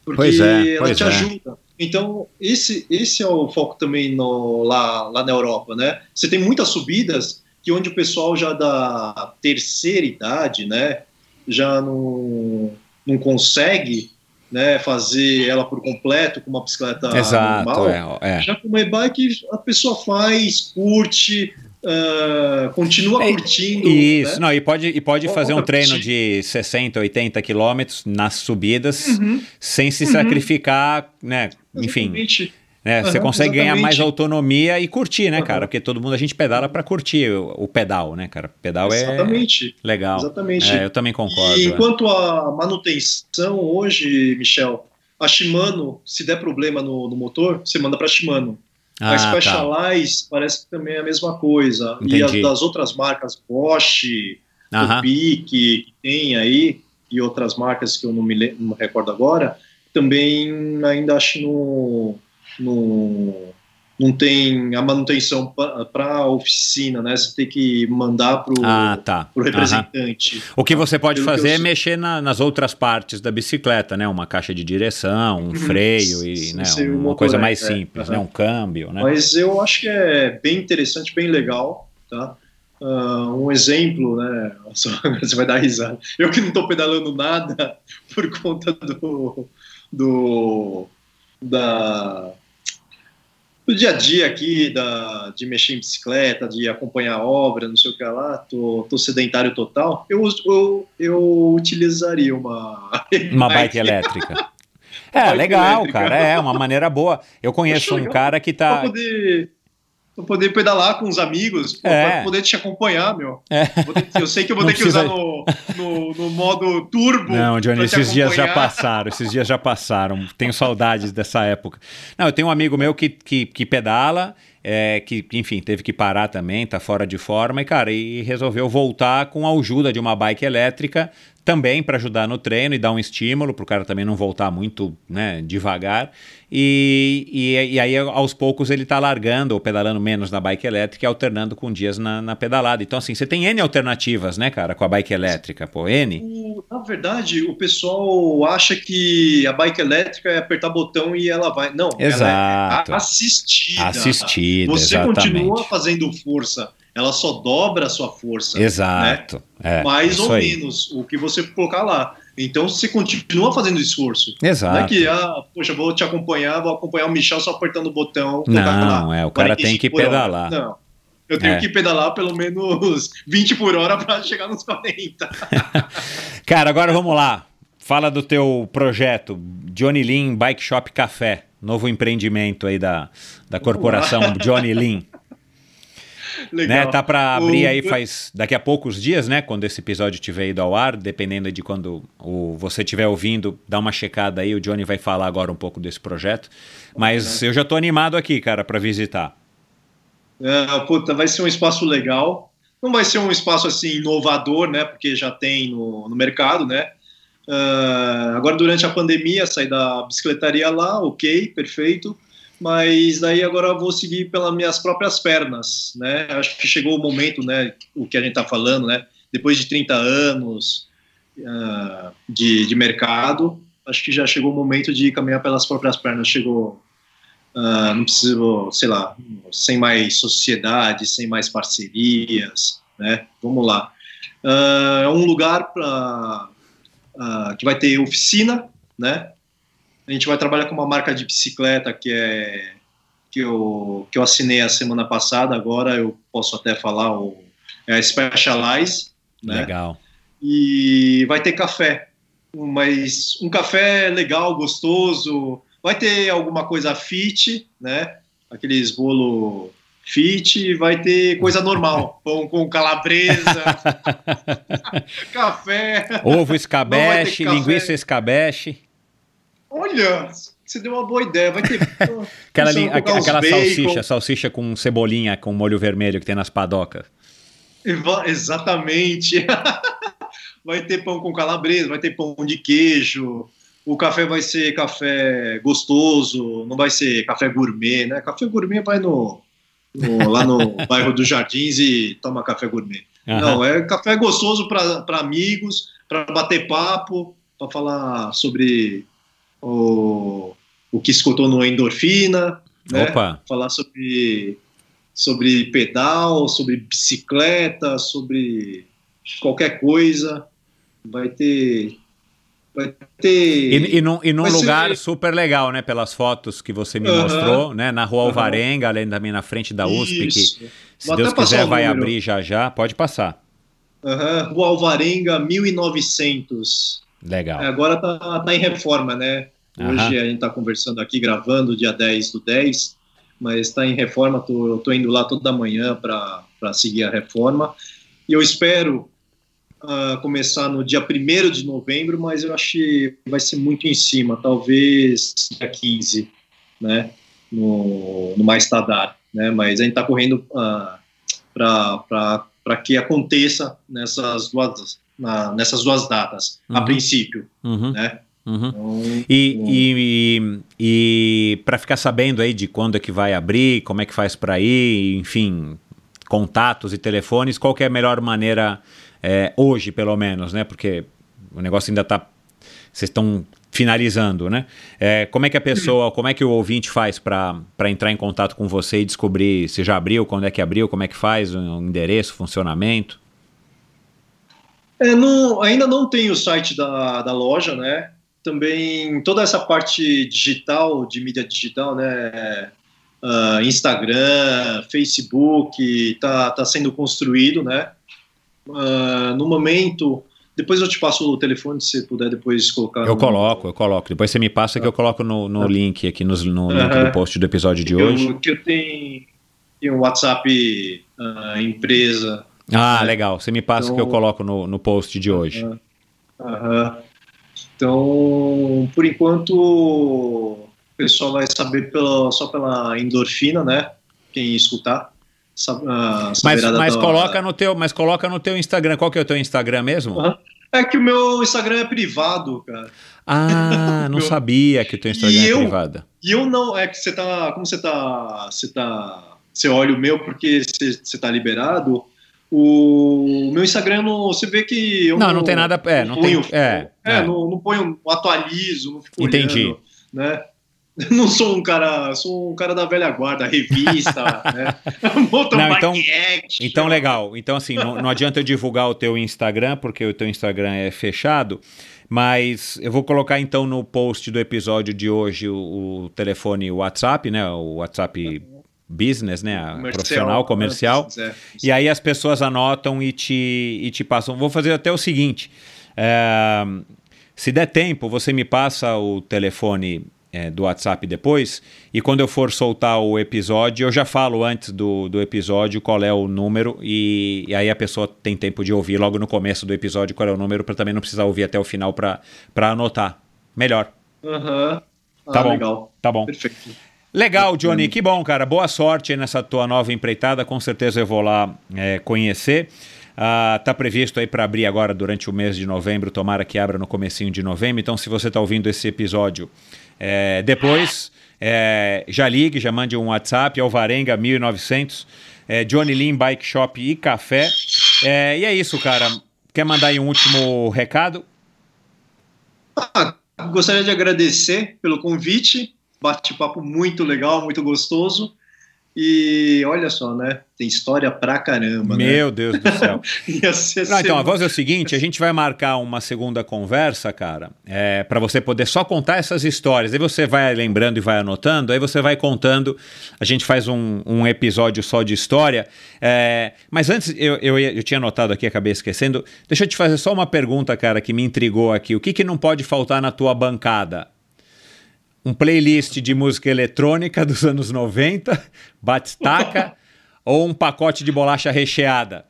Porque Pois é, ela pois te é. ajuda. Então, esse, esse é o foco também no, lá, lá na Europa, né? Você tem muitas subidas que onde o pessoal já da terceira idade, né, já não, não consegue né, fazer ela por completo com uma bicicleta Exato, normal. é. é. Já com uma e-bike a pessoa faz, curte, ah, continua É, curtindo. Isso, né? não, e pode, e pode fazer um treino de 60, 80 quilômetros nas subidas Uhum, sem se Uhum. sacrificar, né? Enfim, exatamente. Né? Você Aham, consegue ganhar exatamente. mais autonomia e curtir, né, Aham. cara? Porque todo mundo a gente pedala pra curtir o, o pedal, né, cara? Pedal é Exatamente. legal. Exatamente. É, eu também concordo. E é. enquanto a manutenção hoje, Michel, a Shimano, se der problema no, no motor, você manda para Shimano. a Ah, tá. Specialized parece que também é a mesma coisa. E Entendi. as das outras marcas, Bosch. Tupi, que, tem aí, e outras marcas que eu não me, não me recordo agora, também ainda acho que não, não, tem a manutenção para a oficina, né? Você tem que mandar para o Ah, tá. Representante. O que você pode Pelo fazer eu é mexer na- nas outras partes da bicicleta, né? Uma caixa de direção, um Uhum. freio e né? o uma motor, coisa é, mais é, simples, aham. né? Um câmbio, né? Mas eu acho que é bem interessante, bem legal, tá? Ah, um exemplo, né? Você vai dar risada. Eu que não estou pedalando nada por conta do, do da do dia a dia aqui, da, de mexer em bicicleta, de acompanhar obra, não sei o que lá, tô, tô sedentário total. Eu, eu, eu utilizaria uma Uma bike elétrica. É, legal, cara. É uma maneira boa. Eu conheço um cara que tá. poder pra poder pedalar com os amigos, pô, É. pra poder te acompanhar, meu. É. Vou ter- eu sei que eu vou Não ter que precisa- usar no, no, no modo turbo. Não, Johnny, esses dias já acompanhar. passaram, esses dias já passaram. Tenho saudades dessa época. Não, eu tenho um amigo meu que, que, que pedala, é, que, que, enfim, teve que parar também, tá fora de forma, e, cara, e resolveu voltar com a ajuda de uma bike elétrica, também para ajudar no treino e dar um estímulo, para o cara também não voltar muito né, devagar. E, e, e aí, aos poucos, ele tá largando ou pedalando menos na bike elétrica e alternando com dias na, na pedalada. Então, assim, você tem N alternativas, né, cara, com a bike elétrica, pô, N. Na verdade, o pessoal acha que a bike elétrica é apertar botão e ela vai. Não, Exato. ela é assistida. Assistida, Você exatamente. continua fazendo força, ela só dobra a sua força. Exato. É, mais ou aí. menos o que você colocar lá. Então você continua fazendo esforço. Não é Exato. que, ah, poxa, vou te acompanhar, vou acompanhar o Michel só apertando o botão. Não, lá, é, o cara 45 tem que pedalar. Não. Eu tenho É. que pedalar pelo menos 20 por hora para chegar nos 40. Cara, agora vamos lá. Fala do teu projeto, Johnny Lean Bike Shop Café, novo empreendimento aí da, da corporação Johnny Lean. Legal. Né? Tá para abrir aí faz daqui a poucos dias, né? Quando esse episódio tiver ido ao ar, dependendo de quando o, você estiver ouvindo, dá uma checada aí. O Johnny vai falar agora um pouco desse projeto. Mas eu já tô animado aqui, cara, para visitar. É, puta, vai ser um espaço legal. Não vai ser um espaço assim inovador, né? Porque já tem no, no mercado, né? Ah, agora durante a pandemia saí da bicicletaria lá, ok, perfeito. Mas daí agora eu vou seguir pelas minhas próprias pernas, né? Acho que chegou o momento, né? O que a gente tá falando, né? Depois de 30 anos ah, de, de mercado, acho que já chegou o momento de caminhar pelas próprias pernas. Chegou ah, não preciso, sei lá, sem mais sociedade, sem mais parcerias, né? Vamos lá. Ah, É um lugar que vai ter oficina, né? A gente vai trabalhar com uma marca de bicicleta que é que eu, que eu assinei a semana passada. Agora eu posso até falar o é a Specialize, né? Legal. e vai ter café, mas um café legal, gostoso. Vai ter alguma coisa fit, né? aqueles bolo fit, vai ter coisa normal. Pão com calabresa, café. Ovo escabeche, linguiça escabeche. Olha, você deu uma boa ideia. Vai ter. Aquela, Só li- colocar uns aquela bacon. salsicha, salsicha com cebolinha, com molho vermelho que tem nas padocas. Exatamente. vai ter pão com calabresa, vai ter pão de queijo. O café vai ser café gostoso, não vai ser café gourmet, né? Café gourmet vai no, no- lá no bairro dos Jardins e toma café gourmet. Aham. Não, é café gostoso para amigos, para bater papo, para falar sobre o, o que escutou no Endorfina, né? Opa, falar sobre, sobre pedal, sobre bicicleta, sobre qualquer coisa. Vai ter. Vai ter. e, e, num, e num Vai ser- lugar super legal, né? Pelas fotos que você me Aham. mostrou, né? Na rua. Alvarenga, além também na frente da USP, que Isso. se Vou Deus quiser vai número. abrir já já, pode passar. Aham, Rua Alvarenga, 1900. Legal. É, Agora tá, tá em reforma, né? Hoje Aham. a gente tá conversando aqui, gravando dia 10 do 10, mas está em reforma, tô, tô indo lá toda manhã para seguir a reforma. E eu espero ah, começar no dia 1 de novembro, mas eu acho que vai ser muito em cima, talvez dia 15, né? No, no mais tardar, né? Mas a gente está correndo para que aconteça nessas duas, na- nessas duas datas, a Uhum. princípio, Uhum, né? uhum. Então, E, e, e, e para ficar sabendo aí de quando é que vai abrir, como é que faz para ir, enfim, contatos e telefones, qual que é a melhor maneira é, hoje, pelo menos, né? Porque o negócio ainda está, vocês estão finalizando, né? É, como é que a pessoa, como é que o ouvinte faz para entrar em contato com você e descobrir se já abriu, quando é que abriu, como é que faz, o endereço, funcionamento? É, não- ainda não tem o site da, da loja, né? Também toda essa parte digital, de mídia digital, né? Ah, Instagram, Facebook, tá, tá sendo construído, né? Ah, no momento, depois eu te passo o telefone, se você puder depois colocar. Eu no- coloco, eu coloco. Depois você me passa que eu coloco no, no link aqui, nos- no, link Aham. do post do episódio de eu- hoje. Que eu tenho, tenho um WhatsApp ah, empresa. Ah, né? legal. Você me passa que eu Então- coloco no, no post de hoje. Aham. Aham. Então, por enquanto, o pessoal vai saber pela, só pela endorfina, né? Quem escutar. Ah, Mas, mas da- coloca no teu, mas coloca no teu Instagram. Qual que é o teu Instagram mesmo? Aham. É que o meu Instagram é privado, cara. Ah, não sabia que o teu Instagram E é eu- privado. E eu não, é que você tá, como você tá, você tá, você olha o meu porque você, você tá liberado, o meu Instagram, não, você vê que eu Não, não tem nada- é, não tem- ponho- é, é. Não, não ponho, não atualizo, não fico Entendi. olhando, né? Não sou um cara, sou um cara da velha guarda, revista, né? Não, então-. Então, legal. Então, assim, não, não adianta eu divulgar o teu Instagram, porque o teu Instagram é fechado. Mas eu vou colocar então no post do episódio de hoje o, o telefone o WhatsApp, né? O WhatsApp Business, né? a profissional, comercial. É. E aí as pessoas anotam e te, e te passam. Vou fazer até o seguinte: é, se der tempo, você me passa o telefone é, do WhatsApp depois, e quando eu for soltar o episódio, eu já falo antes do, do episódio qual é o número, e, e aí a pessoa tem tempo de ouvir logo no começo do episódio qual é o número, para também não precisar ouvir até o final para anotar. Melhor. Aham. Ah, Tá bom. legal. Tá bom. Perfeito. Legal, Johnny, que bom, cara. Boa sorte aí nessa tua nova empreitada. Com certeza eu vou lá é, conhecer. Ah, tá previsto aí para abrir agora durante o mês de novembro. Tomara que abra no comecinho de novembro. Então, se você está ouvindo esse episódio é, depois, é, já ligue, já mande um WhatsApp, Alvarenga 1900, é, Johnny Lean Bike Shop e Café. É, e é isso, cara. Quer mandar aí um último recado? Ah, gostaria de agradecer pelo convite. Bate-papo muito legal, muito gostoso. E olha só, né? Tem história pra caramba, né? Meu Deus do céu. Não, então, semana- vamos fazer o seguinte: a gente vai marcar uma segunda conversa, cara, é, para você poder só contar essas histórias. Aí você vai lembrando e vai anotando, aí você vai contando. A gente faz um, um episódio só de história. É, mas antes, eu, eu, eu tinha anotado aqui, acabei esquecendo. Deixa eu te fazer só uma pergunta, cara, que me intrigou aqui. O que, que não pode faltar na tua bancada? Um playlist de música eletrônica dos anos 90, batistaca, ou um pacote de bolacha recheada?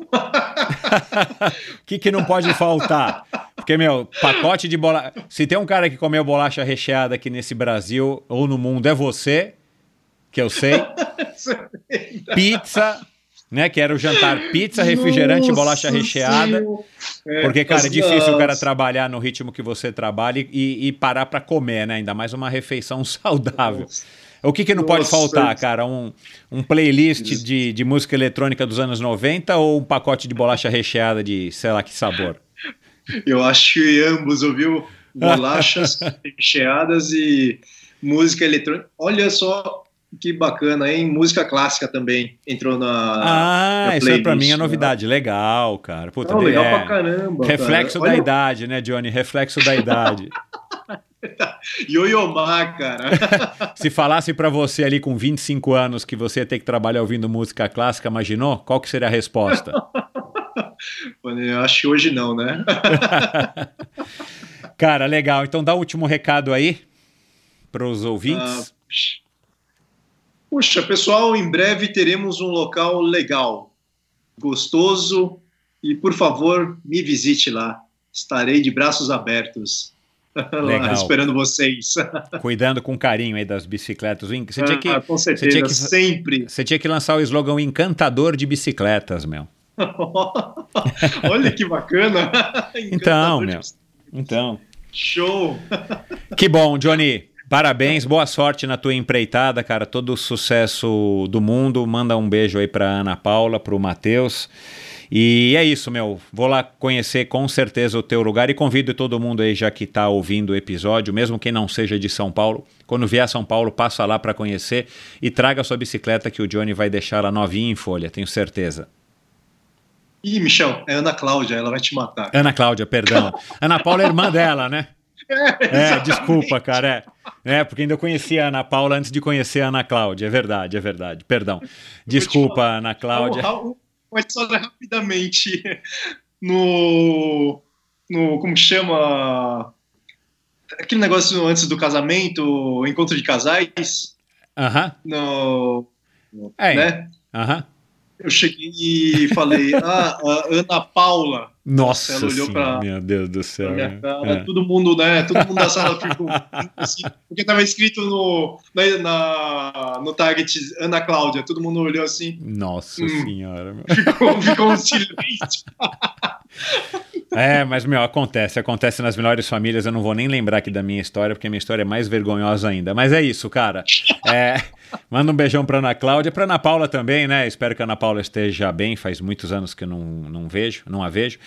O que, que não pode faltar? Porque, meu, pacote de bolacha. Se tem um cara que comeu bolacha recheada aqui nesse Brasil ou no mundo, é você, que eu sei. Pizza, né? Que era o jantar pizza, refrigerante, Nossa bolacha recheada. É, Porque, cara, é difícil o cara trabalhar no ritmo que você trabalha e, e parar pra comer, né? Ainda mais uma refeição saudável. O que, que não pode faltar, cara? Um, um playlist de, de música eletrônica dos anos 90 ou um pacote de bolacha recheada de sei lá que sabor? Eu acho que ambos, ouviu? Bolachas recheadas e música eletrônica. Olha só que bacana, hein? Música clássica também entrou na. Ah, na isso é pra mim é né? novidade. Legal, cara. Puta, Não, legal é. pra caramba. Reflexo cara. da Olha, idade, né, Johnny? Reflexo da idade. Yoyomá, cara. Se falasse pra você ali com 25 anos que você ia ter que trabalhar ouvindo música clássica, imaginou? Qual que seria a resposta? Eu acho que hoje não, né? Cara, legal. Então dá o último recado aí pros ouvintes. Ah, Puxa, pessoal, em breve teremos um local legal, gostoso e, por favor, me visite lá. Estarei de braços abertos. Legal. esperando vocês. Cuidando com carinho aí das bicicletas. Você tinha que, Ah, com certeza, tinha que- sempre. você tinha que lançar o slogan encantador de bicicletas, meu. Olha que bacana. Então, meu. Então. Show. Que bom, Johnny. Parabéns, boa sorte na tua empreitada, cara. Todo o sucesso do mundo. Manda um beijo aí pra Ana Paula, pro Matheus. E é isso, meu. Vou lá conhecer com certeza o teu lugar e convido todo mundo aí já que tá ouvindo o episódio, mesmo quem não seja de São Paulo. Quando vier a São Paulo, passa lá pra conhecer e traga sua bicicleta que o Johnny vai deixar ela novinha em folha, tenho certeza. Ih, Michel, é Ana Cláudia, ela vai te matar. Ana Cláudia, perdão. Ana Paula é irmã dela, né? É, desculpa, cara. É. é, porque ainda eu conhecia a Ana Paula antes de conhecer a Ana Cláudia. É verdade, é verdade. Perdão. Desculpa, Ana Cláudia. Uma história rapidamente no, no. Como chama? Aquele negócio antes do casamento, encontro de casais. Aham, No, no- É. né? aham. Eu cheguei e falei, ah, a Ana Paula. Nossa, ela olhou pra- meu Deus do céu. minha cara, É. todo mundo, né? Todo mundo da sala ficou assim, porque tava escrito no, na, na- no target Ana Cláudia, todo mundo olhou assim, Nossa Hum. senhora. meu. ficou, ficou um silêncio. É, mas, meu, acontece. Acontece nas melhores famílias. Eu não vou nem lembrar aqui da minha história, porque a minha história é mais vergonhosa ainda. Mas é isso, cara. É, manda um beijão pra Ana Cláudia, pra Ana Paula também, né? Espero que a Ana Paula esteja bem. Faz muitos anos que eu não, não vejo, não a vejo.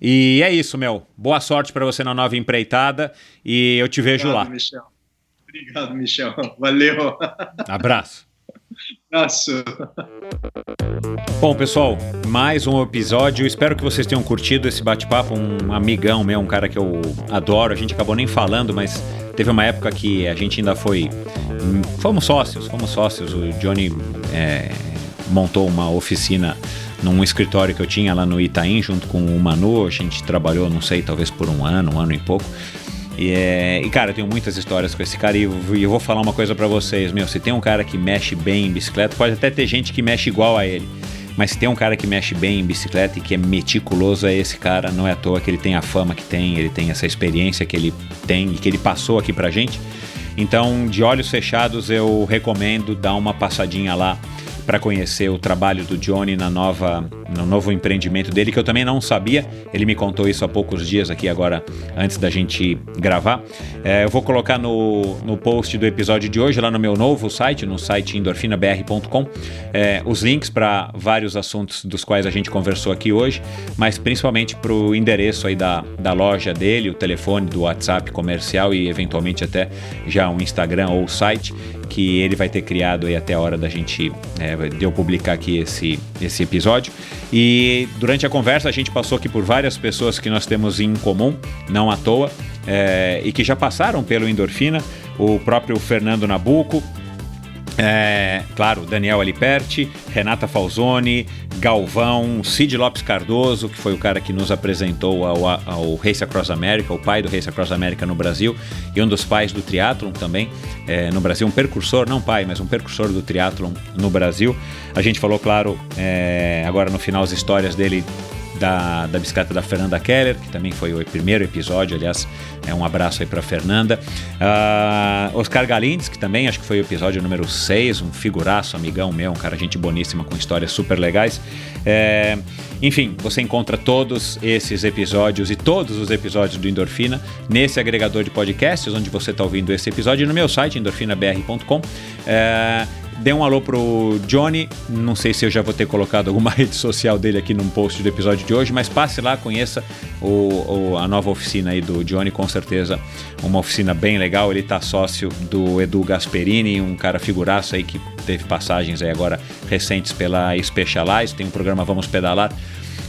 E é isso, meu. Boa sorte pra você na nova empreitada. E eu te vejo Obrigado, lá. Michel. Obrigado, Michel. Valeu. Abraço. Abraço. Bom, pessoal, mais um episódio. Espero que vocês tenham curtido esse bate-papo. Um amigão meu, um cara que eu adoro. A gente acabou nem falando, mas teve uma época que a gente ainda foi. Fomos sócios, fomos sócios. O Johnny é, montou uma oficina num escritório que eu tinha lá no Itaim, junto com o Manu. A gente trabalhou, não sei, talvez por um ano, um ano e pouco. E, é, e, cara, eu tenho muitas histórias com esse cara e eu, vou falar uma coisa pra vocês, meu, se tem um cara que mexe bem em bicicleta, pode até ter gente que mexe igual a ele, mas se tem um cara que mexe bem em bicicleta e que é meticuloso, é esse cara, não é à toa que ele tem a fama que tem, ele tem essa experiência que ele tem e que ele passou aqui pra gente. Então, de olhos fechados, eu recomendo dar uma passadinha lá para conhecer o trabalho do Johnny na nova, no novo empreendimento dele, que eu também não sabia. Ele me contou isso há poucos dias aqui agora, antes da gente gravar. É, eu vou colocar no, no post do episódio de hoje, lá no meu novo site, no site endorfinabr.com, é, os links para vários assuntos dos quais a gente conversou aqui hoje, mas principalmente para o endereço aí da, da loja dele, o telefone do WhatsApp comercial e eventualmente até já um Instagram ou site que ele vai ter criado aí até a hora da gente é, de eu publicar aqui esse, esse episódio. E durante a conversa a gente passou aqui por várias pessoas que nós temos em comum, não à toa, é, e que já passaram pelo Endorfina, o próprio Fernando Nabuco, É, claro, Daniel Aliperti, Renata Falzoni, Galvão, Cid Lopes Cardoso, que foi o cara que nos apresentou ao, ao Race Across America, o pai do Race Across America no Brasil e um dos pais do triatlon também é, no Brasil, um percursor, não pai, mas um percursor do triatlon no Brasil. A gente falou, claro, é, agora no final as histórias dele da, da bicicleta da Fernanda Keller, que também foi o primeiro episódio, aliás, é um abraço aí para Fernanda. Uh, Oscar Galindes, que também acho que foi o episódio número 6, um figuraço, amigão meu, um cara gente boníssima com histórias super legais. É, enfim, você encontra todos esses episódios e todos os episódios do Endorfina nesse agregador de podcasts, onde você está ouvindo esse episódio, e no meu site, endorfinabr.com. É, Dê um alô pro Johnny. Não sei se eu já vou ter colocado alguma rede social dele aqui no post do episódio de hoje, mas passe lá, conheça o, o, a nova oficina aí do Johnny, com certeza uma oficina bem legal. Ele tá sócio do Edu Gasperini, um cara figuraço aí que teve passagens aí agora recentes pela Specialize, tem um programa Vamos Pedalar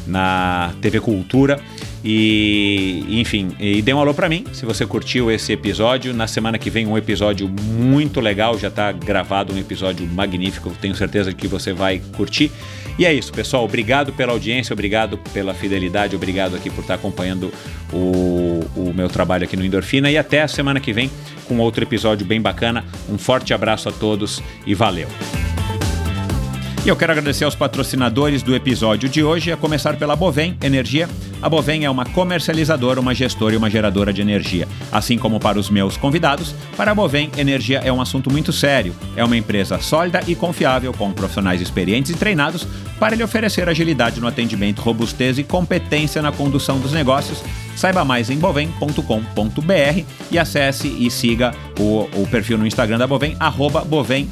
na TV Cultura. E, enfim, e dê um alô para mim se você curtiu esse episódio. Na semana que vem, um episódio muito legal. Já está gravado um episódio magnífico. Tenho certeza que você vai curtir. E é isso, pessoal. Obrigado pela audiência, obrigado pela fidelidade, obrigado aqui por estar acompanhando o, o meu trabalho aqui no Endorfina. E até a semana que vem com outro episódio bem bacana. Um forte abraço a todos e valeu! E eu quero agradecer aos patrocinadores do episódio de hoje, a começar pela Bovem Energia. A Bovem é uma comercializadora, uma gestora e uma geradora de energia. Assim como para os meus convidados, para a Bovem, energia é um assunto muito sério. É uma empresa sólida e confiável, com profissionais experientes e treinados para lhe oferecer agilidade no atendimento, robustez e competência na condução dos negócios. Saiba mais em bovem.com.br e acesse e siga o, o perfil no Instagram da Bovem, arroba Bovem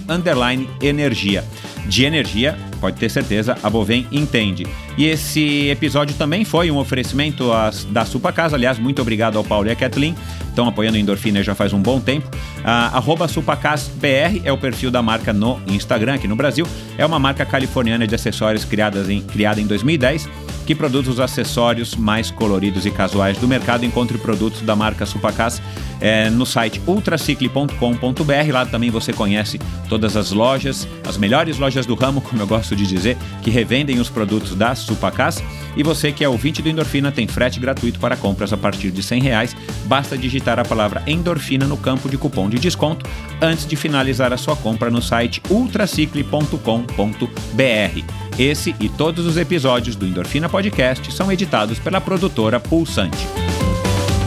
Energia. De energia, pode ter certeza, a Bovem entende. E esse episódio também foi um oferecimento às, da Supacasa. Aliás, muito obrigado ao Paulo e à Kathleen. Estão apoiando a Endorfina já faz um bom tempo. Arroba SupacasBR é o perfil da marca no Instagram, aqui no Brasil. É uma marca californiana de acessórios criadas em, criada em 2010 que produz os acessórios mais coloridos e casuais do mercado. Encontre produtos da marca Supacas é, no site ultracicle.com.br. Lá também você conhece todas as lojas, as melhores lojas do ramo, como eu gosto de dizer, que revendem os produtos da Supacas. E você que é ouvinte do Endorfina tem frete gratuito para compras a partir de 100 reais. Basta digitar a palavra Endorfina no campo de cupom de desconto antes de finalizar a sua compra no site ultracicle.com.br. Esse e todos os episódios do Endorfina Podcast são editados pela produtora Pulsante.